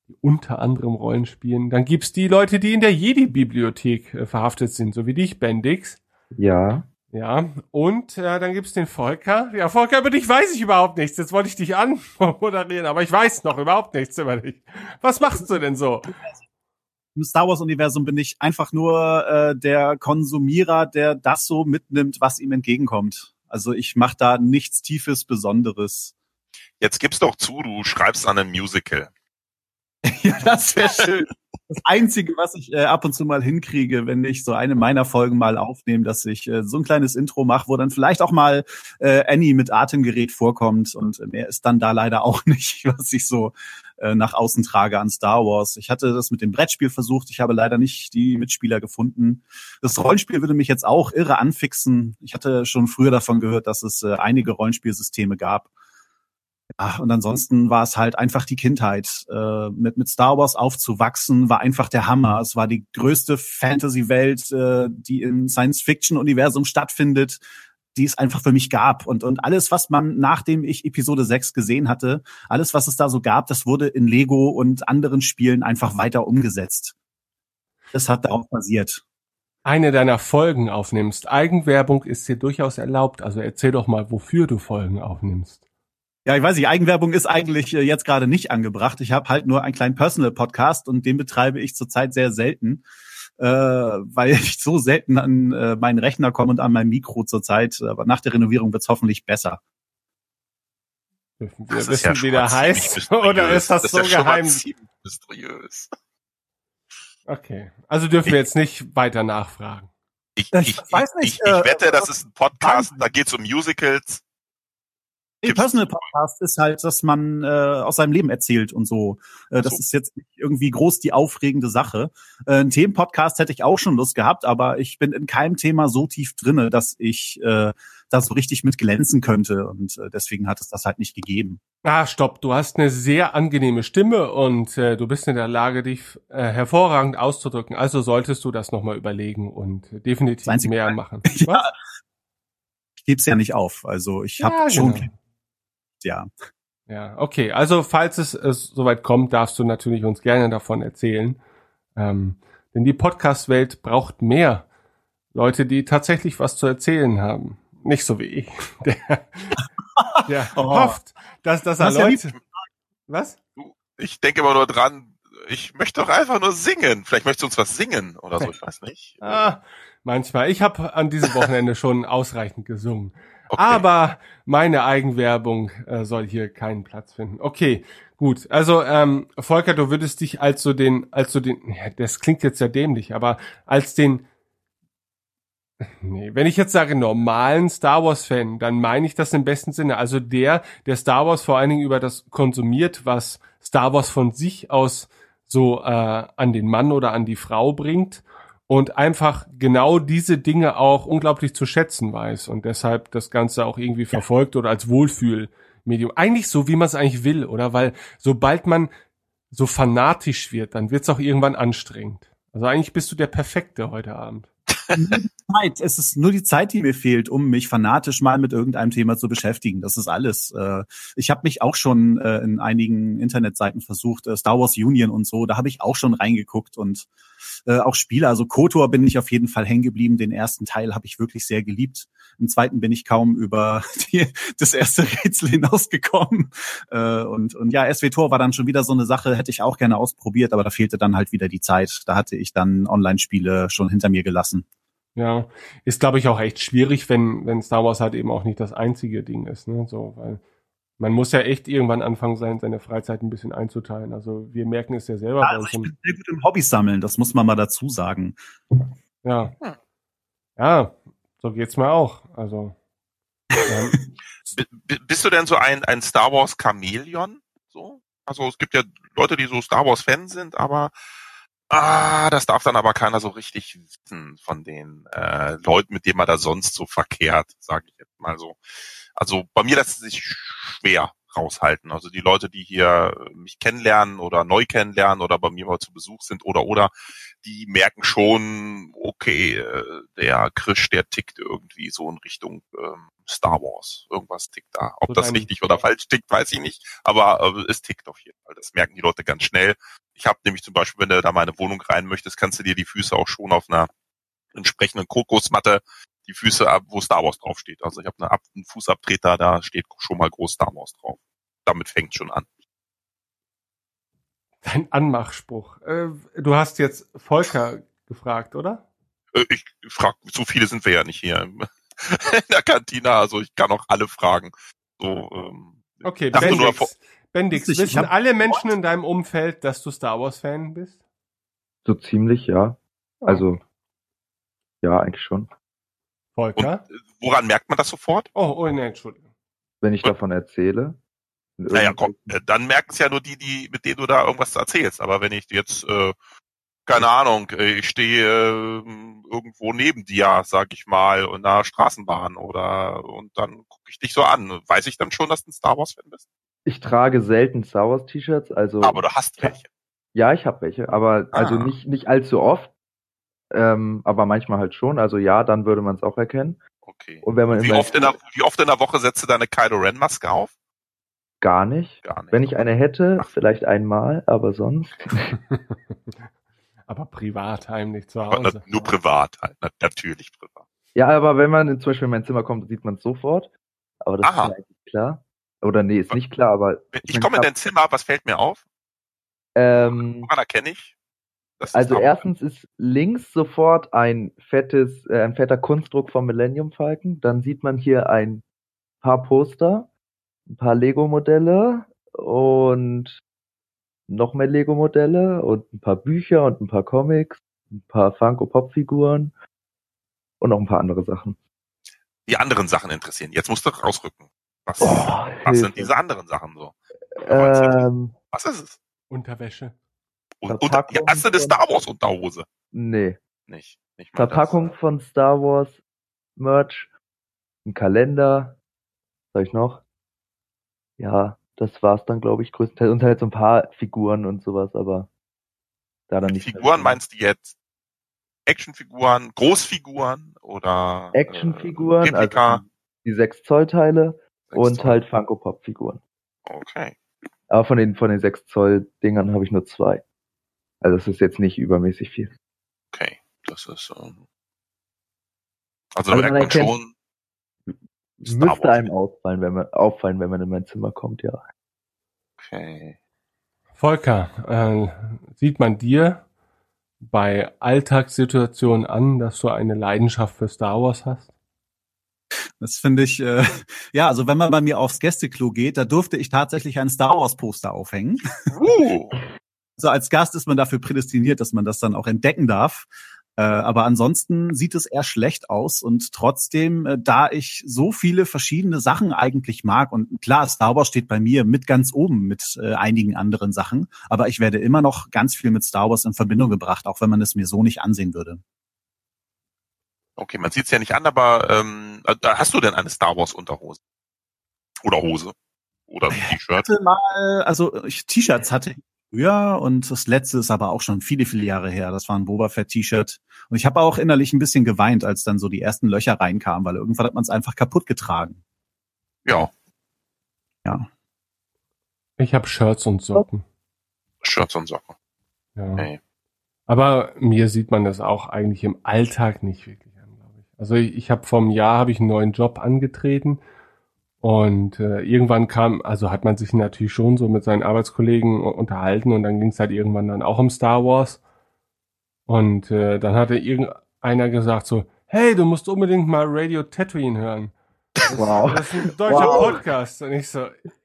die unter anderem Rollenspielen. Dann gibt's die Leute, die in der Jedi-Bibliothek äh, verhaftet sind, so wie dich, Bendix. Ja. Ja, und äh, dann gibt's den Volker. Ja, Volker, über dich weiß ich überhaupt nichts. Jetzt wollte ich dich anmoderieren, aber ich weiß noch überhaupt nichts über dich. Was machst du denn so? Im Star Wars-Universum bin ich einfach nur äh, der Konsumierer, der das so mitnimmt, was ihm entgegenkommt. Also ich mache da nichts Tiefes, Besonderes. Jetzt gib's doch zu, du schreibst an einem Musical. Ja, das wäre schön. Das Einzige, was ich äh, ab und zu mal hinkriege, wenn ich so eine meiner Folgen mal aufnehme, dass ich äh, so ein kleines Intro mache, wo dann vielleicht auch mal äh, Annie mit Atemgerät vorkommt und mehr ist dann da leider auch nicht, was ich so äh, nach außen trage an Star Wars. Ich hatte das mit dem Brettspiel versucht, ich habe leider nicht die Mitspieler gefunden. Das Rollenspiel würde mich jetzt auch irre anfixen. Ich hatte schon früher davon gehört, dass es äh, einige Rollenspielsysteme gab ja, und ansonsten war es halt einfach die Kindheit. Äh, mit, mit Star Wars aufzuwachsen war einfach der Hammer. Es war die größte Fantasy-Welt, äh, die im Science-Fiction-Universum stattfindet, die es einfach für mich gab. Und, und alles, was man, nachdem ich Episode 6 gesehen hatte, alles, was es da so gab, das wurde in Lego und anderen Spielen einfach weiter umgesetzt. Das hat darauf basiert eine deiner Folgen aufnimmst. Eigenwerbung ist dir durchaus erlaubt. Also erzähl doch mal, wofür du Folgen aufnimmst. Ja, ich weiß nicht, Eigenwerbung ist eigentlich äh, jetzt gerade nicht angebracht. Ich habe halt nur einen kleinen Personal-Podcast und den betreibe ich zurzeit sehr selten, äh, weil ich so selten an äh, meinen Rechner komme und an mein Mikro zurzeit. Aber nach der Renovierung wird's hoffentlich besser. Wir das wissen, ja wie der heißt? Oder ist das, das so ja geheim? Mysteriös. Okay, also dürfen wir jetzt nicht weiter nachfragen. Ich, ich, ich, weiß nicht, ich, ich wette, äh, das ist ein Podcast, da geht's um Musicals Nee, Personal Podcast ist halt, dass man äh, aus seinem Leben erzählt und so. Äh, das so. ist jetzt nicht irgendwie groß die aufregende Sache. Äh, ein Themenpodcast hätte ich auch schon Lust gehabt, aber ich bin in keinem Thema so tief drinne, dass ich äh, da so richtig mit glänzen könnte und äh, deswegen hat es das halt nicht gegeben. Ah, stopp, du hast eine sehr angenehme Stimme und äh, du bist in der Lage, dich äh, hervorragend auszudrücken. Also solltest du das nochmal überlegen und definitiv mehr machen. ja, ich gebe es ja nicht auf. Also ich habe ja, schon genau ja. Ja, okay. Also falls es, es soweit kommt, darfst du natürlich uns gerne davon erzählen. Ähm, denn die Podcast-Welt braucht mehr Leute, die tatsächlich was zu erzählen haben. Nicht so wie ich, der, der oh. hofft, dass das er Leute... Was? Ich denke immer nur dran, ich möchte doch einfach nur singen. Vielleicht möchtest du uns was singen oder so, ich weiß nicht. ah, manchmal. Ich habe an diesem Wochenende schon ausreichend gesungen. Okay. Aber meine Eigenwerbung äh, soll hier keinen Platz finden. Okay, gut. Also ähm, Volker, du würdest dich als so den, als so den, ja, das klingt jetzt ja dämlich, aber als den Nee, wenn ich jetzt sage normalen Star Wars Fan, dann meine ich das im besten Sinne. Also der, der Star Wars vor allen Dingen über das konsumiert, was Star Wars von sich aus so äh, an den Mann oder an die Frau bringt und einfach genau diese Dinge auch unglaublich zu schätzen weiß und deshalb das Ganze auch irgendwie verfolgt oder als Wohlfühlmedium. Eigentlich so, wie man es eigentlich will, oder? Weil sobald man so fanatisch wird, dann wird es auch irgendwann anstrengend. Also eigentlich bist du der Perfekte heute Abend. Zeit. Es ist nur die Zeit, die mir fehlt, um mich fanatisch mal mit irgendeinem Thema zu beschäftigen. Das ist alles. Äh, ich habe mich auch schon äh, in einigen Internetseiten versucht, äh, Star Wars Union und so, da habe ich auch schon reingeguckt und auch Spiele. Also KOTOR bin ich auf jeden Fall hängen geblieben. Den ersten Teil habe ich wirklich sehr geliebt. Im zweiten bin ich kaum über die, das erste Rätsel hinausgekommen. Und, und ja, SWTOR war dann schon wieder so eine Sache, hätte ich auch gerne ausprobiert, aber da fehlte dann halt wieder die Zeit. Da hatte ich dann Online-Spiele schon hinter mir gelassen. Ja, ist glaube ich auch echt schwierig, wenn wenn Star Wars halt eben auch nicht das einzige Ding ist, ne? So, weil man muss ja echt irgendwann anfangen sein, seine Freizeit ein bisschen einzuteilen. Also wir merken es ja selber. Ja, also ich bin sehr gut im Hobby sammeln, das muss man mal dazu sagen. Ja, ja, so geht's mir auch. Also ähm, bist du denn so ein ein Star Wars Chamäleon? So, also es gibt ja Leute, die so Star Wars Fans sind, aber Ah, das darf dann aber keiner so richtig wissen von den äh, Leuten, mit denen man da sonst so verkehrt, sage ich jetzt mal so. Also bei mir lässt es sich schwer raushalten. Also die Leute, die hier mich kennenlernen oder neu kennenlernen oder bei mir mal zu Besuch sind oder oder, die merken schon, okay, äh, der Krisch, der tickt irgendwie so in Richtung ähm, Star Wars. Irgendwas tickt da. Ob So das richtig oder falsch tickt, weiß ich nicht. Aber äh, es tickt auf jeden Fall. Das merken die Leute ganz schnell. Ich habe nämlich zum Beispiel, wenn du da meine Wohnung rein möchtest, kannst du dir die Füße auch schon auf einer entsprechenden Kokosmatte die Füße ab, wo Star Wars draufsteht. Also ich habe eine einen Fußabtreter, da steht schon mal groß Star Wars drauf. Damit fängt schon an. Dein Anmachspruch. Äh, du hast jetzt Volker gefragt, oder? Äh, Ich frag, so viele sind wir ja nicht hier in der Kantine, also ich kann auch alle fragen. So, ähm, Okay, Dachte nur Bendix. Ich wissen hab- alle Menschen in deinem Umfeld, dass du Star Wars-Fan bist? So ziemlich, ja. Also, ja, eigentlich schon. und Volker? äh, woran merkt man das sofort? Oh, oh, nee, Entschuldigung. Wenn ich davon erzähle. Naja, komm, äh, dann merken es ja nur die, die, mit denen du da irgendwas erzählst. Aber wenn ich jetzt, äh, keine Ahnung, äh, ich stehe äh, irgendwo neben dir, sag ich mal, in einer Straßenbahn oder und dann gucke ich dich so an. Weiß ich dann schon, dass du ein Star Wars Fan bist? Ich trage selten Star Wars T-Shirts, also Aber du hast welche. ja, ich habe welche, aber also Ah. nicht nicht allzu oft, ähm, aber manchmal halt schon. Also ja, dann würde man es auch erkennen. Okay. Und wenn man Wie oft, in der, wie oft in der Woche setzt du deine Kylo Ren Maske auf? gar nicht. Gar nicht. Wenn ich eine hätte, vielleicht einmal, aber sonst. Aber privat heimlich zu Hause. na, nur privat halt. Na, natürlich privat. Ja, aber wenn man in, zum Beispiel in mein Zimmer kommt, sieht man es sofort. Aber das Aha. ist eigentlich klar. Oder nee, ist nicht klar, aber Ich komme in dein Zimmer, was fällt mir auf? ähm, Woran erkenne ich? Also erstens ist links sofort ein fettes, äh, ein fetter Kunstdruck vom Millennium Falcon. Dann sieht man hier ein paar Poster, ein paar Lego-Modelle und noch mehr Lego-Modelle und ein paar Bücher und ein paar Comics, ein paar Funko-Pop-Figuren und noch ein paar andere Sachen. die anderen Sachen interessieren. Jetzt musst du rausrücken. Was, Oh, was sind diese anderen Sachen so? Ähm, Was ist es? Unterwäsche. Und, Verpackung ja, hast du eine Star Wars Unterhose? nee. Nicht. nicht Verpackung Das. von Star Wars Merch, ein Kalender, was soll ich noch? Ja, das war's dann, glaube ich, größtenteils. Und halt so ein paar Figuren und sowas, aber da dann nicht. Figuren meinst du jetzt Actionfiguren, Großfiguren oder Actionfiguren, äh, Replika? also die 6 Zoll Teile und Zoll. halt Funko Pop Figuren. Okay. Aber von den von den 6 Zoll Dingern habe ich nur zwei. Also es ist jetzt nicht übermäßig viel. Okay. Das ist ähm, also, Also merkt man schon, Star Müsste einem auffallen, wenn man auffallen, wenn man in mein Zimmer kommt, ja. okay. Volker, äh, sieht man dir bei Alltagssituationen an, dass du eine Leidenschaft für Star Wars hast? Das finde ich, äh, ja, also wenn man bei mir aufs Gästeklo geht, da durfte ich tatsächlich ein Star Wars Poster aufhängen. Uh, Also als Gast ist man dafür prädestiniert, dass man das dann auch entdecken darf. Äh, aber ansonsten sieht es eher schlecht aus und trotzdem, äh, da ich so viele verschiedene Sachen eigentlich mag und klar, Star Wars steht bei mir mit ganz oben mit äh, einigen anderen Sachen, aber ich werde immer noch ganz viel mit Star Wars in Verbindung gebracht, auch wenn man es mir so nicht ansehen würde. Okay, man sieht's ja nicht an, aber ähm, äh, hast du denn eine Star Wars Unterhose? Oder Hose? Oder ein T-Shirt? mal, also ich T-Shirts hatte ich früher und das letzte ist aber auch schon viele, viele Jahre her. Das war ein Boba Fett T-Shirt. Und ich habe auch innerlich ein bisschen geweint, als dann so die ersten Löcher reinkamen, weil irgendwann hat man es einfach kaputt getragen. Ja, Ich habe Shirts und Socken. Shirts und Socken. Ja. Okay. Aber mir sieht man das auch eigentlich im Alltag nicht wirklich. Also ich, ich habe vor einem Jahr habe ich einen neuen Job angetreten und äh, irgendwann kam, also hat man sich natürlich schon so mit seinen Arbeitskollegen unterhalten und dann ging es halt irgendwann dann auch um Star Wars und äh, dann hatte irgendeiner gesagt so, hey, du musst unbedingt mal Radio Tatooine hören. Das, Wow. das ist ein deutscher Wow. Podcast und ich so,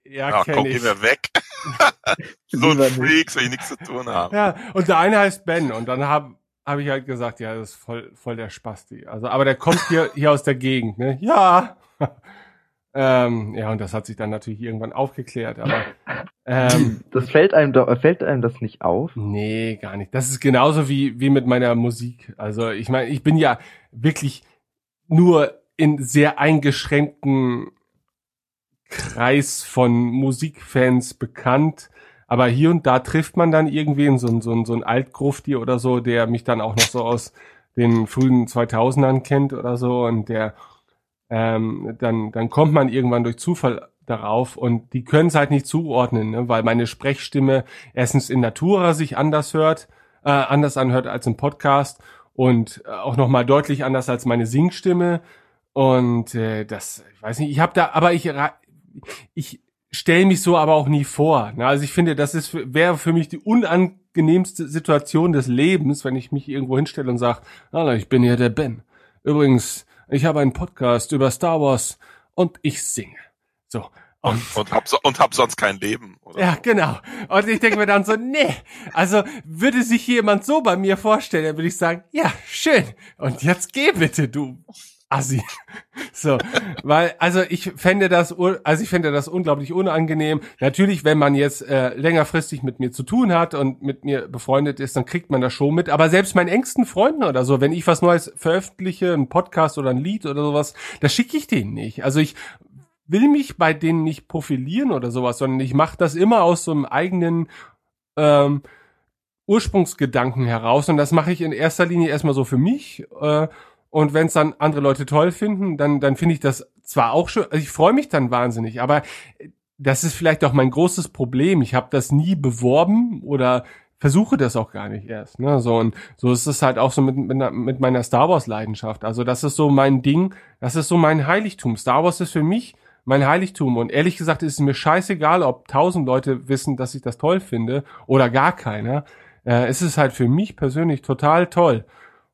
ja, Ja, kenn komm, ich. geh mir weg. so ein. Freaks, will ich nichts zu tun haben. Ja, und der eine heißt Ben und dann habe hab ich halt gesagt, ja, das ist voll, voll der Spasti. Also, aber der kommt hier, hier aus der Gegend, ne? Ja. ähm, ja, und das hat sich dann natürlich irgendwann aufgeklärt, aber ähm, Das fällt einem doch, fällt einem das nicht auf? nee, gar nicht. Das ist genauso wie, wie mit meiner Musik. Also, ich meine, ich bin ja wirklich nur in sehr eingeschränkten Kreis von Musikfans bekannt. Aber hier und da trifft man dann irgendwen, so, so, so ein Altgrufti oder so, der mich dann auch noch so aus den frühen 2000ern kennt oder so. Und der ähm, dann, dann kommt man irgendwann durch Zufall darauf. Und die können es halt nicht zuordnen, ne? weil meine Sprechstimme erstens in Natura sich anders hört, äh, anders anhört als im Podcast und auch nochmal deutlich anders als meine Singstimme. Und äh, das, ich weiß nicht, ich habe da, aber ich ich stelle mich so aber auch nie vor. Ne? Also ich finde, das ist wäre für mich die unangenehmste Situation des Lebens, wenn ich mich irgendwo hinstelle und sage, ich bin hier der Ben. Übrigens, ich habe einen Podcast über Star Wars und ich singe. So. Und, und, hab, so, und hab sonst kein Leben. Oder ja, genau. Und ich denke mir dann so, nee, also würde sich jemand so bei mir vorstellen, dann würde ich sagen, ja, schön. Und jetzt geh bitte, du Assi. So, weil also ich fände das also ich fände das unglaublich unangenehm. Natürlich, wenn man jetzt äh, längerfristig mit mir zu tun hat und mit mir befreundet ist, dann kriegt man das schon mit, aber selbst meinen engsten Freunden oder so, wenn ich was Neues veröffentliche, ein Podcast oder ein Lied oder sowas, das schicke ich denen nicht. Also ich will mich bei denen nicht profilieren oder sowas, sondern ich mache das immer aus so einem eigenen ähm, Ursprungsgedanken heraus und das mache ich in erster Linie erstmal so für mich äh, und wenn es dann andere Leute toll finden, dann, dann finde ich das zwar auch schön, also ich freue mich dann wahnsinnig, aber das ist vielleicht auch mein großes Problem. Ich habe das nie beworben oder versuche das auch gar nicht erst. Ne? So, und so ist es halt auch so mit, mit, mit meiner Star Wars-Leidenschaft. Also das ist so mein Ding, das ist so mein Heiligtum. Star Wars ist für mich mein Heiligtum. Und ehrlich gesagt ist es mir scheißegal, ob tausend Leute wissen, dass ich das toll finde oder gar keiner. Äh, es ist halt für mich persönlich total toll.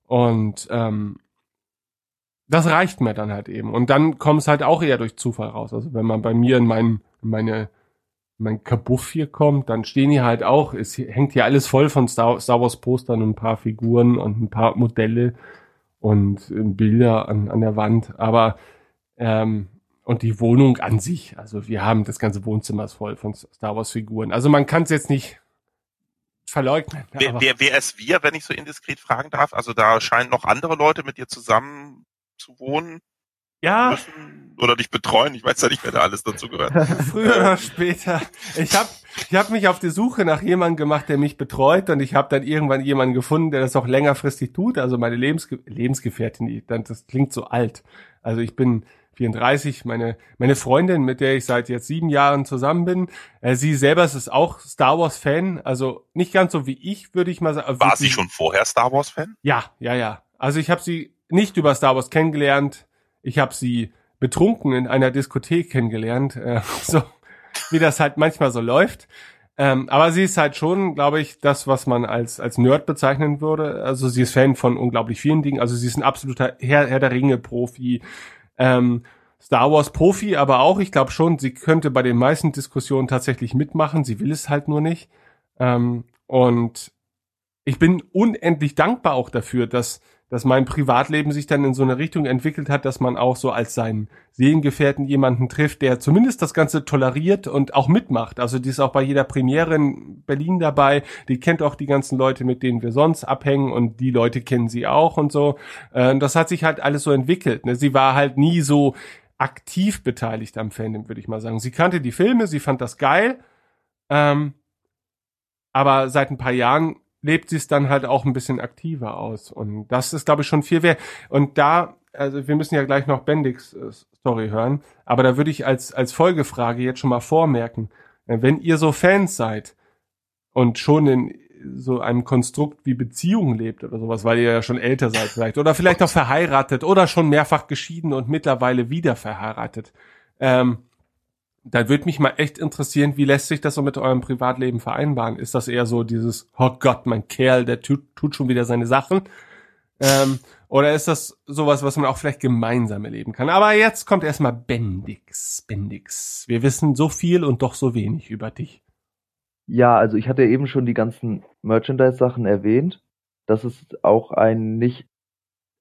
Und ähm, das reicht mir dann halt eben. Und dann kommt es halt auch eher durch Zufall raus. Also wenn man bei mir in mein, meine, mein Kabuff hier kommt, dann stehen hier halt auch, es hängt hier alles voll von Star, Star Wars Postern und ein paar Figuren und ein paar Modelle und äh, Bilder an, an der Wand. Aber ähm, und die Wohnung an sich, also wir haben das ganze Wohnzimmer ist voll von Star Wars Figuren. Also man kann es jetzt nicht verleugnen. Wer, wer, wer ist wir, wenn ich so indiskret fragen darf? Also da scheinen noch andere Leute mit dir zusammen zu wohnen ja. müssen oder dich betreuen. Ich weiß ja nicht, wer da alles dazu gehört. Früher oder später. Ich habe ich hab mich auf die Suche nach jemandem gemacht, der mich betreut und ich habe dann irgendwann jemanden gefunden, der das auch längerfristig tut. Also meine Lebensge Lebensgefährtin, das klingt so alt. Also ich bin 34, meine, meine Freundin, mit der ich seit jetzt sieben Jahren zusammen bin, äh, sie selber ist auch Star Wars Fan, also nicht ganz so wie ich, würde ich mal sagen. War sie schon vorher Star Wars Fan? Ja, ja, ja. Also ich habe sie nicht über Star Wars kennengelernt. Ich habe sie betrunken in einer Diskothek kennengelernt, äh, so wie das halt manchmal so läuft. Ähm, aber sie ist halt schon, glaube ich, das, was man als als Nerd bezeichnen würde. Also sie ist Fan von unglaublich vielen Dingen. Also sie ist ein absoluter Herr, Herr der Ringe Profi, ähm, Star Wars Profi, aber auch, ich glaube schon, sie könnte bei den meisten Diskussionen tatsächlich mitmachen. Sie will es halt nur nicht. Ähm, und ich bin unendlich dankbar auch dafür, dass dass mein Privatleben sich dann in so eine Richtung entwickelt hat, dass man auch so als seinen Seelengefährten jemanden trifft, der zumindest das Ganze toleriert und auch mitmacht. Also die ist auch bei jeder Premiere in Berlin dabei. Die kennt auch die ganzen Leute, mit denen wir sonst abhängen und die Leute kennen sie auch und so. Äh, das hat sich halt alles so entwickelt. Ne? Sie war halt nie so aktiv beteiligt am Fandom, würde ich mal sagen. Sie kannte die Filme, sie fand das geil. Ähm, aber seit ein paar Jahren lebt sie es dann halt auch ein bisschen aktiver aus. Und das ist, glaube ich, schon viel wert. Und da, also wir müssen ja gleich noch Bendix äh, Story hören, aber da würde ich als, als Folgefrage jetzt schon mal vormerken, äh, wenn ihr so Fans seid und schon in so einem Konstrukt wie Beziehung lebt oder sowas, weil ihr ja schon älter seid vielleicht, oder vielleicht auch verheiratet oder schon mehrfach geschieden und mittlerweile wieder verheiratet, ähm, da würde mich mal echt interessieren, wie lässt sich das so mit eurem Privatleben vereinbaren? Ist das eher so dieses, oh Gott, mein Kerl, der tut, tut schon wieder seine Sachen? Ähm, oder ist das sowas, was man auch vielleicht gemeinsam erleben kann? Aber jetzt kommt erstmal Bendix. Bendix. Wir wissen so viel und doch so wenig über dich. Ja, also ich hatte eben schon die ganzen Merchandise-Sachen erwähnt. Das ist auch ein nicht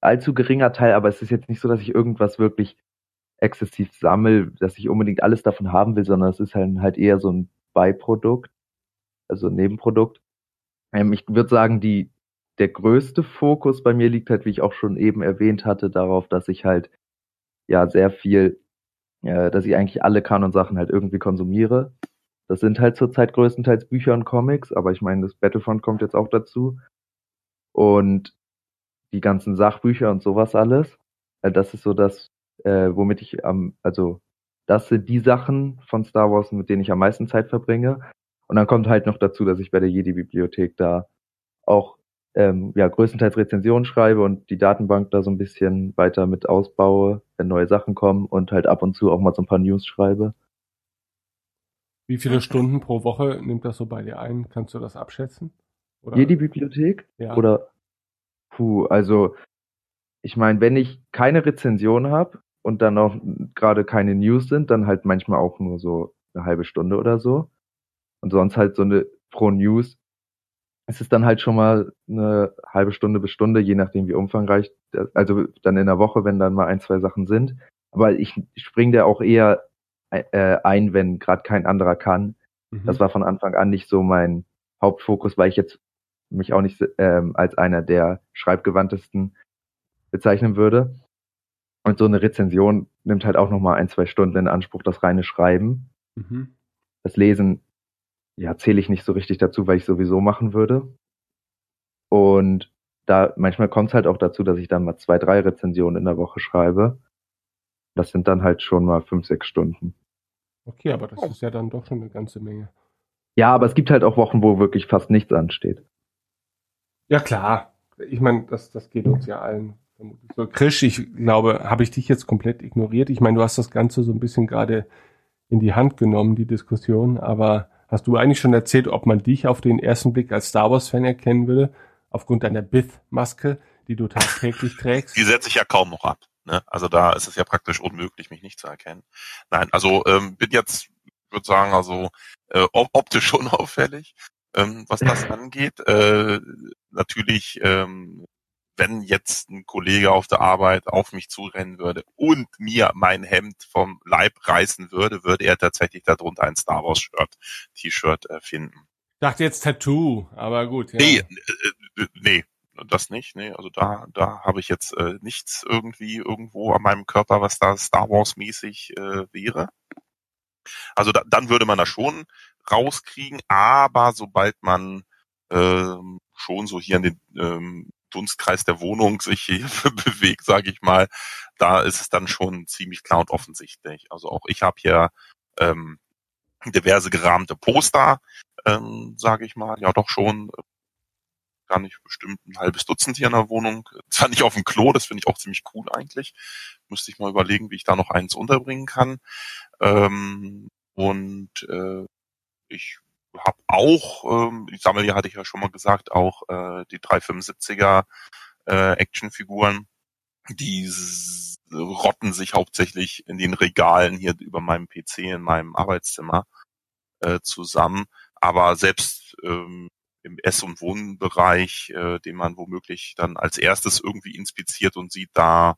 allzu geringer Teil, aber es ist jetzt nicht so, dass ich irgendwas wirklich exzessiv sammel, dass ich unbedingt alles davon haben will, sondern es ist halt, halt eher so ein Beiprodukt, also ein Nebenprodukt. Ähm, ich würde sagen, die, der größte Fokus bei mir liegt halt, wie ich auch schon eben erwähnt hatte, darauf, dass ich halt ja sehr viel äh, dass ich eigentlich alle Kanon-Sachen halt irgendwie konsumiere. Das sind halt zurzeit größtenteils Bücher und Comics, aber ich meine, das Battlefront kommt jetzt auch dazu. Und die ganzen Sachbücher und sowas alles. Äh, das ist so das, äh, womit ich am, also das sind die Sachen von Star Wars, mit denen ich am meisten Zeit verbringe. Und dann kommt halt noch dazu, dass ich bei der Jedi-Bibliothek da auch ähm, ja, größtenteils Rezensionen schreibe und die Datenbank da so ein bisschen weiter mit ausbaue, wenn neue Sachen kommen und halt ab und zu auch mal so ein paar News schreibe. Wie viele Stunden pro Woche nimmt das so bei dir ein? Kannst du das abschätzen? Oder? Jedi Bibliothek? Ja. Oder puh, also ich meine, wenn ich keine Rezension habe und dann auch gerade keine News sind, dann halt manchmal auch nur so eine halbe Stunde oder so. Und sonst halt so eine pro News es ist dann halt schon mal eine halbe Stunde bis Stunde, je nachdem wie umfangreich, also dann in der Woche, wenn dann mal ein, zwei Sachen sind. Aber ich springe da auch eher äh, ein, wenn gerade kein anderer kann. Mhm. Das war von Anfang an nicht so mein Hauptfokus, weil ich jetzt mich auch nicht ähm, als einer der schreibgewandtesten bezeichnen würde. Und so eine Rezension nimmt halt auch nochmal ein, zwei Stunden in Anspruch, das reine Schreiben. Mhm. Das Lesen ja, zähle ich nicht so richtig dazu, weil ich sowieso machen würde. Und da manchmal kommt es halt auch dazu, dass ich dann mal zwei, drei Rezensionen in der Woche schreibe. Das sind dann halt schon mal fünf, sechs Stunden. Okay, aber das ist ja dann doch schon eine ganze Menge. Ja, aber es gibt halt auch Wochen, wo wirklich fast nichts ansteht. Ja, klar. Ich meine, das, das geht uns ja allen so. Krisch, ich glaube, habe ich dich jetzt komplett ignoriert. Ich meine, du hast das Ganze so ein bisschen gerade in die Hand genommen, die Diskussion, aber Hast du eigentlich schon erzählt, ob man dich auf den ersten Blick als Star Wars-Fan erkennen würde, aufgrund deiner Bith-Maske, die du tagtäglich trägst? Die setze ich ja kaum noch ab. Ne? Also da ist es ja praktisch unmöglich, mich nicht zu erkennen. Nein, also ähm, bin jetzt, würde sagen, also äh, optisch schon auffällig, ähm, was das angeht. Äh, natürlich ähm, wenn jetzt ein Kollege auf der Arbeit auf mich zurennen würde und mir mein Hemd vom Leib reißen würde, würde er tatsächlich darunter ein Star Wars Shirt, T-Shirt äh, finden. Ich dachte jetzt Tattoo, aber gut. Ja. Nee, äh, äh, nee, das nicht. Nee, also da, da habe ich jetzt äh, nichts irgendwie irgendwo an meinem Körper, was da Star Wars mäßig äh, wäre. Also da, dann würde man das schon rauskriegen, aber sobald man ähm, schon so hier in den ähm, Dunstkreis der Wohnung sich hier bewegt, sage ich mal, da ist es dann schon ziemlich klar und offensichtlich. Also auch ich habe hier ähm, diverse gerahmte Poster, ähm, sage ich mal, ja doch schon äh, gar nicht bestimmt ein halbes Dutzend hier in der Wohnung. Zwar nicht auf dem Klo, das finde ich auch ziemlich cool eigentlich. Müsste ich mal überlegen, wie ich da noch eins unterbringen kann. Ähm, und äh, ich habe auch, ähm, ich sammle ja, hatte ich ja schon mal gesagt, auch äh, die 375er äh, Actionfiguren. Die rotten sich hauptsächlich in den Regalen hier über meinem PC in meinem Arbeitszimmer äh, zusammen. Aber selbst ähm, im Ess- und Wohnbereich, äh, den man womöglich dann als erstes irgendwie inspiziert und sieht, da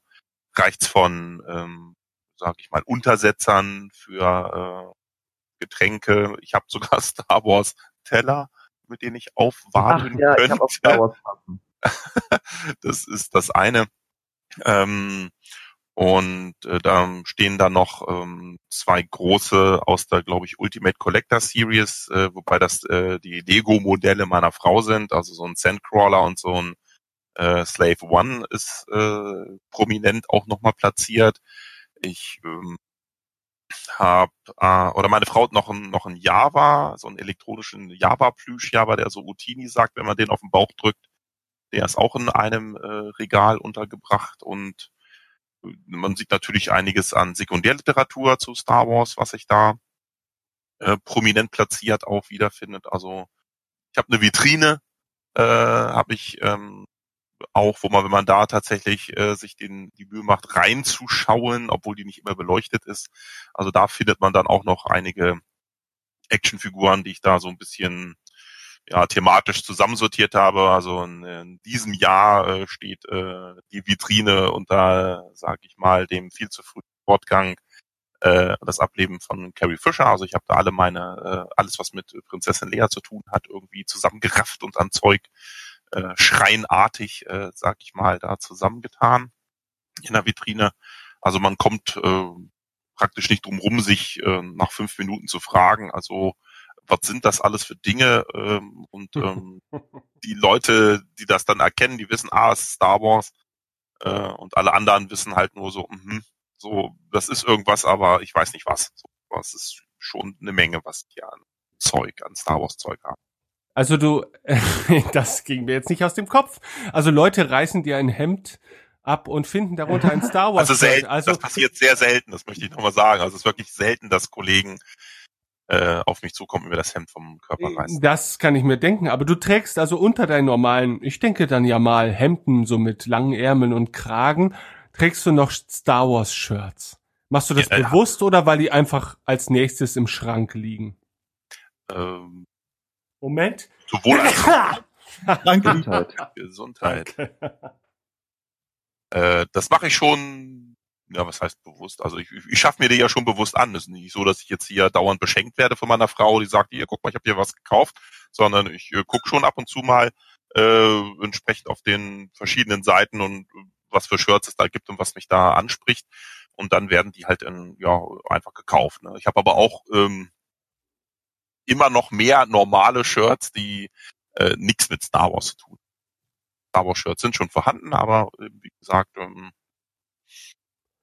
reicht's von, ähm, sag ich mal, Untersetzern für äh, Getränke. Ich habe sogar Star Wars Teller, mit denen ich aufwarten Ach, ja, könnte. Ich hab auch Star Wars das ist das eine. Ähm, und äh, da stehen da noch ähm, zwei große aus der, glaube ich, Ultimate Collector Series, äh, wobei das äh, die Lego-Modelle meiner Frau sind, also so ein Sandcrawler und so ein äh, Slave One ist äh, prominent auch nochmal platziert. Ich ähm, habe äh, oder meine Frau hat noch ein noch ein Java, so einen elektronischen Java Plüsch Java, der so Utini sagt, wenn man den auf den Bauch drückt. Der ist auch in einem äh, Regal untergebracht und äh, man sieht natürlich einiges an Sekundärliteratur zu Star Wars, was sich da äh, prominent platziert auch wiederfindet. Also ich habe eine Vitrine, äh, habe ich ähm, auch, wo man, wenn man da tatsächlich äh, sich den, die Mühe macht, reinzuschauen, obwohl die nicht immer beleuchtet ist. Also da findet man dann auch noch einige Actionfiguren, die ich da so ein bisschen ja, thematisch zusammensortiert habe. Also in, in diesem Jahr äh, steht äh, die Vitrine unter, sag ich mal, dem viel zu frühen Fortgang äh, das Ableben von Carrie Fisher. Also ich habe da alle meine, äh, alles, was mit Prinzessin Lea zu tun hat, irgendwie zusammengerafft und an Zeug äh, schreinartig, äh, sag ich mal, da zusammengetan in der Vitrine. Also man kommt äh, praktisch nicht drum rum, sich äh, nach fünf Minuten zu fragen, also was sind das alles für Dinge? Ähm, und ähm, die Leute, die das dann erkennen, die wissen, ah, es ist Star Wars. Äh, und alle anderen wissen halt nur so, mh, so, das ist irgendwas, aber ich weiß nicht was. So, es ist schon eine Menge, was die an Zeug, an Star Wars Zeug haben. Also du, das ging mir jetzt nicht aus dem Kopf. Also Leute reißen dir ein Hemd ab und finden darunter ein Star Wars. Also selten, also, das passiert sehr selten, das möchte ich nochmal sagen. Also es ist wirklich selten, dass Kollegen äh, auf mich zukommen, mir das Hemd vom Körper Äh, reißen. Das kann ich mir denken, aber du trägst also unter deinen normalen, ich denke dann ja mal Hemden so mit langen Ärmeln und Kragen, trägst du noch Star Wars Shirts. Machst du das Ja, ja. bewusst oder weil die einfach als nächstes im Schrank liegen? Ähm, Moment. sowohl als Danke. Gesundheit. Gesundheit. Äh, das mache ich schon, ja, was heißt bewusst? Also ich, ich, ich schaffe mir die ja schon bewusst an. Es ist nicht so, dass ich jetzt hier dauernd beschenkt werde von meiner Frau, die sagt, hier, guck mal, ich habe dir was gekauft, sondern ich äh, guck schon ab und zu mal äh, entsprechend auf den verschiedenen Seiten und äh, was für Shirts es da gibt und was mich da anspricht. Und dann werden die halt in, ja, einfach gekauft. Ne? Ich habe aber auch ähm, immer noch mehr normale Shirts, die äh, nichts mit Star Wars zu tun. Star Wars Shirts sind schon vorhanden, aber äh, wie gesagt, ähm,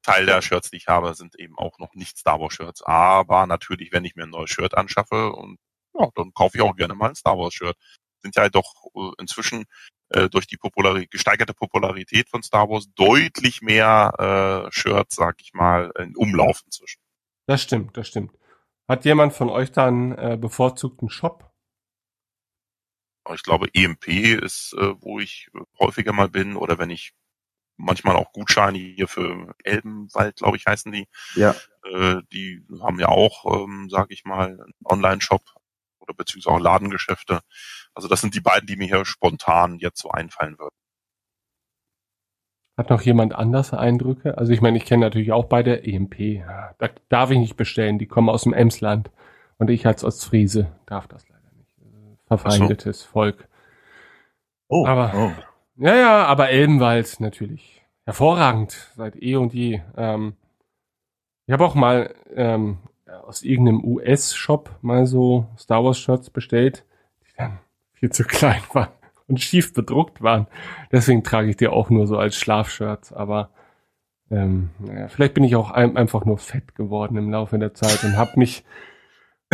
Teil der Shirts, die ich habe, sind eben auch noch nicht Star Wars Shirts. Aber natürlich, wenn ich mir ein neues Shirt anschaffe und ja, dann kaufe ich auch gerne mal ein Star Wars Shirt. Sind ja doch äh, inzwischen äh, durch die Populari gesteigerte Popularität von Star Wars deutlich mehr äh, Shirts, sag ich mal, in Umlauf inzwischen. Das stimmt, das stimmt. Hat jemand von euch da einen äh, bevorzugten Shop? Ich glaube, EMP ist, äh, wo ich äh, häufiger mal bin oder wenn ich manchmal auch Gutscheine hier für Elbenwald, glaube ich, heißen die. Ja, Äh, die haben ja auch, ähm, sage ich mal, einen Online-Shop oder beziehungsweise auch Ladengeschäfte. Also das sind die beiden, die mir hier spontan jetzt so einfallen würden. Hat noch jemand anders Eindrücke? Also ich meine, ich kenne natürlich auch beide EMP. Ja, Da darf ich nicht bestellen. Die kommen aus dem Emsland. Und ich als Ostfriese darf das leider nicht. Verfeindetes Volk. Oh, Aber- oh. Ja, ja, aber Elbenwald natürlich. Hervorragend, seit eh und je. Ähm, ich habe auch mal ähm, aus irgendeinem US-Shop mal so Star Wars-Shirts bestellt, die dann viel zu klein waren und schief bedruckt waren. Deswegen trage ich die auch nur so als Schlafshirts. Aber ähm, naja, vielleicht bin ich auch ein, einfach nur fett geworden im Laufe der Zeit und habe mich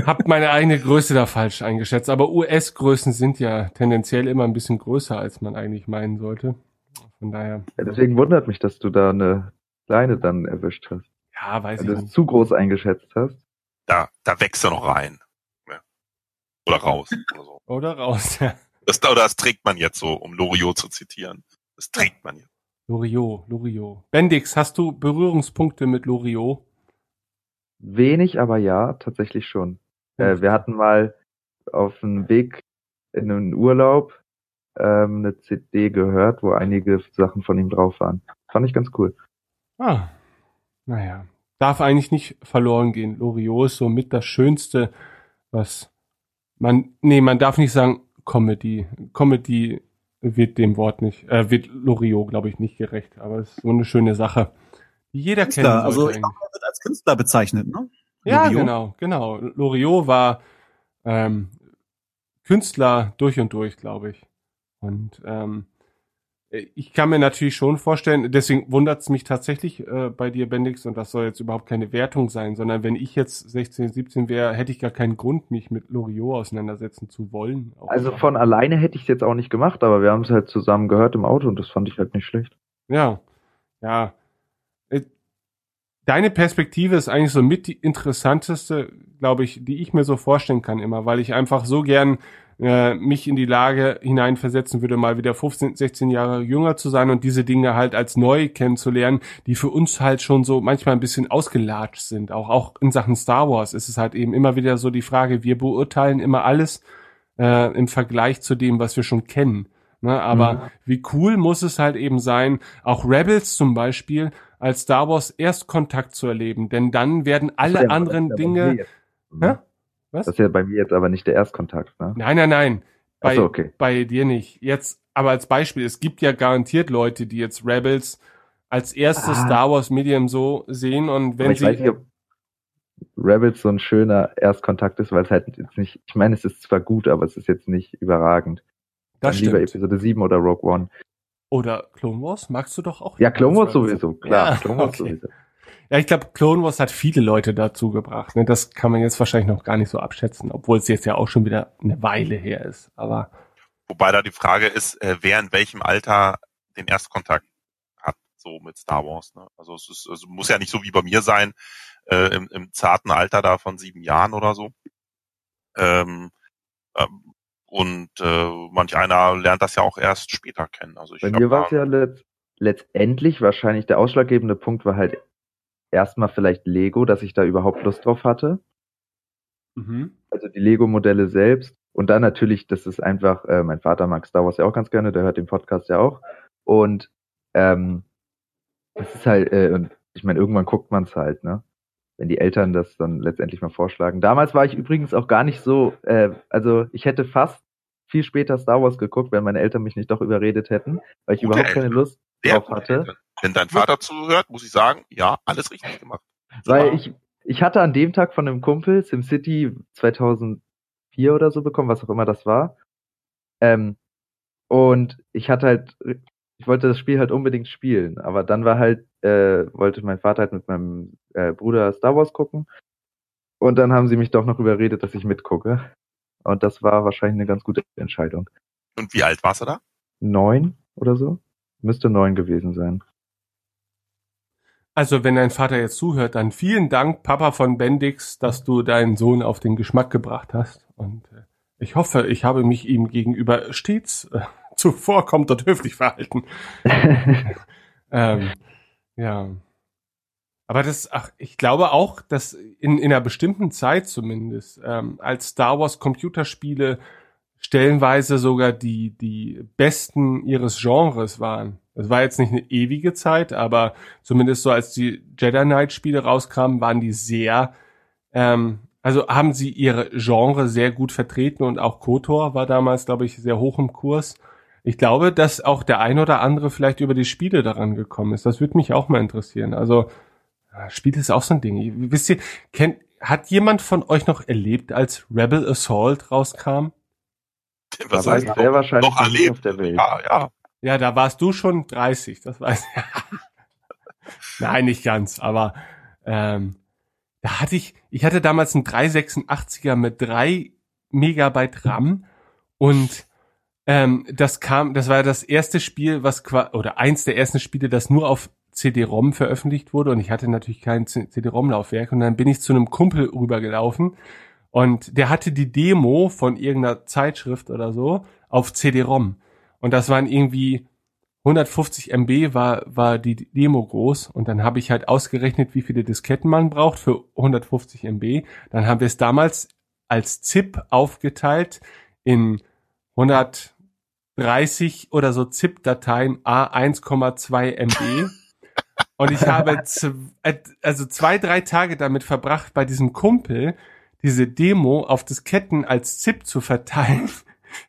hab meine eigene Größe da falsch eingeschätzt. Aber US-Größen sind ja tendenziell immer ein bisschen größer, als man eigentlich meinen sollte. Von daher, Ja, deswegen wundert mich, dass du da eine kleine dann erwischt hast. ja, weiß Weil ich du es nicht. zu groß eingeschätzt hast. Da, da wächst er noch rein. Oder raus. Oder, so. Oder raus. Ja. Das, oder das trägt man jetzt so, um Loriot zu zitieren. Das trägt man jetzt. Loriot, Loriot. Bendix, hast du Berührungspunkte mit Loriot? Wenig, aber ja, tatsächlich schon. Äh, wir hatten mal auf dem Weg in einen Urlaub ähm, eine CD gehört, wo einige Sachen von ihm drauf waren. Fand ich ganz cool. Ah, naja. Darf eigentlich nicht verloren gehen. Loriot ist so mit das Schönste, was man, nee, man darf nicht sagen Comedy. Comedy wird dem Wort nicht, äh, wird Loriot, glaube ich, nicht gerecht. Aber es ist so eine schöne Sache, die jeder Künstler, sollte also ich glaube, er wird als Künstler bezeichnet, ne? Ja, Loriot? genau, genau. Loriot war ähm, Künstler durch und durch, glaube ich. Und ähm, ich kann mir natürlich schon vorstellen, deswegen wundert es mich tatsächlich äh, bei dir, Bendix, und das soll jetzt überhaupt keine Wertung sein, sondern wenn ich jetzt 16, 17 wäre, hätte ich gar keinen Grund, mich mit Loriot auseinandersetzen zu wollen. Also von alleine hätte ich es jetzt auch nicht gemacht, aber wir haben es halt zusammen gehört im Auto und das fand ich halt nicht schlecht. Ja, ja. Äh, Deine Perspektive ist eigentlich so mit die interessanteste, glaube ich, die ich mir so vorstellen kann immer, weil ich einfach so gern äh, mich in die Lage hineinversetzen würde, mal wieder 15, 16 Jahre jünger zu sein und diese Dinge halt als neu kennenzulernen, die für uns halt schon so manchmal ein bisschen ausgelatscht sind. Auch, auch in Sachen Star Wars ist es halt eben immer wieder so die Frage, wir beurteilen immer alles äh, im Vergleich zu dem, was wir schon kennen. Ne, aber Mhm. wie cool muss es halt eben sein, auch Rebels zum Beispiel als Star Wars Erstkontakt zu erleben, denn dann werden alle ja- anderen ist ja Was? Das ist ja bei mir jetzt aber nicht der Erstkontakt, ne? Nein, nein, nein. Bei, Achso, okay. bei dir nicht. Jetzt, aber als Beispiel, es gibt ja garantiert Leute, die jetzt Rebels als erstes Ah. Star Wars Medium so sehen und Aber wenn ich weiß sie. nicht, ob, Rebels so ein schöner Erstkontakt ist, weil es halt jetzt nicht, ich meine, es ist zwar gut, aber es ist jetzt nicht überragend. Das Dann lieber stimmt. Episode 7 oder Rogue One. Oder Clone Wars, magst du doch auch. Ja, Clone Wars sowieso, klar. Ja, Clone Wars okay. sowieso. Ja, ich glaube, Clone Wars hat viele Leute dazu gebracht. Ne? Das kann man jetzt wahrscheinlich noch gar nicht so abschätzen, obwohl es jetzt ja auch schon wieder eine Weile her ist. Aber Wobei da die Frage ist, äh, wer in welchem Alter den Erstkontakt hat, so mit Star Wars. Ne? Also es ist, also muss ja nicht so wie bei mir sein, äh, im, im zarten Alter da von sieben Jahren oder so. Ähm, ähm, und äh, manch einer lernt das ja auch erst später kennen. Also ich Bei mir war es ja letzt, letztendlich wahrscheinlich der ausschlaggebende Punkt war halt erstmal vielleicht Lego, dass ich da überhaupt Lust drauf hatte. mhm. Also die Lego-Modelle selbst. Und dann natürlich, das ist einfach, äh, mein Vater mag Star Wars ja auch ganz gerne, der hört den Podcast ja auch. Und ähm, das ist halt, äh, und ich meine, irgendwann guckt man es halt, ne? Wenn die Eltern das dann letztendlich mal vorschlagen. Damals war ich übrigens auch gar nicht so, äh, also ich hätte fast viel später Star Wars geguckt, wenn meine Eltern mich nicht doch überredet hätten, weil ich Gute überhaupt keine Eltern. Lust Sehr drauf hatte. Eltern. Wenn dein Vater zuhört, muss ich sagen, ja, alles richtig gemacht. Weil ich, ich hatte an dem Tag von einem Kumpel SimCity 2004 oder so bekommen, was auch immer das war. Ähm, und ich hatte halt, ich wollte das Spiel halt unbedingt spielen, aber dann war halt, äh, wollte mein Vater halt mit meinem äh, Bruder Star Wars gucken. Und dann haben sie mich doch noch überredet, dass ich mitgucke. Und das war wahrscheinlich eine ganz gute Entscheidung. Und wie alt warst du da? Neun oder so? Müsste neun gewesen sein. Also, wenn dein Vater jetzt zuhört, dann vielen Dank, Papa von Bendix, dass du deinen Sohn auf den Geschmack gebracht hast. Und äh, ich hoffe, ich habe mich ihm gegenüber stets äh, zuvorkommt und höflich verhalten. ähm, ja. Aber das, ach, ich glaube auch, dass in, in einer bestimmten Zeit zumindest, ähm, als Star Wars Computerspiele stellenweise sogar die, die besten ihres Genres waren. Das war jetzt nicht eine ewige Zeit, aber zumindest so als die Jedi Knight Spiele rauskamen, waren die sehr, ähm, also haben sie ihre Genre sehr gut vertreten und auch KOTOR war damals, glaube ich, sehr hoch im Kurs. Ich glaube, dass auch der ein oder andere vielleicht über die Spiele daran gekommen ist. Das würde mich auch mal interessieren. Also, ja, Spiel ist auch so ein Ding. Wisst ihr, kennt, hat jemand von euch noch erlebt, als Rebel Assault rauskam? Da Was war heißt ich sehr wahrscheinlich noch erlebt? auf der Welt. Ja, ja. Ja, da warst du schon 30, das weiß ich. Nein, nicht ganz, aber ähm, da hatte ich, ich hatte damals einen 386er mit drei Megabyte RAM und ähm, das kam, das war das erste Spiel, was oder eins der ersten Spiele, das nur auf CD-ROM veröffentlicht wurde und ich hatte natürlich kein CD-ROM-Laufwerk und dann bin ich zu einem Kumpel rübergelaufen und der hatte die Demo von irgendeiner Zeitschrift oder so auf CD-ROM und das waren irgendwie 150 MB war, war die Demo groß und dann habe ich halt ausgerechnet, wie viele Disketten man braucht für 150 MB. Dann haben wir es damals als ZIP aufgeteilt in 130 oder so ZIP-Dateien A 1,2 MB. Und ich habe also zwei, drei Tage damit verbracht, bei diesem Kumpel diese Demo auf Disketten als ZIP zu verteilen,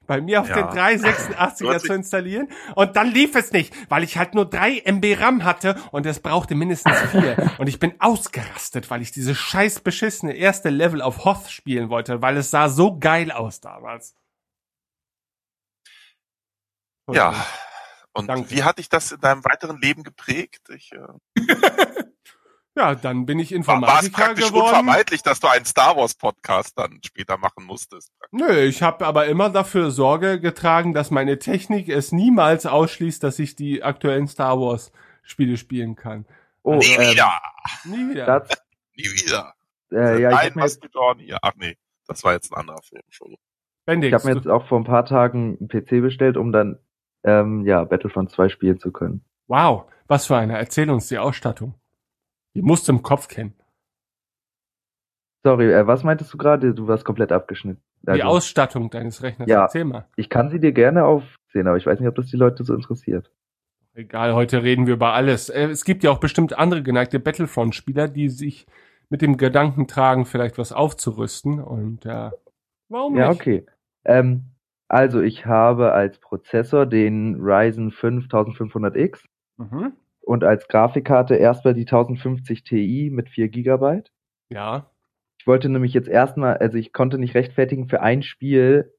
bei mir auf Ja. den 386er Hört zu installieren. Und dann lief es nicht, weil ich halt nur drei MB RAM hatte und es brauchte mindestens vier. und ich bin ausgerastet, weil ich diese scheiß beschissene erste Level auf Hoth spielen wollte, weil es sah so geil aus damals. Ja. Und Danke. wie hat dich das in deinem weiteren Leben geprägt? Ich, äh, Ja, dann bin ich war, war es Informatiker praktisch geworden. unvermeidlich, dass du einen Star Wars Podcast dann später machen musstest. Nö, ich habe aber immer dafür Sorge getragen, dass meine Technik es niemals ausschließt, dass ich die aktuellen Star Wars Spiele spielen kann. Oh, Nie ähm, wieder! Nie wieder. Das, Nie wieder! äh, ja, ich Nein, habe mir, was jetzt- du doch hier. Ach nee, das war jetzt ein anderer Film. Entschuldigung. Bendix, ich hab mir jetzt auch vor ein paar Tagen einen PC bestellt, um dann ähm, ja Battlefront 2 spielen zu können. wow, was für eine. Erzähl uns die Ausstattung. Die musst du im Kopf kennen. Sorry, äh, was meintest du gerade? Du warst komplett abgeschnitten. Die Also, Ausstattung deines Rechners. Ja. Erzähl mal. ich kann sie dir gerne aufsehen, aber ich weiß nicht, ob das die Leute so interessiert. Egal, heute reden wir über alles. Äh, Es gibt ja auch bestimmt andere geneigte Battlefront-Spieler, die sich mit dem Gedanken tragen, vielleicht was aufzurüsten. Und äh, warum Ja, nicht? okay. Ähm, also ich habe als Prozessor den Ryzen 5 1500X Ich wollte nämlich jetzt erstmal, also ich konnte nicht rechtfertigen, für ein Spiel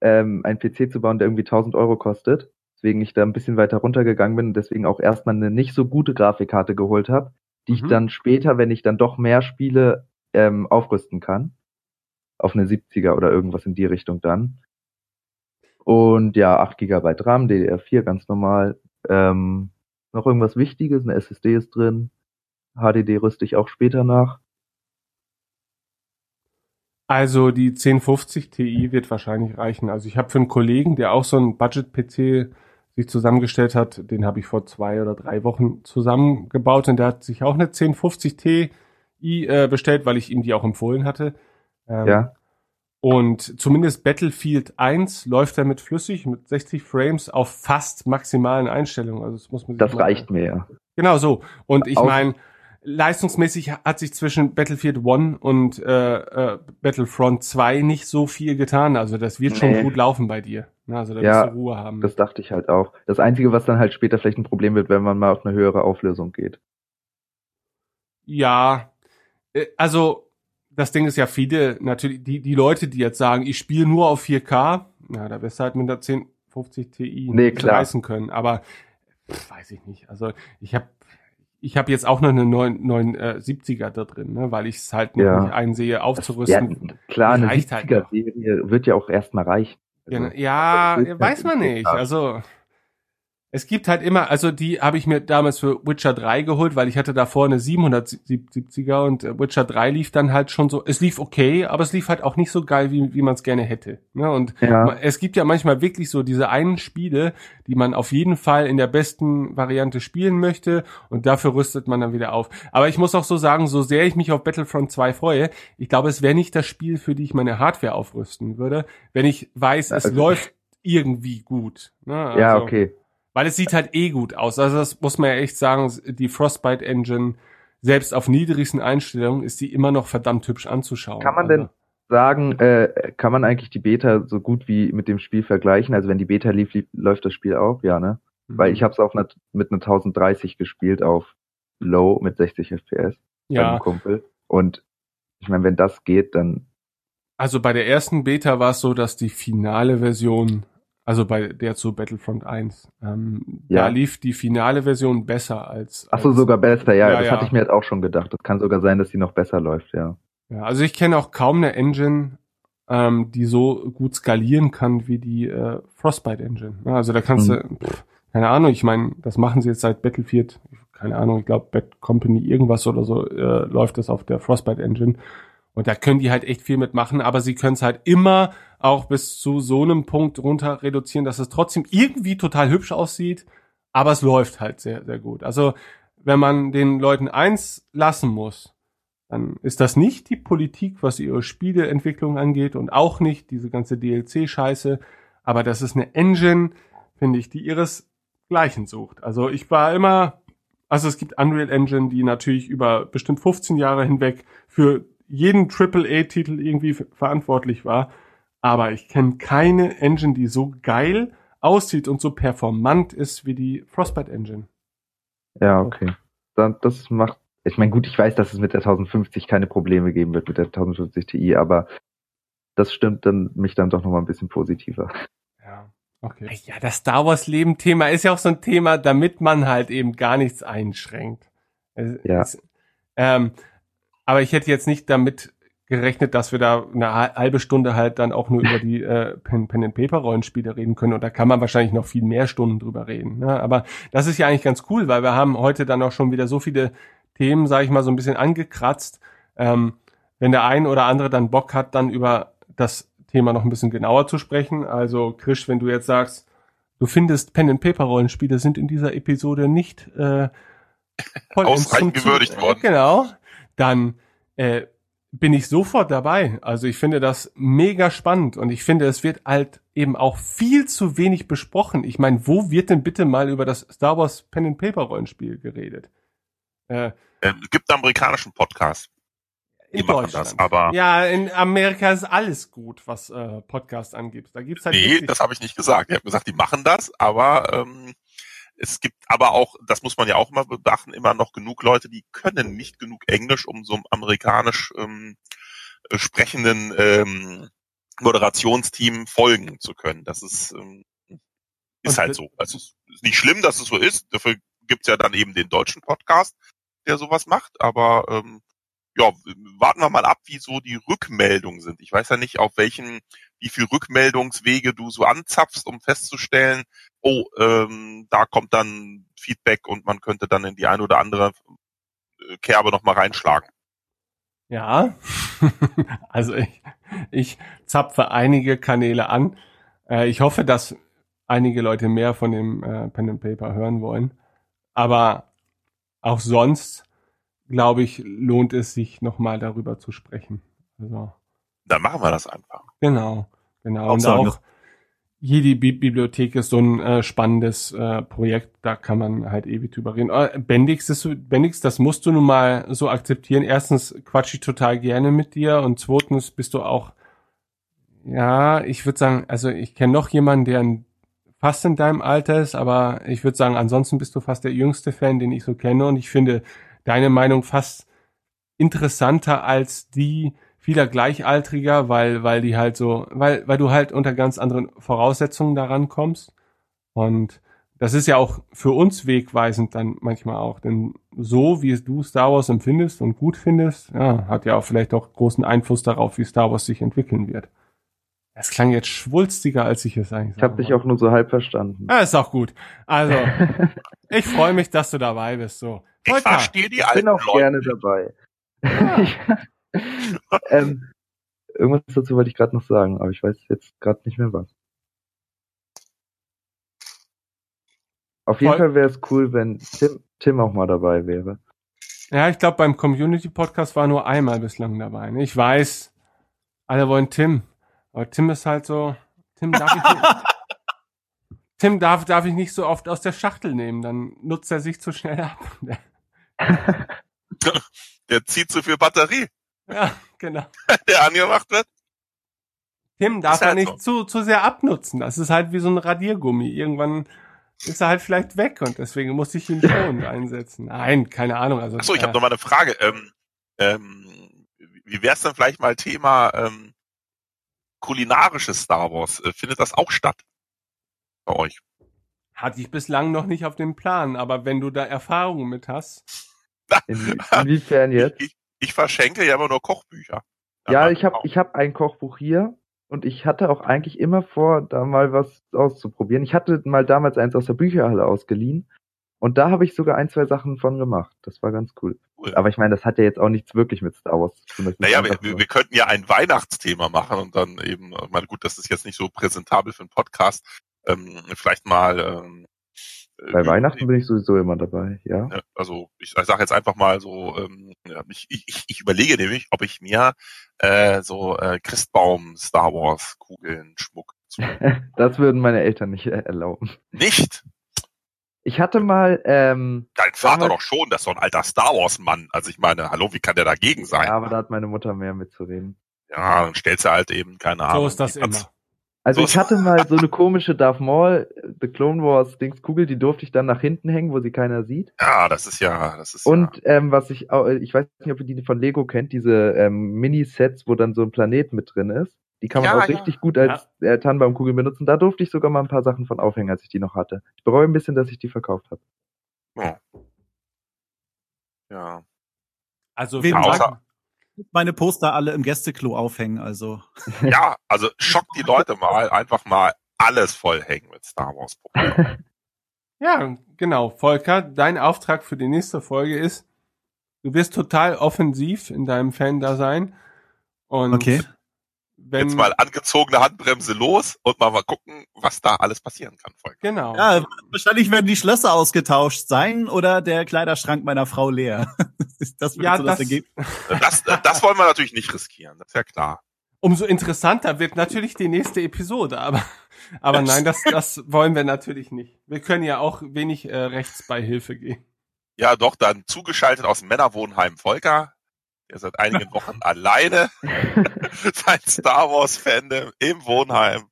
ähm, einen PC zu bauen, der irgendwie 1000 Euro kostet. Deswegen ich da ein bisschen weiter runtergegangen bin und deswegen auch erstmal eine nicht so gute Grafikkarte geholt habe, die mhm. ich dann später, wenn ich dann doch mehr spiele, ähm, aufrüsten kann. Auf eine 70er oder irgendwas in die Richtung dann. Und ja, 8 GB RAM, DDR4 ganz normal. Ähm, noch irgendwas Wichtiges, eine SSD ist drin. HDD rüste ich auch später nach. Also die 1050 Ti wird wahrscheinlich reichen. Also ich habe für einen Kollegen, der auch so ein Budget-PC sich zusammengestellt hat, den habe ich vor zwei oder drei Wochen zusammengebaut und der hat sich auch eine 1050 Ti äh, bestellt, weil ich ihm die auch empfohlen hatte. Ähm, ja. Und zumindest Battlefield 1 läuft damit flüssig mit 60 Frames auf fast maximalen Einstellungen. Also das muss man Das reicht mir ja. Genau so. Und ich meine, leistungsmäßig hat sich zwischen Battlefield 1 und äh, äh, Battlefront 2 nicht so viel getan. Also das wird schon gut laufen bei dir. Also da ja, wirst du Ruhe haben. Das dachte ich halt auch. Das Einzige, was dann halt später vielleicht ein Problem wird, wenn man mal auf eine höhere Auflösung geht. Ja, äh, also das Ding ist ja viele, natürlich, die, die Leute, die jetzt sagen, ich spiele nur auf 4K, ja, da wirst du halt mit der 1050 Ti nee, klar. leisten können. Aber pff, weiß ich nicht. Also ich habe ich habe jetzt auch noch eine 970er da drin, ne, weil ich es halt noch ja. nicht einsehe, aufzurüsten. Ja, klar, eine 70er-Serie halt wird ja auch erstmal reichen. Also, ja, ja weiß man nicht. Also es gibt halt immer, also die habe ich mir damals für Witcher 3 geholt, weil ich hatte davor eine 770er und äh, Witcher 3 lief dann halt schon so, es lief okay, aber es lief halt auch nicht so geil, wie, wie man es gerne hätte. Ne? Und ja. es gibt ja manchmal wirklich so diese einen Spiele, die man auf jeden Fall in der besten Variante spielen möchte und dafür rüstet man dann wieder auf. Aber ich muss auch so sagen, so sehr ich mich auf Battlefront 2 freue, ich glaube, es wäre nicht das Spiel, für die ich meine Hardware aufrüsten würde, wenn ich weiß, es also, läuft irgendwie gut. Ne? Also, ja, okay. Weil es sieht halt eh gut aus. Also das muss man ja echt sagen, die Frostbite Engine, selbst auf niedrigsten Einstellungen, ist die immer noch verdammt hübsch anzuschauen. Kann man denn also sagen, äh, kann man eigentlich die Beta so gut wie mit dem Spiel vergleichen? Also wenn die Beta lief, lief läuft das Spiel auch, ja, ne? Mhm. Weil ich habe es auch mit, mit einer 1030 gespielt auf Low mit 60 FPS ja. beim Kumpel. Und ich meine, wenn das geht, dann. Also bei der ersten Beta war es so, dass die finale Version also bei der zu Battlefront 1. Ähm, ja. Da lief die finale Version besser als. Ach so, sogar besser, ja, ja das ja. hatte ich mir jetzt auch schon gedacht. Das kann sogar sein, dass die noch besser läuft, ja. Ja, also ich kenne auch kaum eine Engine, ähm, die so gut skalieren kann wie die äh, Frostbite Engine. Ja, also da kannst mhm. du, pff, keine Ahnung, ich meine, das machen sie jetzt seit Battlefield, keine Ahnung, ich glaube Bad Company irgendwas oder so äh, läuft das auf der Frostbite Engine. Und da können die halt echt viel mitmachen, aber sie können es halt immer auch bis zu so einem Punkt runter reduzieren, dass es trotzdem irgendwie total hübsch aussieht, aber es läuft halt sehr, sehr gut. Also wenn man den Leuten eins lassen muss, dann ist das nicht die Politik, was ihre Spieleentwicklung angeht und auch nicht diese ganze DLC-Scheiße, aber das ist eine Engine, finde ich, die ihresgleichen sucht. Also ich war immer, also es gibt Unreal Engine, die natürlich über bestimmt 15 Jahre hinweg für jeden AAA-Titel irgendwie verantwortlich war. Aber ich kenne keine Engine, die so geil aussieht und so performant ist wie die Frostbite Engine. Ja, okay. Das macht, ich meine, gut, ich weiß, dass es mit der 1050 keine Probleme geben wird mit der 1050 Ti, aber das stimmt dann mich dann doch nochmal ein bisschen positiver. Ja, okay. Ja, das Star Wars Leben Thema ist ja auch so ein Thema, damit man halt eben gar nichts einschränkt. Es, ja. Es, ähm, aber ich hätte jetzt nicht damit gerechnet, dass wir da eine halbe Stunde halt dann auch nur über die äh, Pen, Pen and Paper Rollenspiele reden können und da kann man wahrscheinlich noch viel mehr Stunden drüber reden. Ne? Aber das ist ja eigentlich ganz cool, weil wir haben heute dann auch schon wieder so viele Themen, sage ich mal, so ein bisschen angekratzt. Ähm, wenn der ein oder andere dann Bock hat, dann über das Thema noch ein bisschen genauer zu sprechen. Also Krisch, wenn du jetzt sagst, du findest Pen and Paper Rollenspiele sind in dieser Episode nicht äh, ausreichend gewürdigt worden. Genau dann äh, bin ich sofort dabei. Also ich finde das mega spannend und ich finde, es wird halt eben auch viel zu wenig besprochen. Ich meine, wo wird denn bitte mal über das Star Wars Pen and Paper Rollenspiel geredet? Äh, äh, gibt einen amerikanischen Podcast. Die in Deutschland. Das, aber ja, in Amerika ist alles gut, was äh, Podcast angibt. Da gibt's halt Nee, das habe ich nicht gesagt. Ich habe gesagt, die machen das, aber ähm, es gibt aber auch, das muss man ja auch immer beachten, immer noch genug Leute, die können nicht genug Englisch, um so amerikanisch ähm, sprechenden ähm, Moderationsteam folgen zu können. Das ist, ähm, ist halt so. Also es ist nicht schlimm, dass es so ist. Dafür gibt's ja dann eben den deutschen Podcast, der sowas macht. Aber ähm, ja, warten wir mal ab, wie so die Rückmeldungen sind. Ich weiß ja nicht, auf welchen, wie viel Rückmeldungswege du so anzapfst, um festzustellen, oh, ähm, da kommt dann Feedback und man könnte dann in die eine oder andere äh, Kerbe nochmal reinschlagen. Ja, also ich, ich zapfe einige Kanäle an. Äh, ich hoffe, dass einige Leute mehr von dem äh, Pen and Paper hören wollen. Aber auch sonst, glaube ich, lohnt es sich nochmal darüber zu sprechen. Also, Dann machen wir das einfach. Genau, genau. Auch Und auch jede Bi Bibliothek ist so ein äh, spannendes äh, Projekt, da kann man halt ewig drüber reden. Äh, Bendix, das, Bendix, das musst du nun mal so akzeptieren. Erstens quatsch ich total gerne mit dir und zweitens bist du auch, ja, ich würde sagen, also ich kenne noch jemanden, der ein, fast in deinem Alter ist, aber ich würde sagen, ansonsten bist du fast der jüngste Fan, den ich so kenne und ich finde deine Meinung fast interessanter als die vieler Gleichaltriger, weil, weil die halt so, weil, weil du halt unter ganz anderen Voraussetzungen daran kommst. Und das ist ja auch für uns wegweisend dann manchmal auch, denn so wie du Star Wars empfindest und gut findest, ja, hat ja auch vielleicht auch großen Einfluss darauf, wie Star Wars sich entwickeln wird. Es klang jetzt schwulstiger, als ich es eigentlich Ich habe dich auch nur so halb verstanden. Ja, ist auch gut. Also, ich freue mich, dass du dabei bist. So. Ich Volker, verstehe die Ich alten bin auch Leute. gerne dabei. Ich, ähm, irgendwas dazu wollte ich gerade noch sagen, aber ich weiß jetzt gerade nicht mehr was. Auf jeden Voll- Fall wäre es cool, wenn Tim, Tim auch mal dabei wäre. Ja, ich glaube, beim Community Podcast war nur einmal bislang dabei. Ne? Ich weiß, alle wollen Tim. Aber Tim ist halt so, Tim darf ich nicht, Tim darf, darf ich nicht so oft aus der Schachtel nehmen, dann nutzt er sich zu schnell ab. Der zieht zu viel Batterie, ja, genau. der angemacht wird. Tim darf Ist halt er nicht zu, zu sehr abnutzen. Das ist halt wie so ein Radiergummi. Irgendwann ist er halt vielleicht weg und deswegen muss ich ihn schon einsetzen. Nein, keine Ahnung. Also, Achso, ich habe äh, noch mal eine Frage. Ähm, ähm, wie wär's denn vielleicht mal Thema ähm, kulinarisches Star Wars? Äh, findet das auch statt bei euch? hatte ich bislang noch nicht auf dem Plan, aber wenn du da Erfahrungen mit hast, In, inwiefern jetzt? Ich, ich, verschenke ja immer nur Kochbücher. Ja, ich habe ich hab ein Kochbuch hier und ich hatte auch eigentlich immer vor, da mal was auszuprobieren. Ich hatte mal damals eins aus der Bücherhalle ausgeliehen und da habe ich sogar ein, zwei Sachen von gemacht. Das war ganz cool. Cool. Aber ich meine, das hat ja jetzt auch nichts wirklich mit Star Wars zu tun. Naja, wir, wir, könnten ja ein Weihnachtsthema machen und dann eben, ich meine, gut, das ist jetzt nicht so präsentabel für einen Podcast, ähm, vielleicht mal ähm, äh, bei über- Weihnachten bin ich sowieso immer dabei, ja. Ja, also ich, ich sage jetzt einfach mal so, ähm, ja, ich, ich, ich überlege nämlich, ob ich mir äh, so äh, Christbaum Star Wars Kugeln Schmuck zu Das würden meine Eltern nicht äh, erlauben. nicht. Ich hatte mal, ähm, Dein Vater Damals- doch schon, das ist so ein alter Star Wars Mann. Also ich meine, hallo, wie kann der dagegen sein? ja, aber da hat meine Mutter mehr mitzureden. Ja, dann stellst du halt eben keine Ahnung. so ist das immer. Also So ich hatte mal so eine komische Darth Maul, The Clone Wars Dingskugel, die durfte ich dann nach hinten hängen, wo sie keiner sieht. Ja, das ist ja, das ist Und ähm, was ich ich weiß nicht, ob ihr die von Lego kennt, diese ähm, Mini-Sets, wo dann so ein Planet mit drin ist. Die kann man Ja, auch ja. richtig gut als äh, Tannenbaumkugel benutzen. Da durfte ich sogar mal ein paar Sachen von aufhängen, als ich die noch hatte. Ich bereue ein bisschen, dass ich die verkauft habe. ja. ja. Also wir außer- sagen- Meine Poster alle im Gästeklo aufhängen, also. Ja, also schock die Leute mal, einfach mal alles vollhängen mit Star Wars. ja, genau. Volker, dein Auftrag für die nächste Folge ist, du wirst total offensiv in deinem Fan-Dasein. Und Okay. Wenn, Jetzt mal angezogene Handbremse los und mal mal gucken, was da alles passieren kann. Volker. Genau. Ja, wahrscheinlich werden die Schlösser ausgetauscht sein oder der Kleiderschrank meiner Frau leer. das wird Ja, so das, das, Ergebnis. Das, das wollen wir natürlich nicht riskieren, das ist ja klar. umso interessanter wird natürlich die nächste Episode, aber, aber nein, das, das wollen wir natürlich nicht. Wir können ja auch wenig äh, Rechtsbeihilfe gehen. Ja, doch, dann zugeschaltet aus dem Männerwohnheim Volker. Der seit einigen Wochen alleine sein Star Wars Fandom im Wohnheim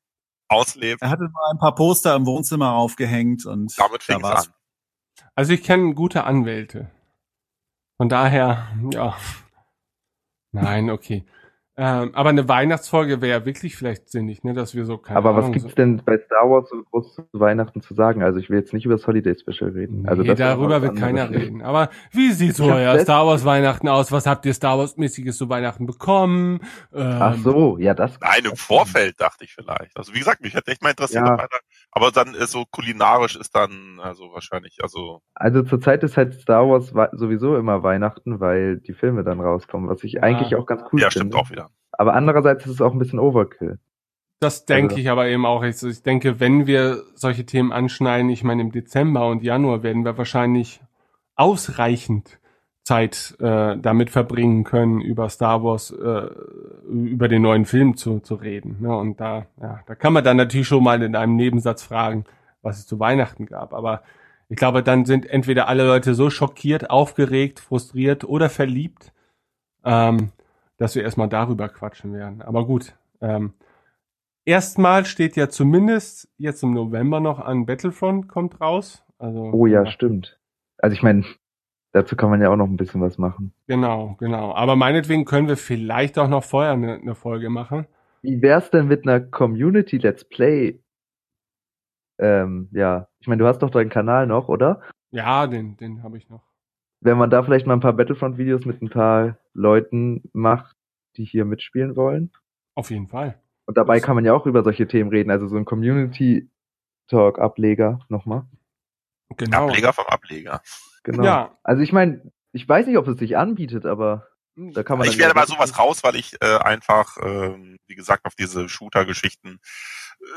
auslebt. Er hatte mal ein paar Poster im Wohnzimmer aufgehängt und Damit da fing es war's. an. Also ich kenne gute Anwälte. Von daher, ja. Nein, okay. Ähm, aber eine Weihnachtsfolge wäre ja wirklich vielleicht sinnig, ne, dass wir so keine Aber Ahnung, was gibt's so, denn bei Star Wars so groß zu Weihnachten zu sagen? Also ich will jetzt nicht über das Holiday Special reden. Also nee, das war darüber wird keiner anderes. reden. Aber wie sieht so euer Star Wars Weihnachten aus? Was habt ihr Star Wars mäßiges zu Weihnachten bekommen? Ähm, Ach so, ja das. Nein, im Vorfeld dachte ich vielleicht. Also wie gesagt, mich hätte echt mal interessiert. Ja. ob einer- Aber dann ist so kulinarisch ist dann also wahrscheinlich, also Also zurzeit ist halt Star Wars wa- sowieso immer Weihnachten, weil die Filme dann rauskommen, was ich Ja. eigentlich auch ganz cool ja, finde. stimmt auch wieder. Aber andererseits ist es auch ein bisschen Overkill. Das denke Also- ich aber eben auch. Ich denke, wenn wir solche Themen anschneiden, ich meine im Dezember und Januar werden wir wahrscheinlich ausreichend Zeit äh, damit verbringen können, über Star Wars, äh, über den neuen Film zu, zu reden. Ne? Und da, ja, da kann man dann natürlich schon mal in einem Nebensatz fragen, was es zu Weihnachten gab. Aber ich glaube, dann sind entweder alle Leute so schockiert, aufgeregt, frustriert oder verliebt, ähm, dass wir erstmal darüber quatschen werden. Aber gut, ähm, erstmal steht ja zumindest jetzt im November noch an Battlefront kommt raus. Also, Oh ja, stimmt. Also ich meine, dazu kann man ja auch noch ein bisschen was machen. Genau, genau. Aber meinetwegen können wir vielleicht auch noch vorher eine, eine Folge machen. Wie wär's denn mit einer Community Let's Play? Ähm, ja, ich meine, du hast doch deinen Kanal noch, oder? Ja, den, den habe ich noch. Wenn man da vielleicht mal ein paar Battlefront-Videos mit ein paar Leuten macht, die hier mitspielen wollen. Auf jeden Fall. Und dabei Das- kann man ja auch über solche Themen reden, also so ein Community Talk Ableger nochmal. Genau. Ableger vom Ableger. Genau. Ja. Also ich meine, ich weiß nicht, ob es sich anbietet, aber da kann man Ich werde mal sowas raus, weil ich äh, einfach, ähm, wie gesagt, auf diese Shooter-Geschichten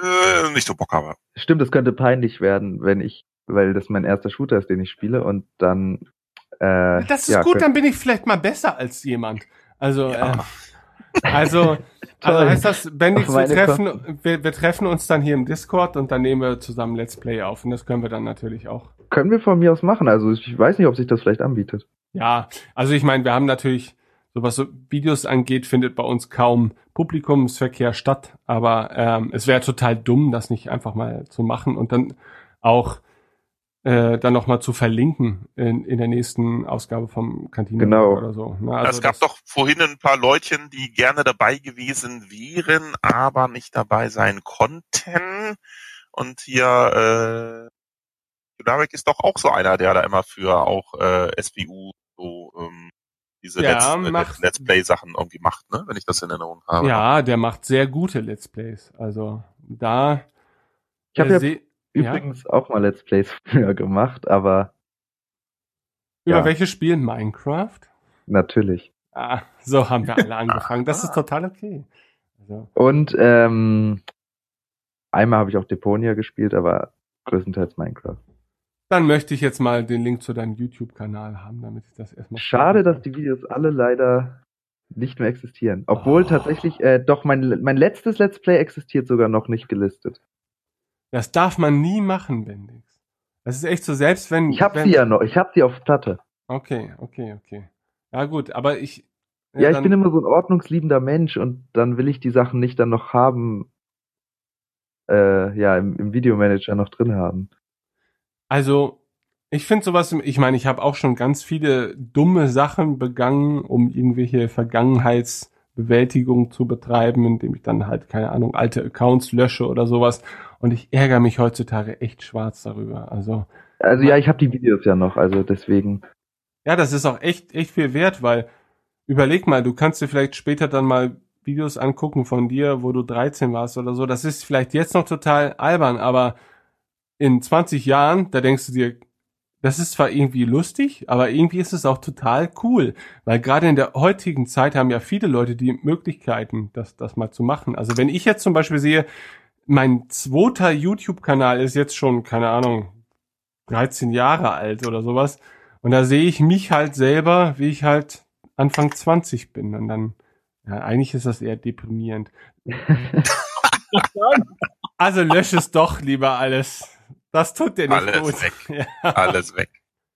äh, nicht so Bock habe. Stimmt, es könnte peinlich werden, wenn ich, weil das mein erster Shooter ist, den ich spiele und dann äh, Das ist ja, gut, dann bin ich vielleicht mal besser als jemand. Also, Ja. äh, also, also heißt das, Bendix, wir treffen, wir, wir treffen uns dann hier im Discord und dann nehmen wir zusammen Let's Play auf. Und das können wir dann natürlich auch. Können wir von mir aus machen. Also ich weiß nicht, ob sich das vielleicht anbietet. Ja, also ich meine, wir haben natürlich, so was so Videos angeht, findet bei uns kaum Publikumsverkehr statt, aber ähm, es wäre total dumm, das nicht einfach mal zu machen und dann auch äh, dann nochmal zu verlinken in, in der nächsten Ausgabe vom Kantine Genau. oder so. Ne? Also es gab das- doch vorhin ein paar Leutchen, die gerne dabei gewesen wären, aber nicht dabei sein konnten. Und hier, Judarek ist doch auch so einer, der da immer für auch äh, SWU so ähm, diese Ja, Let's, äh, macht- Let's Play Sachen irgendwie macht, ne? Wenn ich das in Erinnerung habe. Ja, der macht sehr gute Let's Plays. Also da. Ich habe äh, ja seh- ja, übrigens auch mal Let's Plays früher gemacht, aber über ja. welches Spiel? Minecraft? natürlich. Ah, so haben wir alle angefangen. Das ist total okay. Also, Und ähm, einmal habe ich auch Deponia gespielt, aber größtenteils Minecraft. Dann möchte ich jetzt mal den Link zu deinem YouTube-Kanal haben, damit ich das erstmal. Schade, dass die Videos alle leider nicht mehr existieren. Obwohl Oh. tatsächlich, äh, doch, mein, mein letztes Let's Play existiert sogar noch nicht gelistet. Das darf man nie machen, Bendix. Das ist echt so, selbst wenn. Ich habe wenn, sie ja noch, ich habe sie auf Platte. Okay, okay, okay. Ja, gut, aber ich. Ja, ich dann- bin immer so ein ordnungsliebender Mensch und dann will ich die Sachen nicht dann noch haben, äh, ja, im, im Videomanager noch drin haben. Also, ich finde sowas, ich meine, ich habe auch schon ganz viele dumme Sachen begangen, um irgendwelche Vergangenheitsbewältigung zu betreiben, indem ich dann halt, keine Ahnung, alte Accounts lösche oder sowas. Und ich ärgere mich heutzutage echt schwarz darüber. Also, Also ja, ich habe die Videos ja noch, also deswegen. ja, das ist auch echt, echt viel wert, weil überleg mal, du kannst dir vielleicht später dann mal Videos angucken von dir, wo du 13 warst oder so. Das ist vielleicht jetzt noch total albern, aber in 20 Jahren, da denkst du dir, das ist zwar irgendwie lustig, aber irgendwie ist es auch total cool, weil gerade in der heutigen Zeit haben ja viele Leute die Möglichkeiten, das, das mal zu machen. Also wenn ich jetzt zum Beispiel sehe, mein zweiter YouTube-Kanal ist jetzt schon, keine Ahnung, 13 Jahre alt oder sowas. Und da sehe ich mich halt selber, wie ich halt Anfang 20 bin. Und dann, ja, eigentlich ist das eher deprimierend. Also lösch es doch lieber alles. Das tut dir nicht Alles gut. weg. Ja. Alles weg.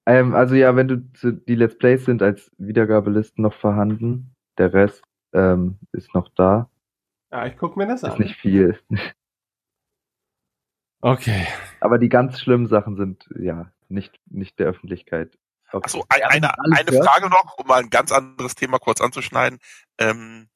Ähm, also ja, wenn du zu, die Let's Plays sind als Wiedergabelisten noch vorhanden, der Rest ähm, ist noch da. ja, ich guck mir das Ist an. nicht viel. Okay. Aber die ganz schlimmen Sachen sind ja nicht nicht der Öffentlichkeit. Okay. Achso, eine, eine Frage noch, um mal ein ganz anderes Thema kurz anzuschneiden. Ähm,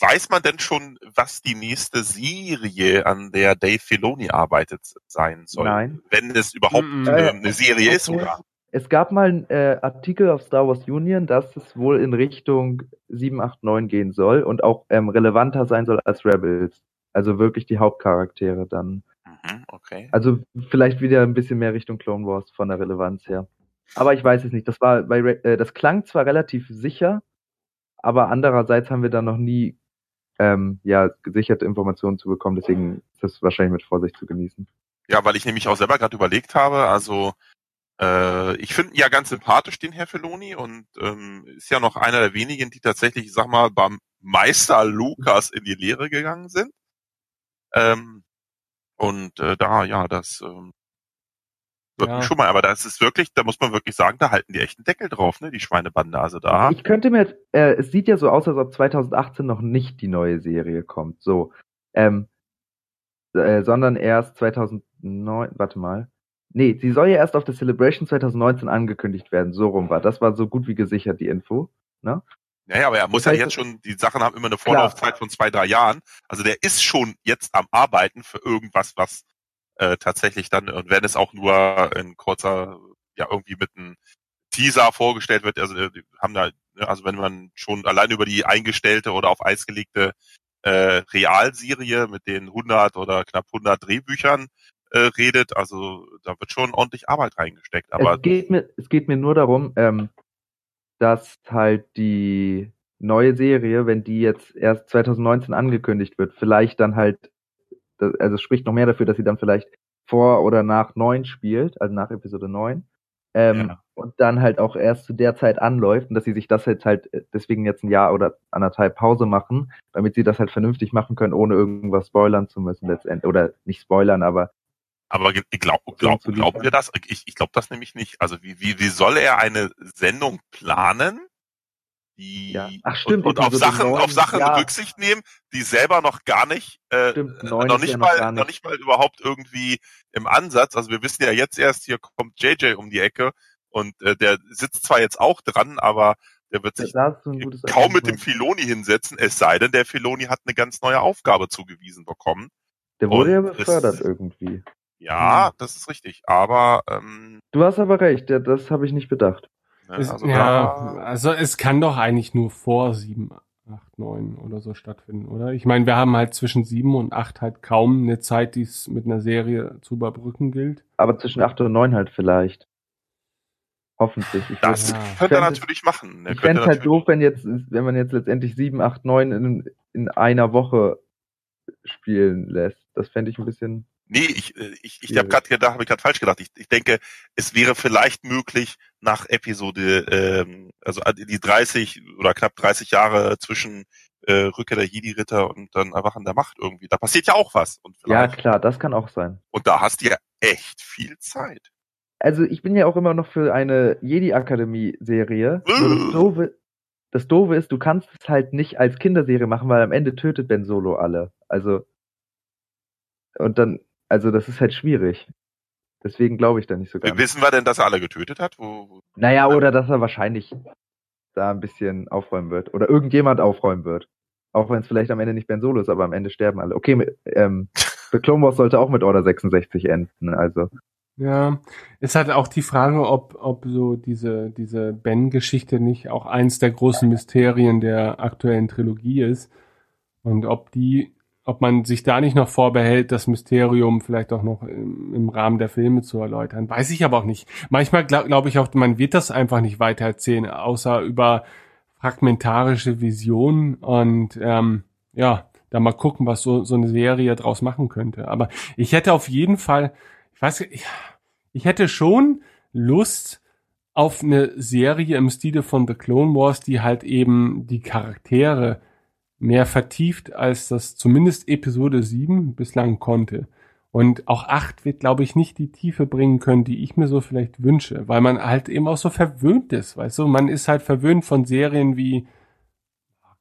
weiß man denn schon, was die nächste Serie, an der Dave Filoni arbeitet, sein soll? Nein. Wenn es überhaupt Mm, mm. äh, eine Serie ist, Okay. oder? Es gab mal einen äh, Artikel auf Star Wars Union, dass es wohl in Richtung 789 gehen soll und auch ähm, relevanter sein soll als Rebels. Also wirklich die Hauptcharaktere dann. Mhm, okay. Also vielleicht wieder ein bisschen mehr Richtung Clone Wars von der Relevanz her. Aber ich weiß es nicht. Das war bei Re- äh, das klang zwar relativ sicher, aber andererseits haben wir da noch nie ähm, ja gesicherte Informationen zu bekommen. Deswegen ist das wahrscheinlich mit Vorsicht zu genießen. Ja, weil ich nämlich auch selber gerade überlegt habe, also äh, ich finde ja ganz sympathisch, den Herr Feloni, und ähm, ist ja noch einer der wenigen, die tatsächlich, ich sag mal, beim Meister Lukas in die Lehre gegangen sind. Ähm, und äh, da, ja, das ähm, Ja. schon mal, aber das ist wirklich, da muss man wirklich sagen, da halten die echt einen Deckel drauf, ne, die Schweinebande, also da. Ich könnte mir, äh, es sieht ja so aus, als ob 2018 noch nicht die neue Serie kommt. So, ähm, äh, sondern erst 2009. Warte mal. Nee, sie soll ja erst auf der Celebration 2019 angekündigt werden. So rum war. Das war so gut wie gesichert die Info. Naja, aber er muss Das ja heißt, jetzt schon, die Sachen haben immer eine Vorlaufzeit von zwei, drei Jahren. Also der ist schon jetzt am Arbeiten für irgendwas, was äh, tatsächlich dann, und wenn es auch nur in kurzer, ja, irgendwie mit einem Teaser vorgestellt wird, also äh, haben da, ne, also wenn man schon allein über die eingestellte oder auf Eis gelegte äh, Realserie mit den 100 oder knapp 100 Drehbüchern äh, redet, also da wird schon ordentlich Arbeit reingesteckt. Aber es geht mir, es geht mir nur darum, ähm, dass halt die neue Serie, wenn die jetzt erst 2019 angekündigt wird, vielleicht dann halt, das- also es spricht noch mehr dafür, dass sie dann vielleicht vor oder nach 9 spielt, also nach Episode 9. Ähm, Ja. Und dann halt auch erst zu der Zeit anläuft und dass sie sich das jetzt halt äh, deswegen jetzt ein Jahr oder anderthalb Pause machen, damit sie das halt vernünftig machen können, ohne irgendwas spoilern zu müssen letztendlich. Oder nicht spoilern, aber Aber glaub, glaub, glauben wir das? Ich, ich glaube das nämlich nicht. Also wie, wie, wie soll er eine Sendung planen, die Ja. Ach, stimmt, und, und auf Episode Sachen, neun, auf Sachen ja. Rücksicht nehmen, die selber noch gar nicht, äh, Stimmt, noch ist nicht ja noch mal, gar noch nicht. nicht mal überhaupt irgendwie im Ansatz. Also wir wissen ja jetzt erst, hier kommt JJ um die Ecke und äh, der sitzt zwar jetzt auch dran, aber der wird sich kaum mit dem. Filoni hinsetzen, es sei denn, der Filoni hat eine ganz neue Aufgabe zugewiesen bekommen. Der wurde ja Und befördert irgendwie. Ja, das ist richtig. Aber ähm, Du hast aber recht, ja, das habe ich nicht bedacht. Ne, Es, also ja, da, also es kann doch eigentlich nur vor sieben, acht, neun oder so stattfinden, oder? Ich meine, wir haben halt zwischen sieben und acht halt kaum eine Zeit, die es mit einer Serie zu überbrücken gilt. Aber zwischen 8 und 9 halt vielleicht. Hoffentlich. Ich, das Ja. könnte er natürlich machen. Er ich fände es halt doof, wenn jetzt, wenn man jetzt letztendlich 7, 8, 9 in, in einer Woche spielen lässt. Das fände ich ein bisschen. Nee, ich, äh, ich, ich habe gerade gedacht, habe ich gerade falsch gedacht. Ich, ich denke, es wäre vielleicht möglich nach Episode, ähm, also die 30 oder knapp 30 Jahre zwischen äh, Rückkehr der Jedi-Ritter und dann Erwachen der Macht irgendwie. Da passiert ja auch was. Ja, klar, das kann auch sein. und da hast du ja echt viel Zeit. Also ich bin ja auch immer noch für eine Jedi-Akademie-Serie. Äh. das Doofe, das Doofe ist, du kannst es halt nicht als Kinderserie machen, weil am Ende tötet Ben Solo alle. Also und dann, also das ist halt schwierig. Deswegen glaube ich da nicht so ganz. Wissen wir denn, dass er alle getötet hat? Wo, wo, Naja, oder dass er wahrscheinlich da ein bisschen aufräumen wird. Oder irgendjemand aufräumen wird. Auch wenn es vielleicht am Ende nicht Ben Solo ist, aber am Ende sterben alle. Okay, mit, ähm, The Clone Wars sollte auch mit Order 66 enden. Also Ja, ist halt auch die Frage, ob, ob so diese, diese Ben-Geschichte nicht auch eins der großen Mysterien der aktuellen Trilogie ist. Und ob die, ob man sich da nicht noch vorbehält, das Mysterium vielleicht auch noch im, im Rahmen der Filme zu erläutern. Weiß ich aber auch nicht. Manchmal glaube glaub ich auch, man wird das einfach nicht weiter erzählen, außer über fragmentarische Visionen und ähm, ja, da mal gucken, was so, so eine Serie draus machen könnte. Aber ich hätte auf jeden Fall, ich weiß, ich, ich hätte schon Lust auf eine Serie im Stile von The Clone Wars, die halt eben die Charaktere mehr vertieft, als das zumindest Episode 7 bislang konnte. Und auch 8 wird, glaube ich, nicht die Tiefe bringen können, die ich mir so vielleicht wünsche, weil man halt eben auch so verwöhnt ist, weißt du? Man ist halt verwöhnt von Serien wie,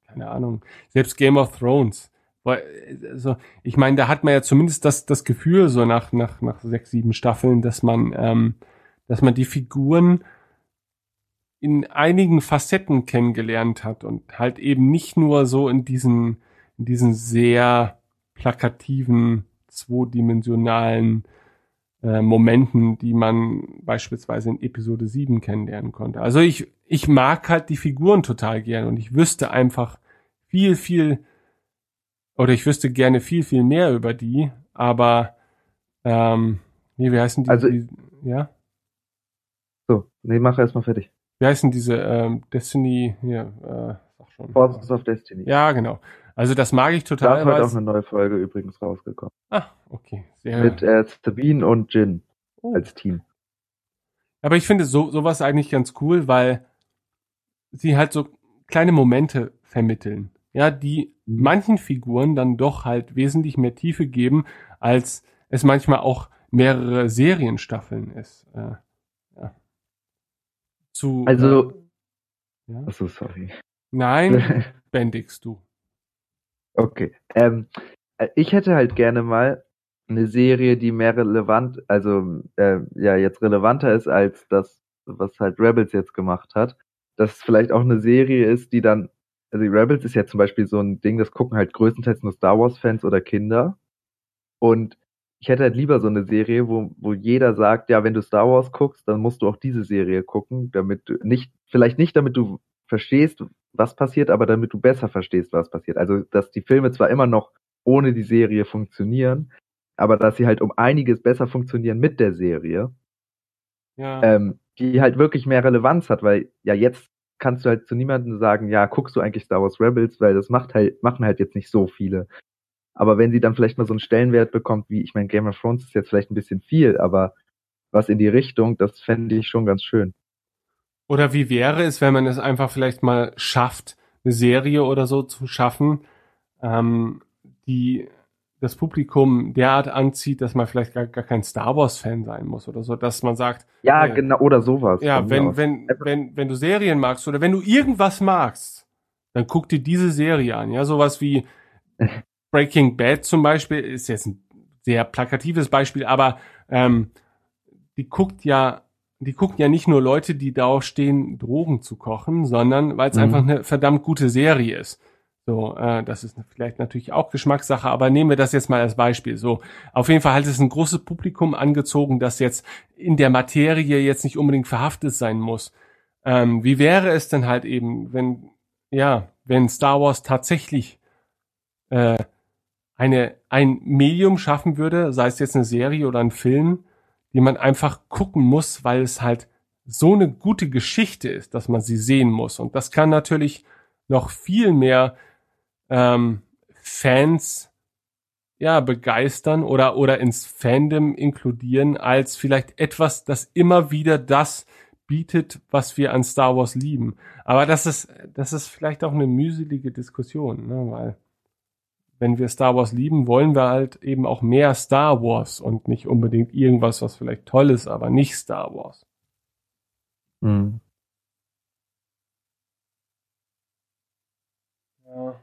keine Ahnung, selbst Game of Thrones. Also, ich meine, da hat man ja zumindest das, das Gefühl, so nach, nach, nach sechs, sieben Staffeln, dass man, ähm, dass man die Figuren in einigen Facetten kennengelernt hat und halt eben nicht nur so in diesen, in diesen sehr plakativen, zweidimensionalen äh, Momenten, die man beispielsweise in Episode 7 kennenlernen konnte. Also ich, ich mag halt die Figuren total gern und ich wüsste einfach viel, viel, oder ich wüsste gerne viel, viel mehr über die, aber ähm, nee, wie heißen die? Also- die ja? So, nee, mach erstmal fertig. Wie heißen diese ähm, Destiny, hier, äh, sag schon. Forces of Destiny. Ja, genau. Also das mag ich Da total. ist heute weil auch eine neue Folge übrigens rausgekommen. ah, okay. Sehr, Mit äh, Sabine und Jin oh. als Team. Aber ich finde so sowas eigentlich ganz cool, weil sie halt so kleine Momente vermitteln, ja, die Mhm. manchen Figuren dann doch halt wesentlich mehr Tiefe geben, als es manchmal auch mehrere Serienstaffeln ist. Äh. Zu Also- äh, ja? Achso, sorry. nein, Bendix, du. Okay. Ähm, äh, ich hätte halt gerne mal eine Serie, die mehr relevant, also äh, ja jetzt relevanter ist als das, was halt Rebels jetzt gemacht hat. Dass es vielleicht auch eine Serie ist, die dann, also die Rebels ist ja zum Beispiel so ein Ding, das gucken halt größtenteils nur Star Wars Fans oder Kinder. Und ich hätte halt lieber so eine Serie, wo, wo jeder sagt, ja, wenn du Star Wars guckst, dann musst du auch diese Serie gucken, damit du nicht, vielleicht nicht damit du verstehst, was passiert, aber damit du besser verstehst, was passiert. Also, dass die Filme zwar immer noch ohne die Serie funktionieren, aber dass sie halt um einiges besser funktionieren mit der Serie, Ja. ähm, die halt wirklich mehr Relevanz hat, weil ja jetzt kannst du halt zu niemandem sagen, ja, guckst du eigentlich Star Wars Rebels, weil das macht halt, machen halt jetzt nicht so viele. Aber wenn sie dann vielleicht mal so einen Stellenwert bekommt, wie, ich meine, Game of Thrones ist jetzt vielleicht ein bisschen viel, aber was in die Richtung, das fände ich schon ganz schön. Oder wie wäre es, wenn man es einfach vielleicht mal schafft, eine Serie oder so zu schaffen, ähm, die das Publikum derart anzieht, dass man vielleicht gar, gar kein Star Wars-Fan sein muss oder so, dass man sagt, Ja, Ja. genau, oder sowas. ja, wenn, aus. wenn, wenn, wenn du Serien magst oder wenn du irgendwas magst, dann guck dir diese Serie an. Ja, sowas wie Breaking Bad zum Beispiel ist jetzt ein sehr plakatives Beispiel, aber ähm, die guckt ja, die gucken ja nicht nur Leute, die darauf stehen, Drogen zu kochen, sondern weil es Mhm. einfach eine verdammt gute Serie ist. So, äh, das ist vielleicht natürlich auch Geschmackssache, aber nehmen wir das jetzt mal als Beispiel. So, auf jeden Fall hat es ein großes Publikum angezogen, das jetzt in der Materie jetzt nicht unbedingt verhaftet sein muss. Ähm, wie wäre es denn halt eben, wenn, ja, wenn Star Wars tatsächlich äh, eine, ein Medium schaffen würde, sei es jetzt eine Serie oder ein Film, die man einfach gucken muss, weil es halt so eine gute Geschichte ist, dass man sie sehen muss. Und das kann natürlich noch viel mehr ähm, Fans ja begeistern oder oder ins Fandom inkludieren als vielleicht etwas, das immer wieder das bietet, was wir an Star Wars lieben. Aber das ist das ist vielleicht auch eine mühselige Diskussion, ne? weil wenn wir Star Wars lieben, wollen wir halt eben auch mehr Star Wars und nicht unbedingt irgendwas, was vielleicht toll ist, aber nicht Star Wars. Mhm. Ja.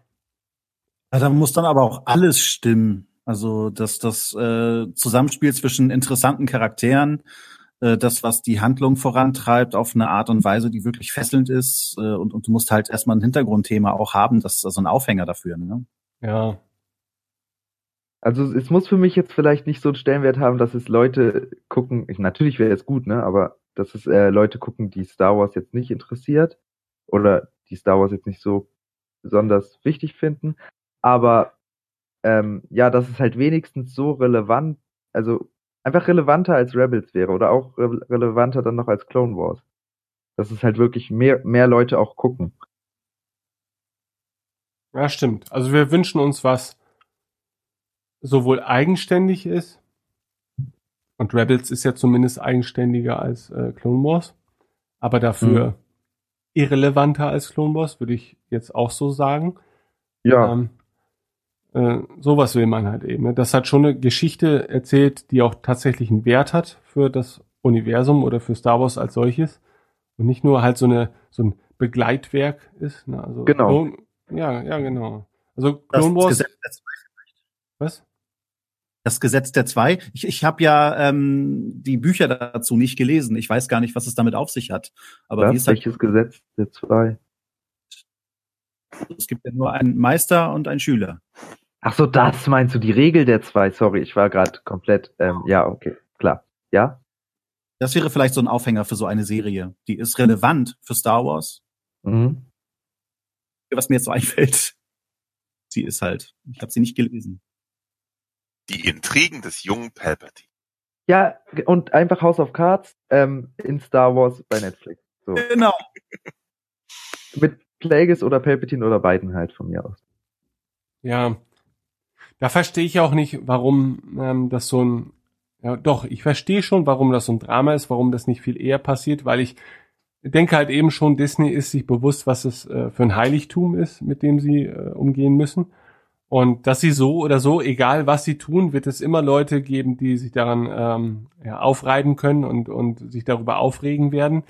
Ja, da muss dann aber auch alles stimmen. Also das, das äh, Zusammenspiel zwischen interessanten Charakteren, äh, das, was die Handlung vorantreibt, auf eine Art und Weise, die wirklich fesselnd ist. Äh, und, und du musst halt erstmal ein Hintergrundthema auch haben, das ist also ein Aufhänger dafür. Ne? Ja. Also es muss für mich jetzt vielleicht nicht so einen Stellenwert haben, dass es Leute gucken, ich, natürlich wäre es gut, ne, aber dass es äh, Leute gucken, die Star Wars jetzt nicht interessiert oder die Star Wars jetzt nicht so besonders wichtig finden, aber ähm, ja, dass es halt wenigstens so relevant, also einfach relevanter als Rebels wäre oder auch re relevanter dann noch als Clone Wars. Dass es halt wirklich mehr, mehr Leute auch gucken. Ja, stimmt. Also wir wünschen uns was sowohl eigenständig ist, und Rebels ist ja zumindest eigenständiger als äh, Clone Wars, aber dafür Mhm. irrelevanter als Clone Wars, würde ich jetzt auch so sagen. Ja, Ähm, äh, sowas will man halt eben. Ne? Das hat schon eine Geschichte erzählt, die auch tatsächlich einen Wert hat für das Universum oder für Star Wars als solches. Und nicht nur halt so eine so ein Begleitwerk ist. Ne? Also Genau. Clone, ja, ja, genau. Also Das Clone Wars. Gesetz. Was? Das Gesetz der Zwei. Ich, ich habe ja ähm, die Bücher dazu nicht gelesen. Ich weiß gar nicht, was es damit auf sich hat. Aber wie was? es halt welches Gesetz der zwei? Es gibt ja nur einen Meister und einen Schüler. Ach so, das meinst du, die Regel der zwei. Sorry, ich war gerade komplett, ähm, ja, okay, klar. Ja? Das wäre vielleicht so ein Aufhänger für so eine Serie. Die ist relevant für Star Wars. Mhm. Was mir jetzt so einfällt. Sie ist halt. Ich habe sie nicht gelesen. Die Intrigen des jungen Palpatine. Ja, und einfach House of Cards ähm, in Star Wars bei Netflix. So. Genau. Mit Plagueis oder Palpatine oder beiden halt von mir aus. Ja, da verstehe ich auch nicht, warum ähm, das so ein, ja doch, ich verstehe schon, warum das so ein Drama ist, warum das nicht viel eher passiert, weil ich denke halt eben schon, Disney ist sich bewusst, was es äh, für ein Heiligtum ist, mit dem sie äh, umgehen müssen. Und dass sie so oder so, egal was sie tun, wird es immer Leute geben, die sich daran ähm, ja, aufreiben können und, und sich darüber aufregen werden.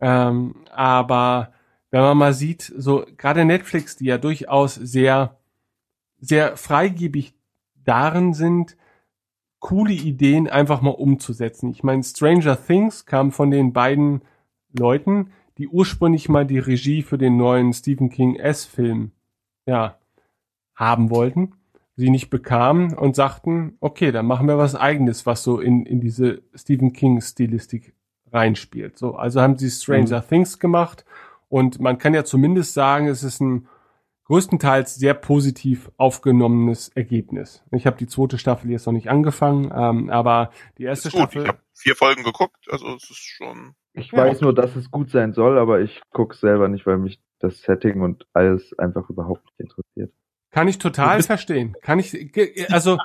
Ähm, aber wenn man mal sieht, so gerade Netflix, die ja durchaus sehr, sehr freigebig darin sind, coole Ideen einfach mal umzusetzen. Ich meine, Stranger Things kam von den beiden Leuten, die ursprünglich mal die Regie für den neuen Stephen King S-Film, ja, haben wollten, sie nicht bekamen und sagten, okay, dann machen wir was eigenes, was so in, in diese Stephen King Stilistik reinspielt. So, also haben sie Stranger mhm. Things gemacht und man kann ja zumindest sagen, es ist ein größtenteils sehr positiv aufgenommenes Ergebnis. Ich habe die zweite Staffel jetzt noch nicht angefangen, ähm, aber die erste gut, Staffel. Ich habe vier Folgen geguckt, also es ist schon. Ich ja. weiß nur, dass es gut sein soll, aber ich gucke selber nicht, weil mich das Setting und alles einfach überhaupt nicht interessiert. Kann ich total verstehen. Kann ich, also,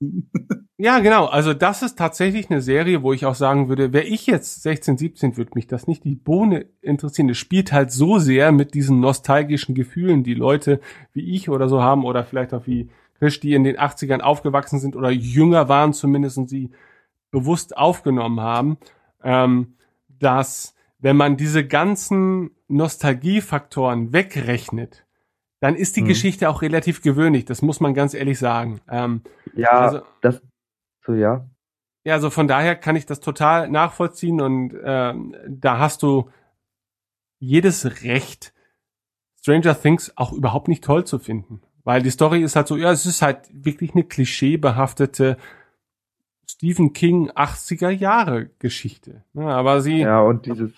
ja, genau. Also das ist tatsächlich eine Serie, wo ich auch sagen würde, wäre ich jetzt 16, 17, würde mich das nicht die Bohne interessieren. Es spielt halt so sehr mit diesen nostalgischen Gefühlen, die Leute wie ich oder so haben oder vielleicht auch wie Chris, die in den 80ern aufgewachsen sind oder jünger waren zumindest und sie bewusst aufgenommen haben, ähm, dass wenn man diese ganzen Nostalgiefaktoren wegrechnet, dann ist die hm. Geschichte auch relativ gewöhnlich. Das muss man ganz ehrlich sagen. Ähm, ja, also, das so ja. Ja, also von daher kann ich das total nachvollziehen und ähm, da hast du jedes Recht, Stranger Things auch überhaupt nicht toll zu finden. Weil die Story ist halt so, ja, es ist halt wirklich eine klischeebehaftete Stephen King 80er Jahre Geschichte. Ja, aber sie. Ja, und dieses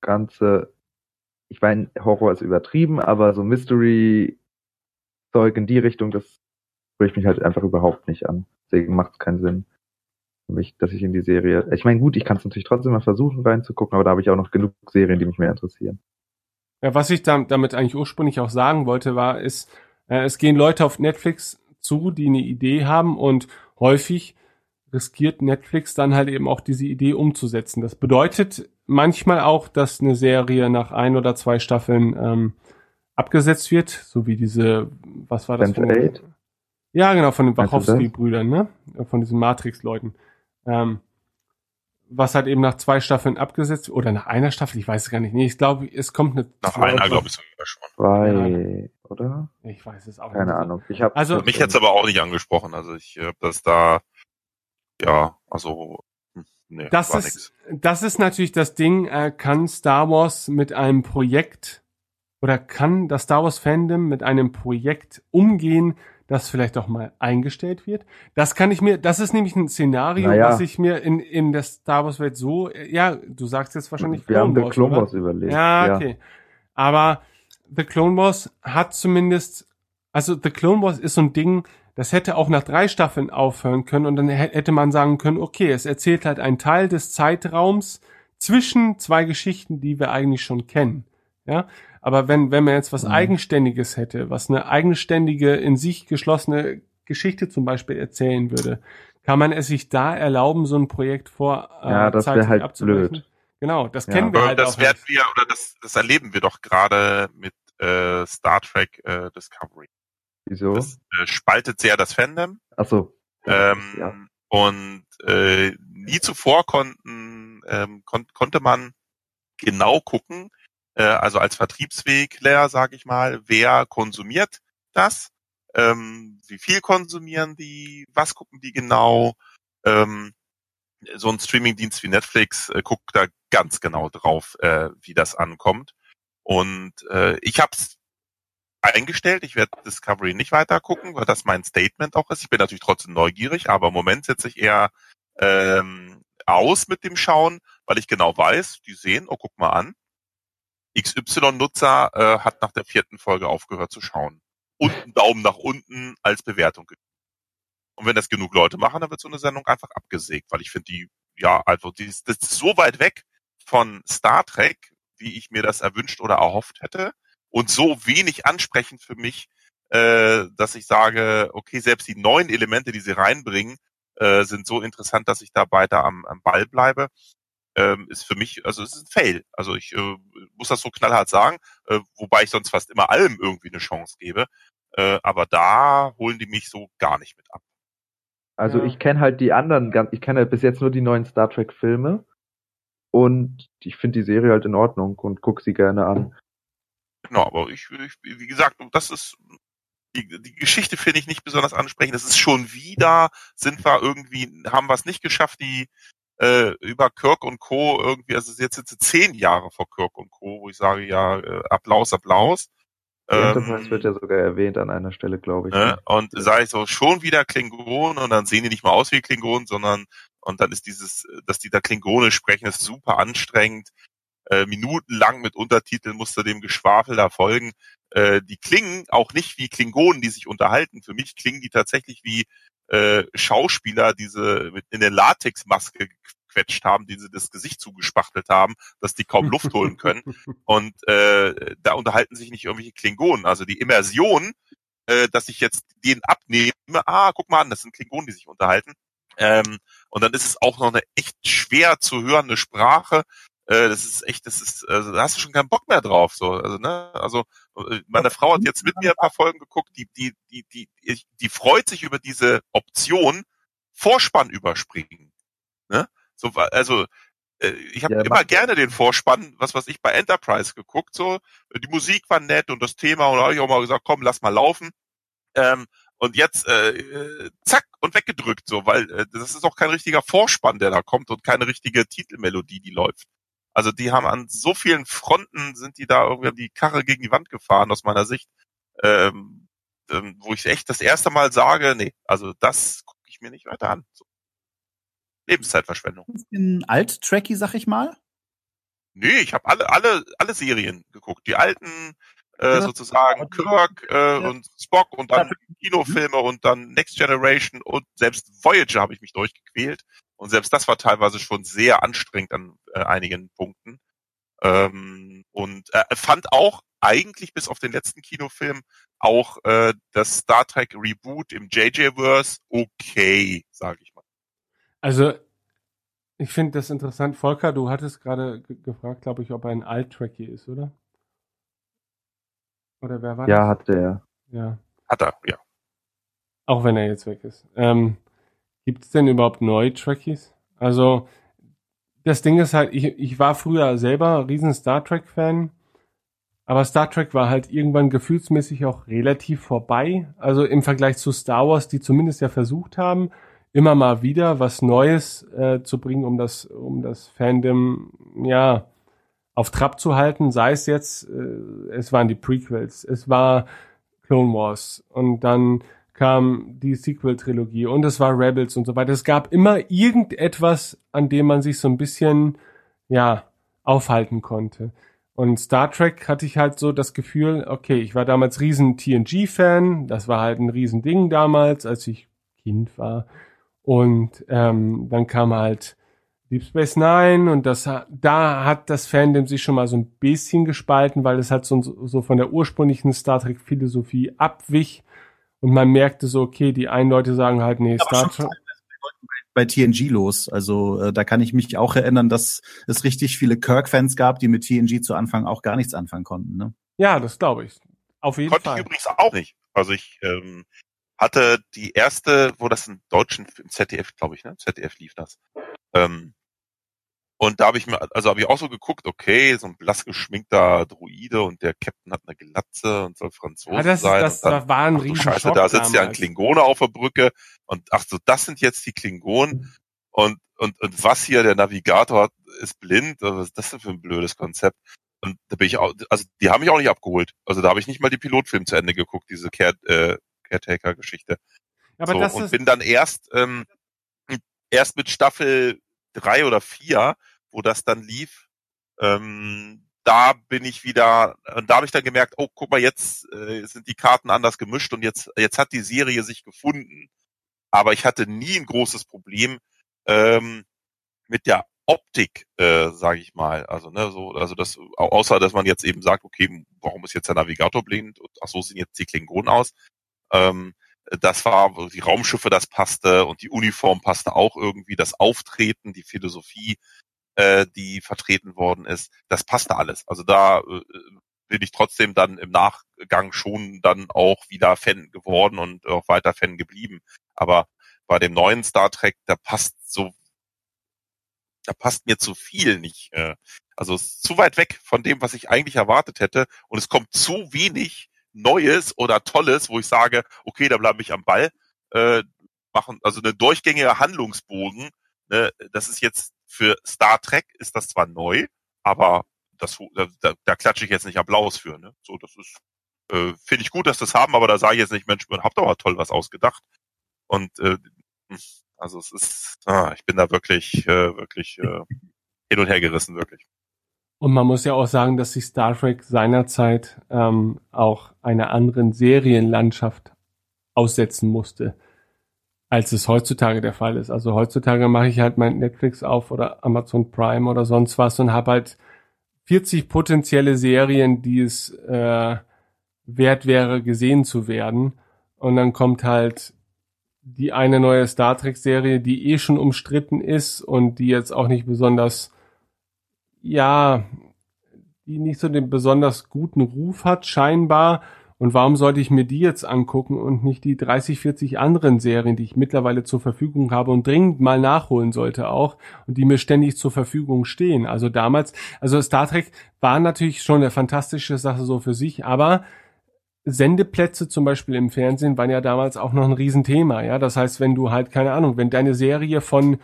ganze ich meine, Horror ist übertrieben, aber so Mystery-Zeug in die Richtung, das spricht mich halt einfach überhaupt nicht an. Deswegen macht es keinen Sinn mich, dass ich in die Serie. Ich meine, gut, ich kann es natürlich trotzdem mal versuchen reinzugucken, aber da habe ich auch noch genug Serien, die mich mehr interessieren. Ja, was ich da, damit eigentlich ursprünglich auch sagen wollte, war, ist, äh, es gehen Leute auf Netflix zu, die eine Idee haben und häufig riskiert Netflix dann halt eben auch diese Idee umzusetzen. Das bedeutet manchmal auch, dass eine Serie nach ein oder zwei Staffeln ähm, abgesetzt wird, so wie diese, was war das? Von, ja, genau, von den Wachowski-Brüdern, ne? Von diesen Matrix-Leuten. Ähm, was halt eben nach zwei Staffeln abgesetzt oder nach einer Staffel, ich weiß es gar nicht. Nee, ich glaube, es kommt eine Nach einer, glaube ich sogar schon. Zwei, oder? Ich weiß es auch Keine nicht. Keine Ahnung. Ich hab also mich es aber auch nicht angesprochen. Also ich habe das da ja, also nee, das ist nix. das ist natürlich das Ding, äh, kann Star Wars mit einem Projekt oder kann das Star Wars Fandom mit einem Projekt umgehen, das vielleicht auch mal eingestellt wird? Das kann ich mir, das ist nämlich ein Szenario, naja. was ich mir in in der Star Wars Welt so, ja, du sagst jetzt wahrscheinlich Wir Clone haben Wars, The Clone Wars überlegt. Ja, okay. Ja. Aber The Clone Wars hat zumindest, also The Clone Wars ist so ein Ding, das hätte auch nach drei Staffeln aufhören können und dann hätte man sagen können, okay, es erzählt halt einen Teil des Zeitraums zwischen zwei Geschichten, die wir eigentlich schon kennen. Ja, aber wenn, wenn man jetzt was mhm. Eigenständiges hätte, was eine eigenständige, in sich geschlossene Geschichte zum Beispiel erzählen würde, kann man es sich da erlauben, so ein Projekt vor äh, ja, das wäre halt blöd. Genau, das ja. kennen wir halt das auch. werden wir oder das, das erleben wir doch gerade mit äh, Star Trek äh, Discovery. Wieso? Das äh, spaltet sehr das Fandom. Ach so. Ähm, ja. Und äh, nie zuvor konnten, ähm, kon konnte man genau gucken, äh, also als Vertriebswegler, sage ich mal, wer konsumiert das, ähm, wie viel konsumieren die, was gucken die genau. Ähm, so ein Streamingdienst wie Netflix äh, guckt da ganz genau drauf, äh, wie das ankommt. Und äh, ich habe es eingestellt. Ich werde Discovery nicht weiter gucken, weil das mein Statement auch ist. Ich bin natürlich trotzdem neugierig, aber im Moment setze ich eher ähm, aus mit dem Schauen, weil ich genau weiß, die sehen, oh guck mal an, XY-Nutzer äh, hat nach der vierten Folge aufgehört zu schauen. Und einen Daumen nach unten als Bewertung. Und wenn das genug Leute machen, dann wird so eine Sendung einfach abgesägt, weil ich finde die, ja, also die das ist so weit weg von Star Trek, wie ich mir das erwünscht oder erhofft hätte und so wenig ansprechend für mich, äh, dass ich sage, okay, selbst die neuen Elemente, die sie reinbringen, äh, sind so interessant, dass ich da weiter am, am Ball bleibe. Ähm, ist für mich, also es ist ein Fail. Also ich äh, muss das so knallhart sagen, äh, wobei ich sonst fast immer allem irgendwie eine Chance gebe. Äh, aber da holen die mich so gar nicht mit ab. Also ja. ich kenne halt die anderen, ich kenne halt bis jetzt nur die neuen Star Trek Filme und ich finde die Serie halt in Ordnung und gucke sie gerne an. Genau, aber ich, ich wie gesagt, das ist die, die Geschichte finde ich nicht besonders ansprechend. Es ist schon wieder, sind wir irgendwie, haben wir es nicht geschafft, die äh, über Kirk und Co. irgendwie, also jetzt sind sie zehn Jahre vor Kirk und Co., wo ich sage, ja, äh, Applaus, Applaus. Enterprise ähm, wird ja sogar erwähnt an einer Stelle, glaube ich. Ne? Und sage ich so, schon wieder Klingonen und dann sehen die nicht mal aus wie Klingonen, sondern und dann ist dieses, dass die da Klingonisch sprechen, ist super anstrengend äh, minutenlang mit Untertiteln musste dem Geschwafel da folgen. Äh, die klingen auch nicht wie Klingonen, die sich unterhalten. Für mich klingen die tatsächlich wie äh, Schauspieler, diese in der Latexmaske gequetscht haben, die sie das Gesicht zugespachtelt haben, dass die kaum Luft holen können. Und äh, da unterhalten sich nicht irgendwelche Klingonen. Also die Immersion, äh, dass ich jetzt den abnehme, ah, guck mal an, das sind Klingonen, die sich unterhalten. Ähm, und dann ist es auch noch eine echt schwer zu hörende Sprache, äh, das ist echt, das ist, also da hast du schon keinen Bock mehr drauf. So, also, ne, also äh, meine Frau hat jetzt mit mir ein paar Folgen geguckt, die, die, die, die, die freut sich über diese Option, Vorspann überspringen. Ne? So, also äh, ich habe ja, immer gerne den Vorspann, was was ich bei Enterprise geguckt, so die Musik war nett und das Thema und da habe ich auch mal gesagt, komm, lass mal laufen. Ähm, und jetzt äh, äh, zack und weggedrückt so, weil äh, das ist auch kein richtiger Vorspann, der da kommt und keine richtige Titelmelodie, die läuft. Also die haben an so vielen Fronten sind die da irgendwie die Karre gegen die Wand gefahren aus meiner Sicht, ähm, ähm, wo ich echt das erste Mal sage, nee, also das gucke ich mir nicht weiter an. So. Lebenszeitverschwendung. Ein alt-Tracky, sag ich mal? Nee, ich habe alle, alle, alle Serien geguckt. Die alten, äh, sozusagen Kirk äh, und Spock und dann Kinofilme und dann Next Generation und selbst Voyager habe ich mich durchgequält. Und selbst das war teilweise schon sehr anstrengend an äh, einigen Punkten. Ähm, und äh, fand auch eigentlich bis auf den letzten Kinofilm auch äh, das Star Trek Reboot im JJ-Verse okay, sage ich mal. Also ich finde das interessant. Volker, du hattest gerade gefragt, glaube ich, ob er ein Alt-Trekkie ist, oder? Oder wer war ja, das? Ja, hat er. Ja. Hat er, ja. Auch wenn er jetzt weg ist. Ähm, Gibt es denn überhaupt neue Trekkies? Also, das Ding ist halt, ich, ich war früher selber riesen Star Trek-Fan, aber Star Trek war halt irgendwann gefühlsmäßig auch relativ vorbei. Also im Vergleich zu Star Wars, die zumindest ja versucht haben, immer mal wieder was Neues äh, zu bringen, um das, um das Fandom, ja, auf Trab zu halten, sei es jetzt, äh, es waren die Prequels, es war Clone Wars und dann kam die Sequel-Trilogie und es war Rebels und so weiter. Es gab immer irgendetwas, an dem man sich so ein bisschen, ja, aufhalten konnte. Und Star Trek hatte ich halt so das Gefühl, okay, ich war damals riesen TNG-Fan, das war halt ein riesen Ding damals, als ich Kind war. Und ähm, dann kam halt Deep Space Nine und das da hat das Fandom sich schon mal so ein bisschen gespalten, weil es halt so, so von der ursprünglichen Star Trek Philosophie abwich und man merkte so, okay, die einen Leute sagen halt, nee, Star Trek. Bei TNG los. Also äh, da kann ich mich auch erinnern, dass es richtig viele Kirk-Fans gab, die mit TNG zu Anfang auch gar nichts anfangen konnten. Ne? Ja, das glaube ich. Auf jeden Konnte Fall. ich übrigens auch nicht. Also ich ähm, hatte die erste, wo das im deutschen im ZDF, glaube ich, ne? ZDF lief das. Ähm, und da habe ich mir, also habe ich auch so geguckt, okay, so ein blass geschminkter Druide und der Captain hat eine Glatze und soll Franzose ja, das, sein. Das, dann, das war ein riesen Scheiße, da sitzt ja ein Klingone auf der Brücke und ach so, das sind jetzt die Klingonen und und und was hier der Navigator hat, ist blind. Was ist das denn für ein blödes Konzept? Und da bin ich auch, also die haben mich auch nicht abgeholt. Also da habe ich nicht mal die Pilotfilm zu Ende geguckt, diese Care, äh, Caretaker-Geschichte. Aber so, das und bin dann erst ähm, erst mit Staffel drei oder vier, wo das dann lief, ähm, da bin ich wieder, und da habe ich dann gemerkt, oh, guck mal, jetzt äh, sind die Karten anders gemischt und jetzt, jetzt hat die Serie sich gefunden. Aber ich hatte nie ein großes Problem ähm, mit der Optik, äh, sage ich mal. Also ne, so, also das, außer dass man jetzt eben sagt, okay, warum ist jetzt der Navigator blind? Ach so sehen jetzt die Klingonen aus. Ähm, das war die Raumschiffe, das passte und die Uniform passte auch irgendwie, das Auftreten, die Philosophie, äh, die vertreten worden ist, das passte alles. Also da äh, bin ich trotzdem dann im Nachgang schon dann auch wieder Fan geworden und auch weiter Fan geblieben. Aber bei dem neuen Star Trek, da passt so, da passt mir zu viel nicht. Äh, also ist zu weit weg von dem, was ich eigentlich erwartet hätte und es kommt zu wenig Neues oder Tolles, wo ich sage, okay, da bleibe ich am Ball, äh, machen, also eine durchgängige Handlungsbogen, ne, das ist jetzt für Star Trek ist das zwar neu, aber das, da, da klatsche ich jetzt nicht Applaus für, ne? So, das ist, äh, finde ich gut, dass das haben, aber da sage ich jetzt nicht, Mensch, man habt aber toll was ausgedacht. Und äh, also es ist, ah, ich bin da wirklich, äh, wirklich äh, hin und her gerissen, wirklich. Und man muss ja auch sagen, dass sich Star Trek seinerzeit ähm, auch einer anderen Serienlandschaft aussetzen musste, als es heutzutage der Fall ist. Also heutzutage mache ich halt mein Netflix auf oder Amazon Prime oder sonst was und habe halt 40 potenzielle Serien, die es äh, wert wäre, gesehen zu werden. Und dann kommt halt die eine neue Star Trek-Serie, die eh schon umstritten ist und die jetzt auch nicht besonders ja, die nicht so den besonders guten Ruf hat, scheinbar. Und warum sollte ich mir die jetzt angucken und nicht die 30, 40 anderen Serien, die ich mittlerweile zur Verfügung habe und dringend mal nachholen sollte auch und die mir ständig zur Verfügung stehen. Also damals, also Star Trek war natürlich schon eine fantastische Sache so für sich, aber Sendeplätze zum Beispiel im Fernsehen waren ja damals auch noch ein Riesenthema. Ja, das heißt, wenn du halt keine Ahnung, wenn deine Serie von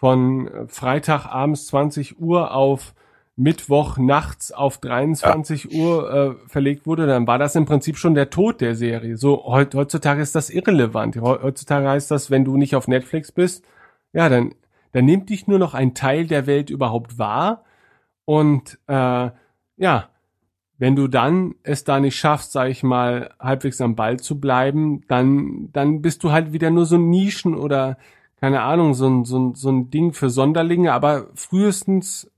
von Freitag abends 20 Uhr auf Mittwoch nachts auf 23 ja. Uhr äh, verlegt wurde, dann war das im Prinzip schon der Tod der Serie. So heutzutage ist das irrelevant. Heutzutage heißt das, wenn du nicht auf Netflix bist, ja, dann dann nimmt dich nur noch ein Teil der Welt überhaupt wahr und äh, ja, wenn du dann es da nicht schaffst, sag ich mal, halbwegs am Ball zu bleiben, dann dann bist du halt wieder nur so Nischen oder keine Ahnung, so ein, so ein, so ein Ding für Sonderlinge, aber frühestens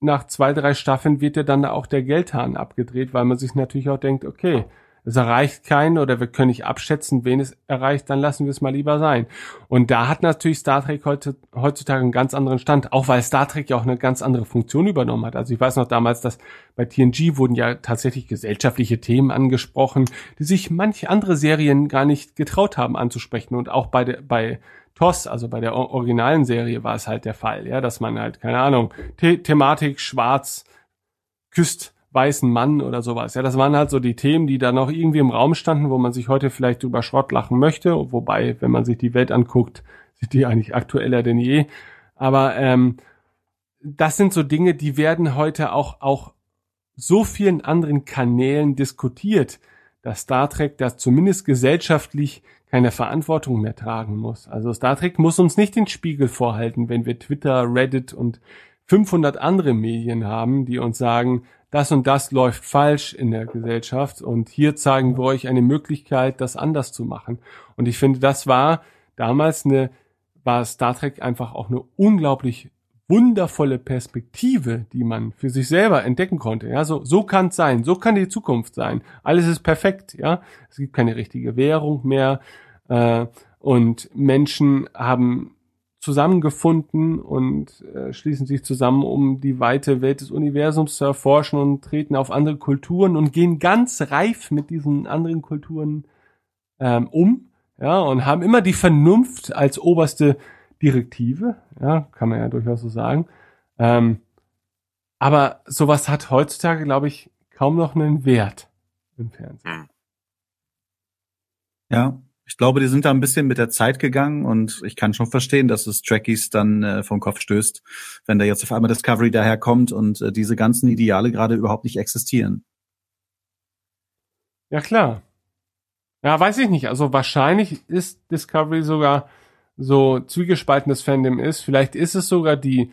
nach zwei, drei Staffeln wird ja dann auch der Geldhahn abgedreht, weil man sich natürlich auch denkt, okay, es erreicht keinen oder wir können nicht abschätzen, wen es erreicht, dann lassen wir es mal lieber sein. Und da hat natürlich Star Trek heute, heutzutage einen ganz anderen Stand, auch weil Star Trek ja auch eine ganz andere Funktion übernommen hat. Also ich weiß noch damals, dass bei TNG wurden ja tatsächlich gesellschaftliche Themen angesprochen, die sich manche andere Serien gar nicht getraut haben anzusprechen. Und auch bei, der, bei TOS, also bei der originalen Serie war es halt der Fall, ja, dass man halt, keine Ahnung, The Thematik schwarz küsst weißen Mann oder sowas. Ja, das waren halt so die Themen, die da noch irgendwie im Raum standen, wo man sich heute vielleicht über Schrott lachen möchte, wobei, wenn man sich die Welt anguckt, sind die eigentlich aktueller denn je. Aber ähm, das sind so Dinge, die werden heute auch auch so vielen anderen Kanälen diskutiert, dass Star Trek das zumindest gesellschaftlich keine Verantwortung mehr tragen muss. Also Star Trek muss uns nicht den Spiegel vorhalten, wenn wir Twitter, Reddit und 500 andere Medien haben, die uns sagen, das und das läuft falsch in der Gesellschaft und hier zeigen wir euch eine Möglichkeit, das anders zu machen. Und ich finde, das war damals eine, war Star Trek einfach auch eine unglaublich wundervolle Perspektive, die man für sich selber entdecken konnte. Ja, so, so kann es sein, so kann die Zukunft sein. Alles ist perfekt, ja. Es gibt keine richtige Währung mehr äh, und Menschen haben zusammengefunden und äh, schließen sich zusammen, um die weite Welt des Universums zu erforschen und treten auf andere Kulturen und gehen ganz reif mit diesen anderen Kulturen ähm, um, ja, und haben immer die Vernunft als oberste Direktive, ja, kann man ja durchaus so sagen. Ähm, aber sowas hat heutzutage, glaube ich, kaum noch einen Wert im Fernsehen. Ja, Ich glaube, die sind da ein bisschen mit der Zeit gegangen und ich kann schon verstehen, dass es Trekkies dann äh, vom Kopf stößt, wenn da jetzt auf einmal Discovery daherkommt und äh, diese ganzen Ideale gerade überhaupt nicht existieren. Ja, klar. Ja, weiß ich nicht. Also wahrscheinlich ist Discovery sogar so zwiegespaltenes Fandom ist. Vielleicht ist es sogar die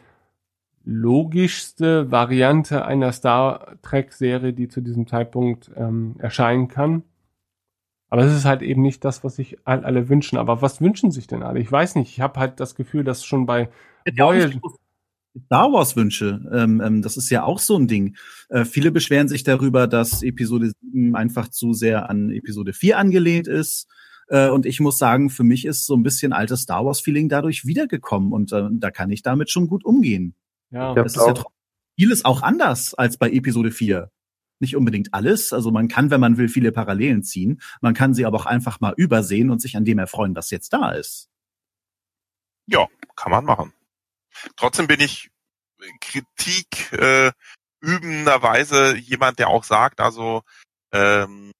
logischste Variante einer Star Trek-Serie, die zu diesem Zeitpunkt ähm, erscheinen kann. Aber es ist halt eben nicht das, was sich alle wünschen. Aber was wünschen sich denn alle? Ich weiß nicht. Ich habe halt das Gefühl, dass schon bei Voyager Star Wars Wünsche, ähm, ähm, das ist ja auch so ein Ding. Äh, viele beschweren sich darüber, dass Episode 7 einfach zu sehr an Episode 4 angelehnt ist. Äh, und ich muss sagen, für mich ist so ein bisschen altes Star Wars Feeling dadurch wiedergekommen und äh, da kann ich damit schon gut umgehen. Ja, das ist ja vieles auch anders als bei Episode 4 nicht unbedingt alles. Also man kann, wenn man will, viele Parallelen ziehen. Man kann sie aber auch einfach mal übersehen und sich an dem erfreuen, was jetzt da ist. Ja, kann man machen. Trotzdem bin ich Kritik äh, übenderweise jemand, der auch sagt, also ähm,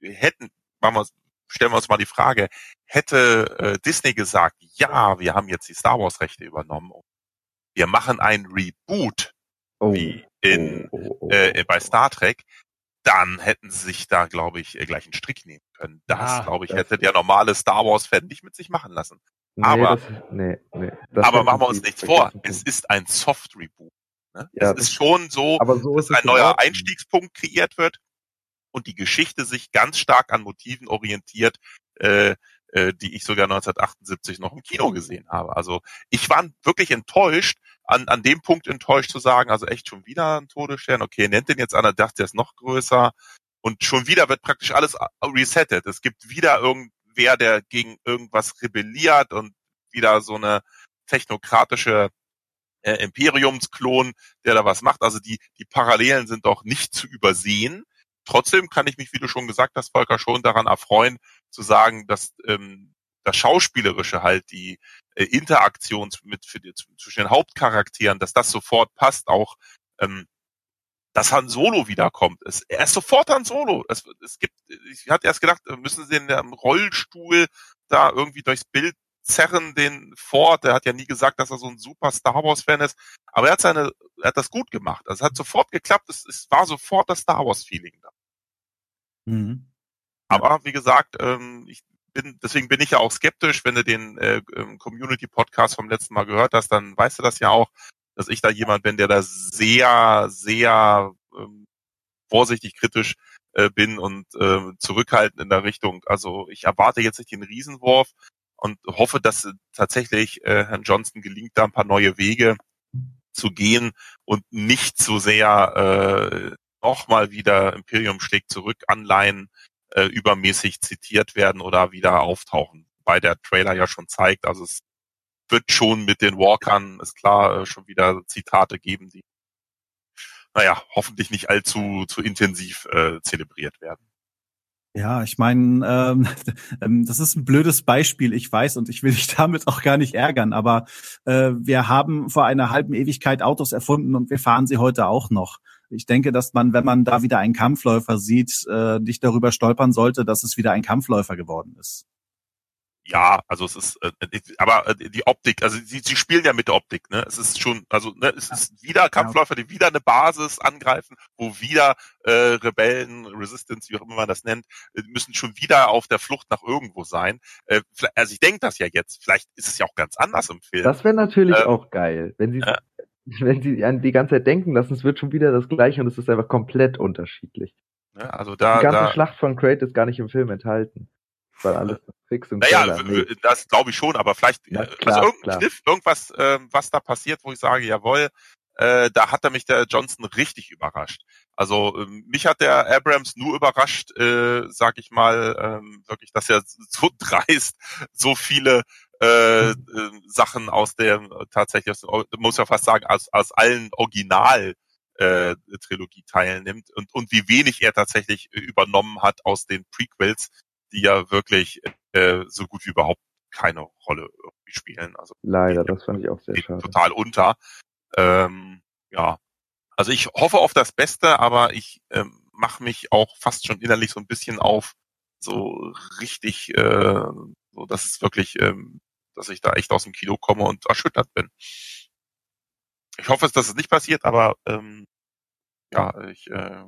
hätten, machen wir, stellen wir uns mal die Frage, hätte äh, Disney gesagt, ja, wir haben jetzt die Star Wars Rechte übernommen, wir machen ein Reboot, oh. wie in, oh, oh, äh, bei Star Trek, dann hätten sie sich da, glaube ich, äh, gleich einen Strick nehmen können. Das, ja, glaube ich, hätte der normale Star Wars-Fan nicht mit sich machen lassen. Nee, aber, das, nee, nee, aber machen wir uns nichts vor. Es ist ein Soft-Reboot. Ne? Ja, es ist schon so, so dass ein neuer Einstiegspunkt kreiert wird und die Geschichte sich ganz stark an Motiven orientiert, äh, äh, die ich sogar 1978 noch im Kino gesehen habe. Also ich war wirklich enttäuscht, an, an dem Punkt enttäuscht zu sagen, also echt schon wieder ein Todesstern, okay, nennt den jetzt einer, dachte, der ist noch größer und schon wieder wird praktisch alles resettet. Es gibt wieder irgendwer, der gegen irgendwas rebelliert und wieder so eine technokratische äh, Imperiumsklon, der da was macht. Also die, die Parallelen sind doch nicht zu übersehen. Trotzdem kann ich mich, wie du schon gesagt hast, Volker, schon daran erfreuen, zu sagen, dass ähm, das Schauspielerische halt, die äh, Interaktion mit für die, zwischen den Hauptcharakteren, dass das sofort passt, auch ähm, dass Han Solo wiederkommt. Es, er ist sofort Han Solo. Es, es gibt, ich hatte erst gedacht, müssen sie in dem Rollstuhl da irgendwie durchs Bild zerren, den Ford. Der hat ja nie gesagt, dass er so ein super Star Wars Fan ist. Aber er hat seine, er hat das gut gemacht. Also es hat sofort geklappt. Es, es war sofort das Star Wars Feeling da. Mhm. Aber wie gesagt, ähm, ich bin, deswegen bin ich ja auch skeptisch, wenn du den äh, ähm, Community Podcast vom letzten Mal gehört hast, dann weißt du das ja auch, dass ich da jemand bin, der da sehr, sehr ähm, vorsichtig kritisch äh, bin und äh, zurückhaltend in der Richtung. Also ich erwarte jetzt nicht den Riesenwurf und hoffe, dass tatsächlich äh, Herrn Johnson gelingt, da ein paar neue Wege zu gehen und nicht so sehr äh, nochmal wieder Imperium schlägt zurück Anleihen äh, übermäßig zitiert werden oder wieder auftauchen. Weil der Trailer ja schon zeigt, also es wird schon mit den Walkern, ist klar, äh, schon wieder Zitate geben, die, naja, hoffentlich nicht allzu zu intensiv äh, zelebriert werden. Ja, ich meine, ähm, ähm, das ist ein blödes Beispiel, ich weiß, und ich will dich damit auch gar nicht ärgern, aber äh, wir haben vor einer halben Ewigkeit Autos erfunden und wir fahren sie heute auch noch ich denke, dass man, wenn man da wieder einen Kampfläufer sieht, äh, nicht darüber stolpern sollte, dass es wieder ein Kampfläufer geworden ist. Ja, also es ist, äh, aber äh, die Optik, also sie, sie spielen ja mit der Optik, ne? Es ist schon, also ne, es ist wieder Kampfläufer, die wieder eine Basis angreifen, wo wieder äh, Rebellen, Resistance, wie auch immer man das nennt, äh, müssen schon wieder auf der Flucht nach irgendwo sein. Äh, also ich denke das ja jetzt. Vielleicht ist es ja auch ganz anders im Film. Das wäre natürlich ähm, auch geil, wenn sie äh, wenn sie an die ganze Zeit denken lassen, es wird schon wieder das gleiche und es ist einfach komplett unterschiedlich. Ja, also da, die ganze da, Schlacht von Crate ist gar nicht im Film enthalten. Weil alles fix und Naja, das glaube ich schon, aber vielleicht, Na, äh, klar, also irgendein Kniff, irgendwas, äh, was da passiert, wo ich sage, jawohl, äh, da hat er mich der Johnson richtig überrascht. Also äh, mich hat der Abrams nur überrascht, äh, sag ich mal, ähm, wirklich, dass er so dreist so viele äh, äh, Sachen aus der tatsächlich, muss ja fast sagen, aus, aus allen Original äh, Trilogie teilnimmt und, und wie wenig er tatsächlich übernommen hat aus den Prequels, die ja wirklich äh, so gut wie überhaupt keine Rolle irgendwie spielen. Also leider, das fand ich auch sehr schade. Total unter. Ähm, ja, also ich hoffe auf das Beste, aber ich ähm, mache mich auch fast schon innerlich so ein bisschen auf so richtig, äh, so dass es wirklich, ähm, dass ich da echt aus dem Kino komme und erschüttert bin. Ich hoffe, dass es nicht passiert, aber ähm, ja, ich äh,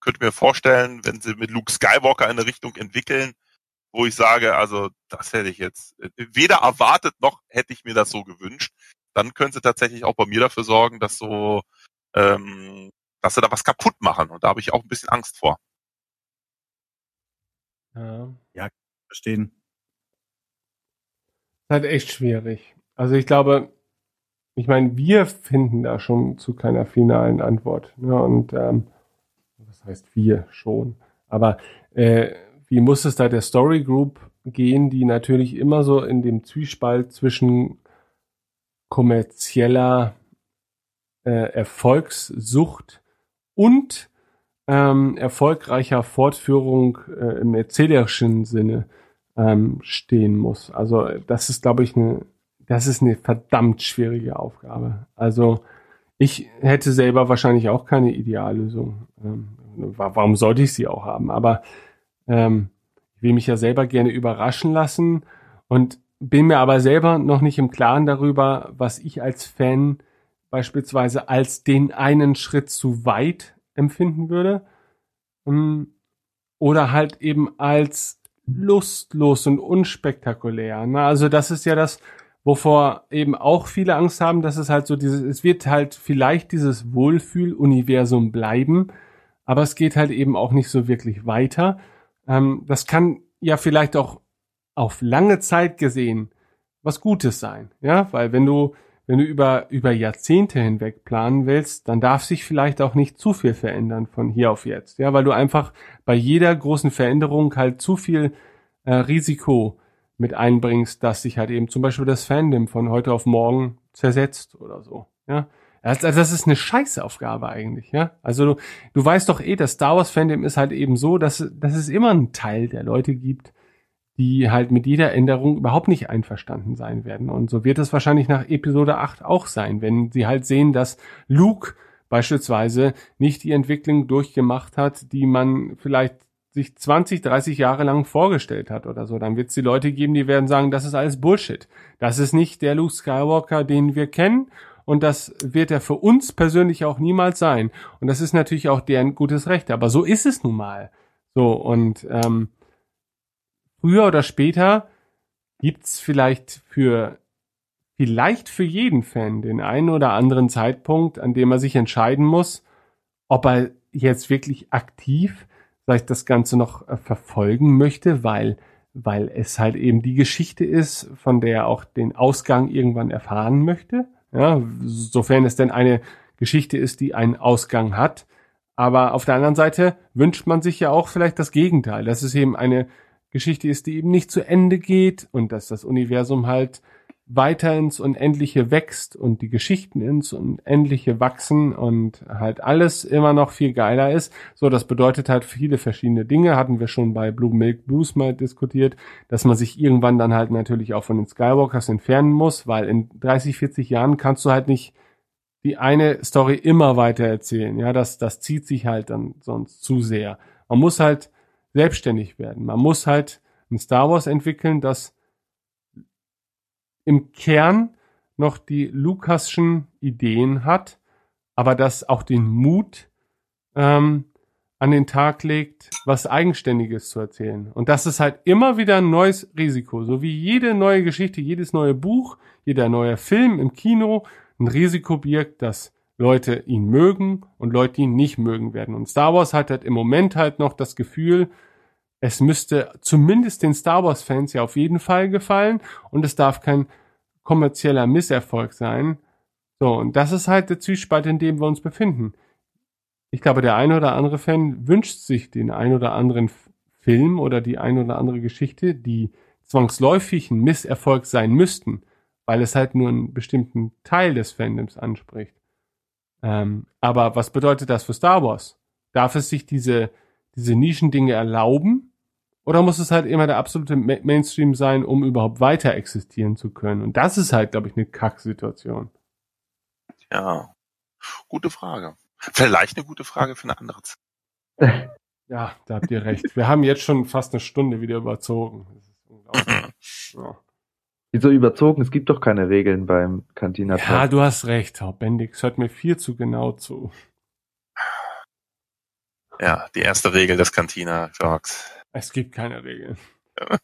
könnte mir vorstellen, wenn sie mit Luke Skywalker in eine Richtung entwickeln, wo ich sage, also das hätte ich jetzt äh, weder erwartet noch hätte ich mir das so gewünscht, dann können sie tatsächlich auch bei mir dafür sorgen, dass so, ähm, dass sie da was kaputt machen. Und da habe ich auch ein bisschen Angst vor. Ja, ja verstehen. Das ist halt echt schwierig. Also ich glaube, ich meine, wir finden da schon zu keiner finalen Antwort. Ne? Und ähm, was heißt wir schon? Aber äh, wie muss es da der Story Group gehen, die natürlich immer so in dem Zwiespalt zwischen kommerzieller äh, Erfolgssucht und ähm, erfolgreicher Fortführung äh, im erzählerischen Sinne ähm, stehen muss. Also das ist, glaube ich, eine, das ist eine verdammt schwierige Aufgabe. Also ich hätte selber wahrscheinlich auch keine Ideallösung. Ähm, warum sollte ich sie auch haben? Aber ähm, ich will mich ja selber gerne überraschen lassen und bin mir aber selber noch nicht im Klaren darüber, was ich als Fan beispielsweise als den einen Schritt zu weit empfinden würde. Ähm, oder halt eben als lustlos und unspektakulär. Also das ist ja das, wovor eben auch viele Angst haben, dass es halt so dieses, es wird halt vielleicht dieses Wohlfühl-Universum bleiben, aber es geht halt eben auch nicht so wirklich weiter. Ähm, das kann ja vielleicht auch auf lange Zeit gesehen was Gutes sein, ja, weil wenn du wenn du über, über Jahrzehnte hinweg planen willst, dann darf sich vielleicht auch nicht zu viel verändern von hier auf jetzt. Ja, weil du einfach bei jeder großen Veränderung halt zu viel äh, Risiko mit einbringst, dass sich halt eben zum Beispiel das Fandom von heute auf morgen zersetzt oder so. Ja, also das ist eine Scheißaufgabe eigentlich, ja. Also du, du weißt doch eh, das Star Wars Fandom ist halt eben so, dass, dass es immer einen Teil der Leute gibt, die halt mit jeder Änderung überhaupt nicht einverstanden sein werden. Und so wird es wahrscheinlich nach Episode 8 auch sein, wenn sie halt sehen, dass Luke beispielsweise nicht die Entwicklung durchgemacht hat, die man vielleicht sich 20, 30 Jahre lang vorgestellt hat oder so, dann wird es die Leute geben, die werden sagen, das ist alles Bullshit. Das ist nicht der Luke Skywalker, den wir kennen und das wird er für uns persönlich auch niemals sein. Und das ist natürlich auch deren gutes Recht, aber so ist es nun mal. So, und ähm, früher oder später gibt's vielleicht für vielleicht für jeden Fan den einen oder anderen Zeitpunkt, an dem er sich entscheiden muss, ob er jetzt wirklich aktiv vielleicht das Ganze noch äh, verfolgen möchte, weil weil es halt eben die Geschichte ist, von der er auch den Ausgang irgendwann erfahren möchte. Ja, sofern es denn eine Geschichte ist, die einen Ausgang hat. Aber auf der anderen Seite wünscht man sich ja auch vielleicht das Gegenteil, dass es eben eine Geschichte ist, die eben nicht zu Ende geht und dass das Universum halt weiter ins Unendliche wächst und die Geschichten ins Unendliche wachsen und halt alles immer noch viel geiler ist. So, das bedeutet halt viele verschiedene Dinge. Hatten wir schon bei Blue Milk Blues mal diskutiert, dass man sich irgendwann dann halt natürlich auch von den Skywalkers entfernen muss, weil in 30, 40 Jahren kannst du halt nicht die eine Story immer weiter erzählen. Ja, das, das zieht sich halt dann sonst zu sehr. Man muss halt selbstständig werden. Man muss halt ein Star Wars entwickeln, das im Kern noch die Lukaschen Ideen hat, aber das auch den Mut ähm, an den Tag legt, was Eigenständiges zu erzählen. Und das ist halt immer wieder ein neues Risiko. So wie jede neue Geschichte, jedes neue Buch, jeder neue Film im Kino ein Risiko birgt, dass Leute ihn mögen und Leute ihn nicht mögen werden. Und Star Wars hat halt im Moment halt noch das Gefühl, es müsste zumindest den Star Wars Fans ja auf jeden Fall gefallen und es darf kein kommerzieller Misserfolg sein. So, und das ist halt der Zwiespalt, in dem wir uns befinden. Ich glaube, der ein oder andere Fan wünscht sich den ein oder anderen Film oder die ein oder andere Geschichte, die zwangsläufig ein Misserfolg sein müssten, weil es halt nur einen bestimmten Teil des Fandoms anspricht. Ähm, aber was bedeutet das für Star Wars? Darf es sich diese, diese Nischendinge erlauben? Oder muss es halt immer der absolute Mainstream sein, um überhaupt weiter existieren zu können? Und das ist halt, glaube ich, eine Kacksituation. Ja, gute Frage. Vielleicht eine gute Frage für eine andere Zeit. Ja, da habt ihr recht. Wir haben jetzt schon fast eine Stunde wieder überzogen. Das ist unglaublich. Ja. Wieso überzogen? Es gibt doch keine Regeln beim Cantina Talk. Ja, du hast recht, Herr Bendix hört mir viel zu genau zu. Ja, die erste Regel des Cantina Talks. Es gibt keine Regeln.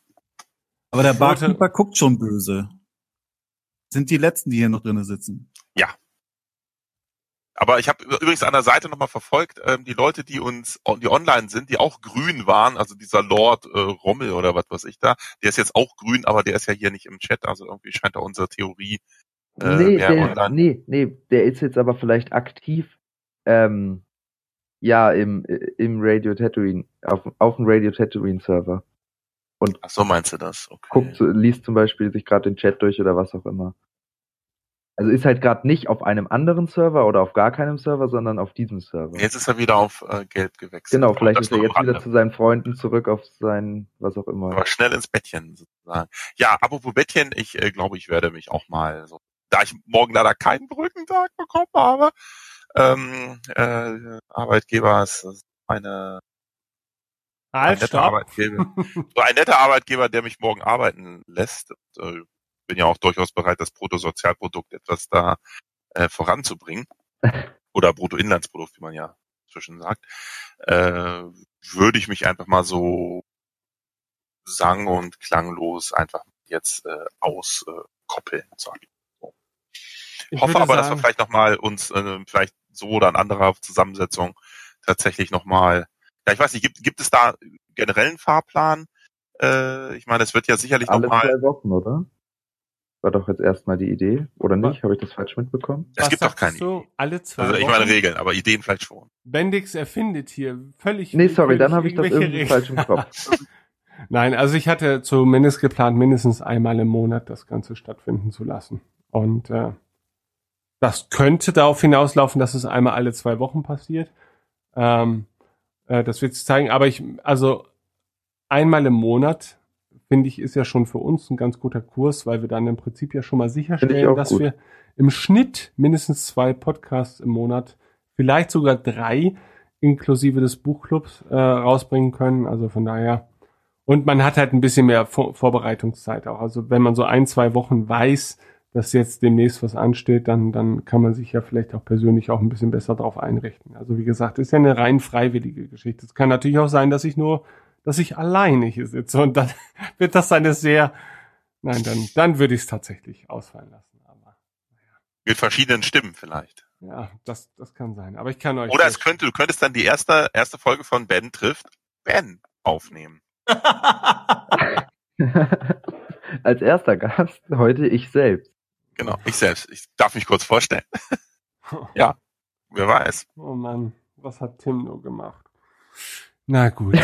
Aber der Barkeeper guckt schon böse. Sind die letzten, die hier noch drinnen sitzen. Aber ich habe übrigens an der Seite nochmal verfolgt, ähm, die Leute, die uns, die online sind, die auch grün waren, also dieser Lord äh, Rommel oder was weiß ich da, der ist jetzt auch grün, aber der ist ja hier nicht im Chat, also irgendwie scheint da unsere Theorie äh, nee, mehr der, online. nee, nee, der ist jetzt aber vielleicht aktiv, ähm, ja, im, im Radio Tatooine, auf, auf dem Radio Tatooine Server. Ach so meinst du das? Okay. Guckt, liest zum Beispiel sich gerade den Chat durch oder was auch immer. Also ist halt gerade nicht auf einem anderen Server oder auf gar keinem Server, sondern auf diesem Server. Jetzt ist er wieder auf äh, Gelb gewechselt. genau, vielleicht ist er jetzt wieder Rande. zu seinen Freunden zurück auf sein, was auch immer. Aber schnell ins Bettchen sozusagen. Ja, apropos Bettchen, ich äh, glaube, ich werde mich auch mal so, da ich morgen leider keinen Brückentag bekommen habe, ähm, äh, Arbeitgeber ist eine ein Halt, netter stopp. Arbeitgeber. so ein netter Arbeitgeber, der mich morgen arbeiten lässt. Und, äh, bin ja auch durchaus bereit, das Bruttosozialprodukt etwas da äh, voranzubringen. Oder Bruttoinlandsprodukt, wie man ja zwischen sagt. Äh, würde ich mich einfach mal so sang- und klanglos einfach jetzt äh, auskoppeln, äh. So. Ich Hoffe aber, dass wir sagen, vielleicht nochmal uns äh, vielleicht so oder in anderer Zusammensetzung tatsächlich nochmal, ja, ich weiß nicht, gibt, gibt es da generell einen Fahrplan? Äh, ich meine, es wird ja sicherlich Alle nochmal, zwei Wochen, oder? War doch jetzt erstmal die Idee, oder nicht? Habe ich das falsch mitbekommen? es was gibt doch keine. du? Alle zwei Also ich meine Regeln, aber Ideen vielleicht schon. Bendix erfindet hier völlig. Nee, sorry, dann habe ich das irgendwie falsch im Regeln. Kopf. Nein, also ich hatte zumindest geplant, mindestens einmal im Monat das Ganze stattfinden zu lassen. Und äh, das könnte darauf hinauslaufen, dass es einmal alle zwei Wochen passiert. Ähm, äh, das wird sich zeigen. Aber ich, also einmal im Monat, finde ich, ist ja schon für uns ein ganz guter Kurs, weil wir dann im Prinzip ja schon mal sicherstellen, dass gut. wir im Schnitt mindestens zwei Podcasts im Monat, vielleicht sogar drei, inklusive des Buchclubs, äh, rausbringen können. Also von daher. Und man hat halt ein bisschen mehr Vor Vorbereitungszeit auch. Also wenn man so ein, zwei Wochen weiß, dass jetzt demnächst was ansteht, dann, dann kann man sich ja vielleicht auch persönlich auch ein bisschen besser darauf einrichten. Also wie gesagt, ist ja eine rein freiwillige Geschichte. Es kann natürlich auch sein, dass ich nur, dass ich alleine hier sitze und dann wird das eine sehr, nein, dann, dann würde ich es tatsächlich ausfallen lassen. Aber Mit verschiedenen Stimmen vielleicht. ja, das, das kann sein. Aber ich kann euch. Oder es könnte, du könntest dann die erste, erste Folge von Ben trifft Ben aufnehmen. Als erster Gast heute ich selbst. Genau, ich selbst. Ich darf mich kurz vorstellen. Ja. Wer weiß. Oh Mann, was hat Tim nur gemacht? Na gut.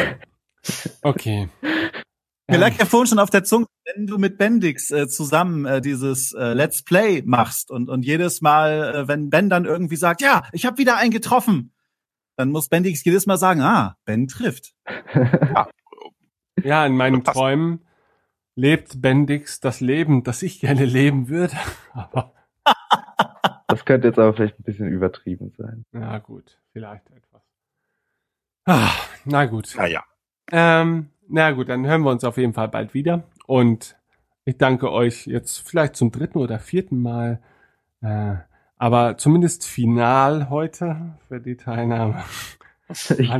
Okay. Mir Ähm, lag ja vorhin schon auf der Zunge, wenn du mit Bendix äh, zusammen äh, dieses äh, Let's Play machst und, und jedes Mal, äh, wenn Ben dann irgendwie sagt, ja, ich habe wieder einen getroffen, dann muss Bendix jedes Mal sagen, ah, Ben trifft. Ja, in meinen. Träumen lebt Bendix das Leben, das ich gerne leben würde. Aber Das könnte jetzt aber vielleicht ein bisschen übertrieben sein. na gut, vielleicht etwas. Ah, na gut. Naja. Ähm, na gut, dann hören wir uns auf jeden Fall bald wieder. Und ich danke euch jetzt vielleicht zum dritten oder vierten Mal. Äh, aber zumindest final heute für die Teilnahme. Ich,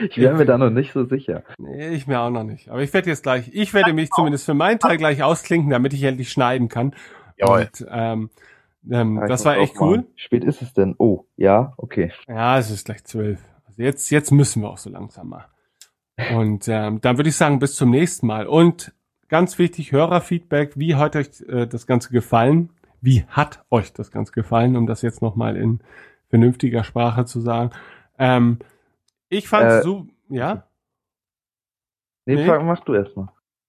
ich wäre mir da noch nicht so sicher. Nee, ich mir auch noch nicht. Aber ich werde jetzt gleich, ich werde mich zumindest für meinen Teil gleich ausklinken, damit ich endlich schneiden kann. Jawohl. Und, ähm, ähm, das war echt cool. Wie spät ist es denn? Oh, ja, okay. Ja, es ist gleich zwölf. Also jetzt, jetzt müssen wir auch so langsam mal. Und ähm, dann würde ich sagen, bis zum nächsten Mal. Und ganz wichtig, Hörerfeedback, wie hat euch äh, das Ganze gefallen? Wie hat euch das Ganze gefallen, um das jetzt nochmal in vernünftiger Sprache zu sagen? Ähm, ich fand Äh, so, ja? Nee, Nee. Mach du erstmal.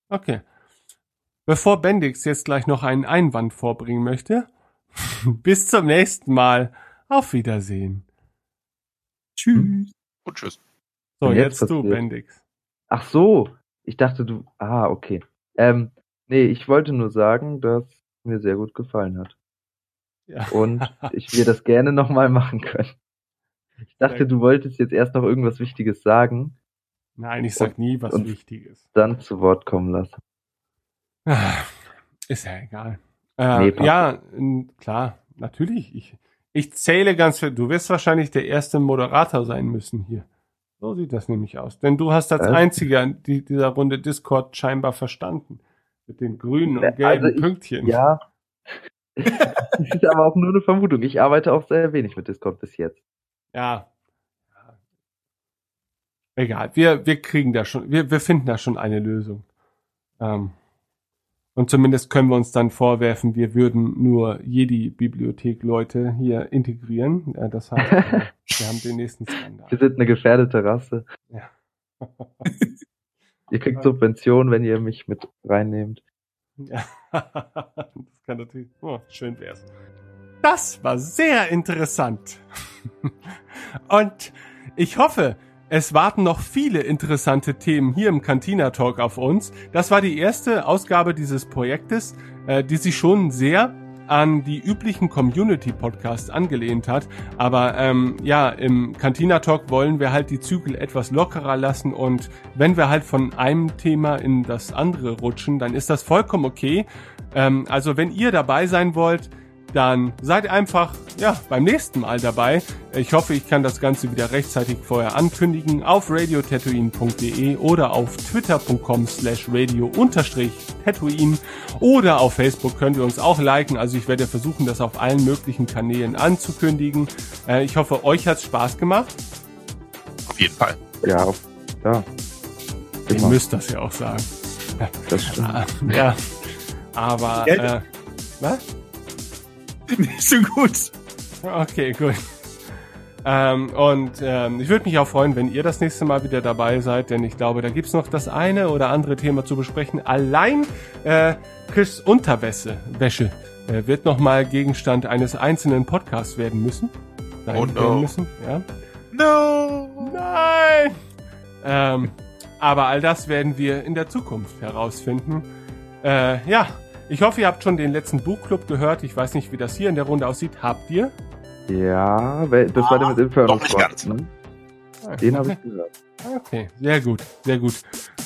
Okay. Bevor Bendix jetzt gleich noch einen Einwand vorbringen möchte, bis zum nächsten Mal. Auf Wiedersehen. Tschüss. Und tschüss. So, Und jetzt, jetzt du? Bendix. Ach so, ich dachte du. Ah, okay. Ähm, nee, ich wollte nur sagen, dass mir sehr gut gefallen hat. Ja. Und ich wir das gerne nochmal machen können. Ich dachte, du wolltest jetzt erst noch irgendwas Wichtiges sagen, Nein, ich sag nie was und- Wichtiges. dann zu Wort kommen lassen. Ah, Ist ja egal. Äh, Nee, ja, klar, natürlich. Ich, ich zähle ganz viel. Du wirst wahrscheinlich der erste Moderator sein müssen hier. So sieht das nämlich aus. Denn du hast als Was? einziger die, dieser Runde Discord scheinbar verstanden. Mit den grünen und Also gelben ich- Pünktchen. Ja. Das ist aber auch nur eine Vermutung. Ich arbeite auch sehr wenig mit Discord bis jetzt. Ja. Ja. Egal, wir, wir kriegen da schon, wir, wir finden da schon eine Lösung. Ähm, und zumindest können wir uns dann vorwerfen, wir würden nur Jedi-Bibliothek-Leute hier integrieren. Das heißt, äh, wir haben den nächsten Wir Skandal. sind eine gefährdete Rasse. Ja. Ihr kriegt Subventionen, wenn ihr mich mit reinnehmt. Ja, das kann natürlich. Oh, schön wär's. Das war sehr interessant. Und ich hoffe, es warten noch viele interessante Themen hier im Cantina Talk auf uns. Das war die erste Ausgabe dieses Projektes, äh, die sich schon sehr an die üblichen Community-Podcasts angelehnt hat. Aber ähm, ja, im Cantina Talk wollen wir halt die Zügel etwas lockerer lassen und wenn wir halt von einem Thema in das andere rutschen, dann ist das vollkommen okay. Ähm, also wenn ihr dabei sein wollt, dann seid einfach ja beim nächsten Mal dabei. Ich hoffe, ich kann das Ganze wieder rechtzeitig vorher ankündigen auf radiotatooine.de oder auf twitter.com slash radio Tatooine oder auf Facebook könnt ihr uns auch liken. Also ich werde versuchen, das auf allen möglichen Kanälen anzukündigen. Äh, ich hoffe, euch hat's Spaß gemacht. Auf jeden Fall. Ja, ja. Ihr müsst das ja auch sagen. Das stimmt. Ja, aber äh, was? Nicht so gut. Okay, gut. Ähm, und ähm, ich würde mich auch freuen, wenn ihr das nächste Mal wieder dabei seid, denn ich glaube, da gibt's noch das eine oder andere Thema zu besprechen. Allein äh, Chris Unterwäsche Wäsche, äh, wird nochmal Gegenstand eines einzelnen Podcasts werden müssen. Sein Oh no. werden müssen, ja. No! Nein! Ähm, aber all das werden wir in der Zukunft herausfinden. Äh, ja, ich hoffe, ihr habt schon den letzten Buchclub gehört. Ich weiß nicht, wie das hier in der Runde aussieht. Habt ihr? Ja, das war der mit Inferno Noch nicht ganz. ne? Den habe ich gehört. Okay, sehr gut, sehr gut.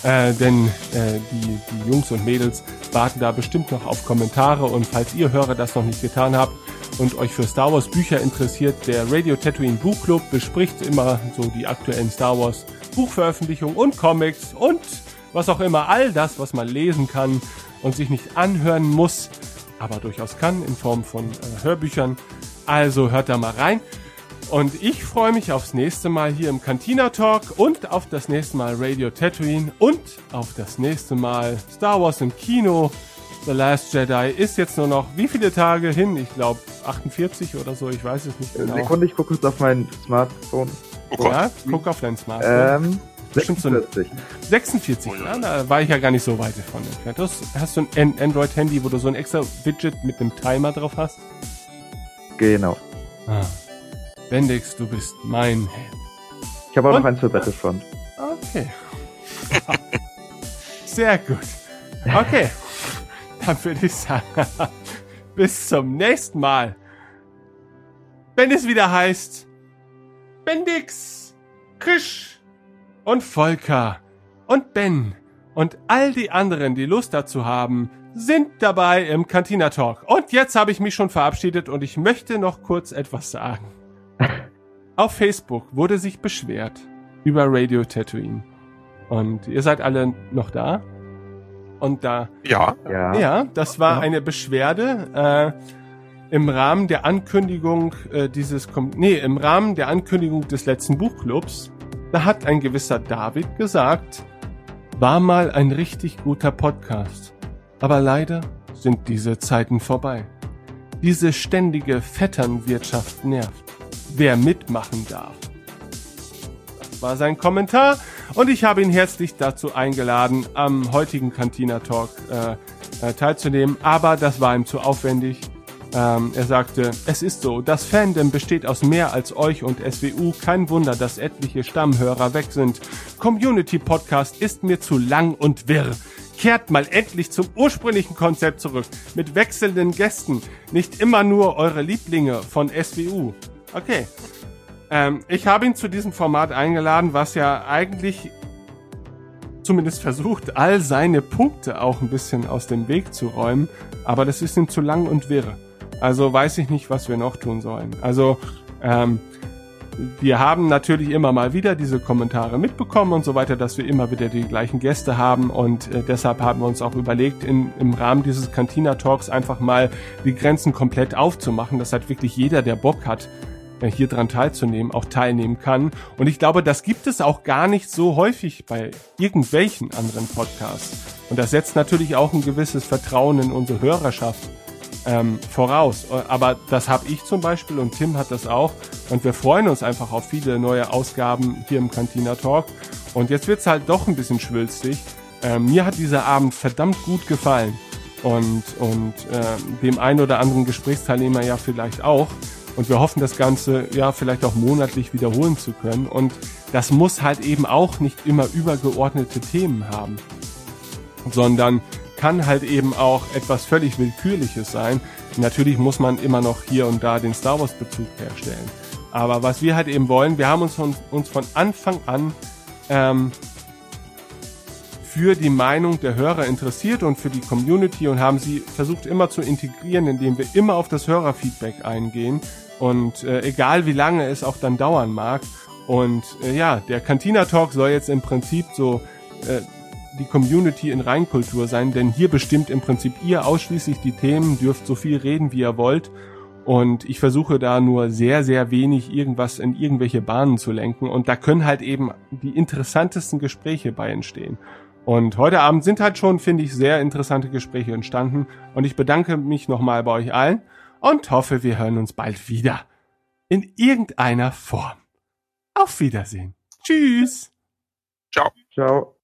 Äh, denn äh, die, die Jungs und Mädels warten da bestimmt noch auf Kommentare und falls ihr Hörer das noch nicht getan habt und euch für Star Wars Bücher interessiert, der Radio Tatooine Buchclub bespricht immer so die aktuellen Star Wars Buchveröffentlichungen und Comics und was auch immer, all das, was man lesen kann und sich nicht anhören muss, aber durchaus kann in Form von äh, Hörbüchern. Also hört da mal rein. Und ich freue mich aufs nächste Mal hier im Cantina Talk und auf das nächste Mal Radio Tatooine und auf das nächste Mal Star Wars im Kino. The Last Jedi ist jetzt nur noch wie viele Tage hin? Ich glaube 48 oder so, ich weiß es nicht genau. Sekunde, ich gucke kurz auf mein Smartphone. Oh Gott. Ja, guck auf dein Smartphone. Ähm, 46. 46, Oh ja. da war ich ja gar nicht so weit davon entfernt. Hast, hast du ein An- Android-Handy, wo du so ein extra Widget mit einem Timer drauf hast? Genau. Ah. Bendix, du bist mein Held. Ich habe auch Und? noch eins für Battlefront. Okay. Sehr gut. Okay. Dann würde ich sagen, bis zum nächsten Mal. Wenn es wieder heißt, Bendix, Krisch und Volker und Ben und all die anderen, die Lust dazu haben, sind dabei im Cantina Talk. Und jetzt habe ich mich schon verabschiedet und ich möchte noch kurz etwas sagen. Auf Facebook wurde sich beschwert über Radio Tatooine. Und ihr seid alle noch da? Und da, Ja. Ja. ja, das war Ja. eine Beschwerde äh, im Rahmen der Ankündigung äh, dieses, Kom nee, im Rahmen der Ankündigung des letzten Buchclubs. Da hat ein gewisser David gesagt, war mal ein richtig guter Podcast. Aber leider sind diese Zeiten vorbei. Diese ständige Vetternwirtschaft nervt. Wer mitmachen darf. Das war sein Kommentar und ich habe ihn herzlich dazu eingeladen, am heutigen Cantina Talk äh, äh, teilzunehmen, aber das war ihm zu aufwendig. Ähm, er sagte, es ist so, das Fandom besteht aus mehr als euch und SWU. Kein Wunder, dass etliche Stammhörer weg sind. Community Podcast ist mir zu lang und wirr. Kehrt mal endlich zum ursprünglichen Konzept zurück. Mit wechselnden Gästen. Nicht immer nur eure Lieblinge von SWU. Okay. Ähm, ich habe ihn zu diesem Format eingeladen, was ja eigentlich zumindest versucht, all seine Punkte auch ein bisschen aus dem Weg zu räumen, aber das ist ihm zu lang und wirr. Also weiß ich nicht, was wir noch tun sollen. Also ähm, wir haben natürlich immer mal wieder diese Kommentare mitbekommen und so weiter, dass wir immer wieder die gleichen Gäste haben und äh, deshalb haben wir uns auch überlegt, in, im Rahmen dieses Cantina Talks einfach mal die Grenzen komplett aufzumachen, dass halt wirklich jeder, der Bock hat, äh, hier dran teilzunehmen, auch teilnehmen kann. Und ich glaube, das gibt es auch gar nicht so häufig bei irgendwelchen anderen Podcasts. Und das setzt natürlich auch ein gewisses Vertrauen in unsere Hörerschaft ähm, voraus. Aber das habe ich zum Beispiel und Tim hat das auch. Und wir freuen uns einfach auf viele neue Ausgaben hier im Cantina Talk. Und jetzt wird's halt doch ein bisschen schwülstig. Ähm, mir hat dieser Abend verdammt gut gefallen. Und, und äh, dem einen oder anderen Gesprächsteilnehmer ja vielleicht auch. Und wir hoffen, das Ganze ja vielleicht auch monatlich wiederholen zu können. Und das muss halt eben auch nicht immer übergeordnete Themen haben, sondern kann halt eben auch etwas völlig Willkürliches sein. Natürlich muss man immer noch hier und da den Star Wars Bezug herstellen. Aber was wir halt eben wollen, wir haben uns von, uns von Anfang an ähm, für die Meinung der Hörer interessiert und für die Community und haben sie versucht immer zu integrieren, indem wir immer auf das Hörerfeedback eingehen und äh, egal wie lange es auch dann dauern mag. Und äh, ja, der Cantina Talk soll jetzt im Prinzip so äh, die Community in Reinkultur sein, denn hier bestimmt im Prinzip ihr ausschließlich die Themen, dürft so viel reden, wie ihr wollt. Und ich versuche da nur sehr, sehr wenig irgendwas in irgendwelche Bahnen zu lenken. Und da können halt eben die interessantesten Gespräche bei entstehen. Und heute Abend sind halt schon, finde ich, sehr interessante Gespräche entstanden. Und ich bedanke mich nochmal bei euch allen und hoffe, wir hören uns bald wieder. In irgendeiner Form. Auf Wiedersehen. Tschüss. Ciao. Ciao.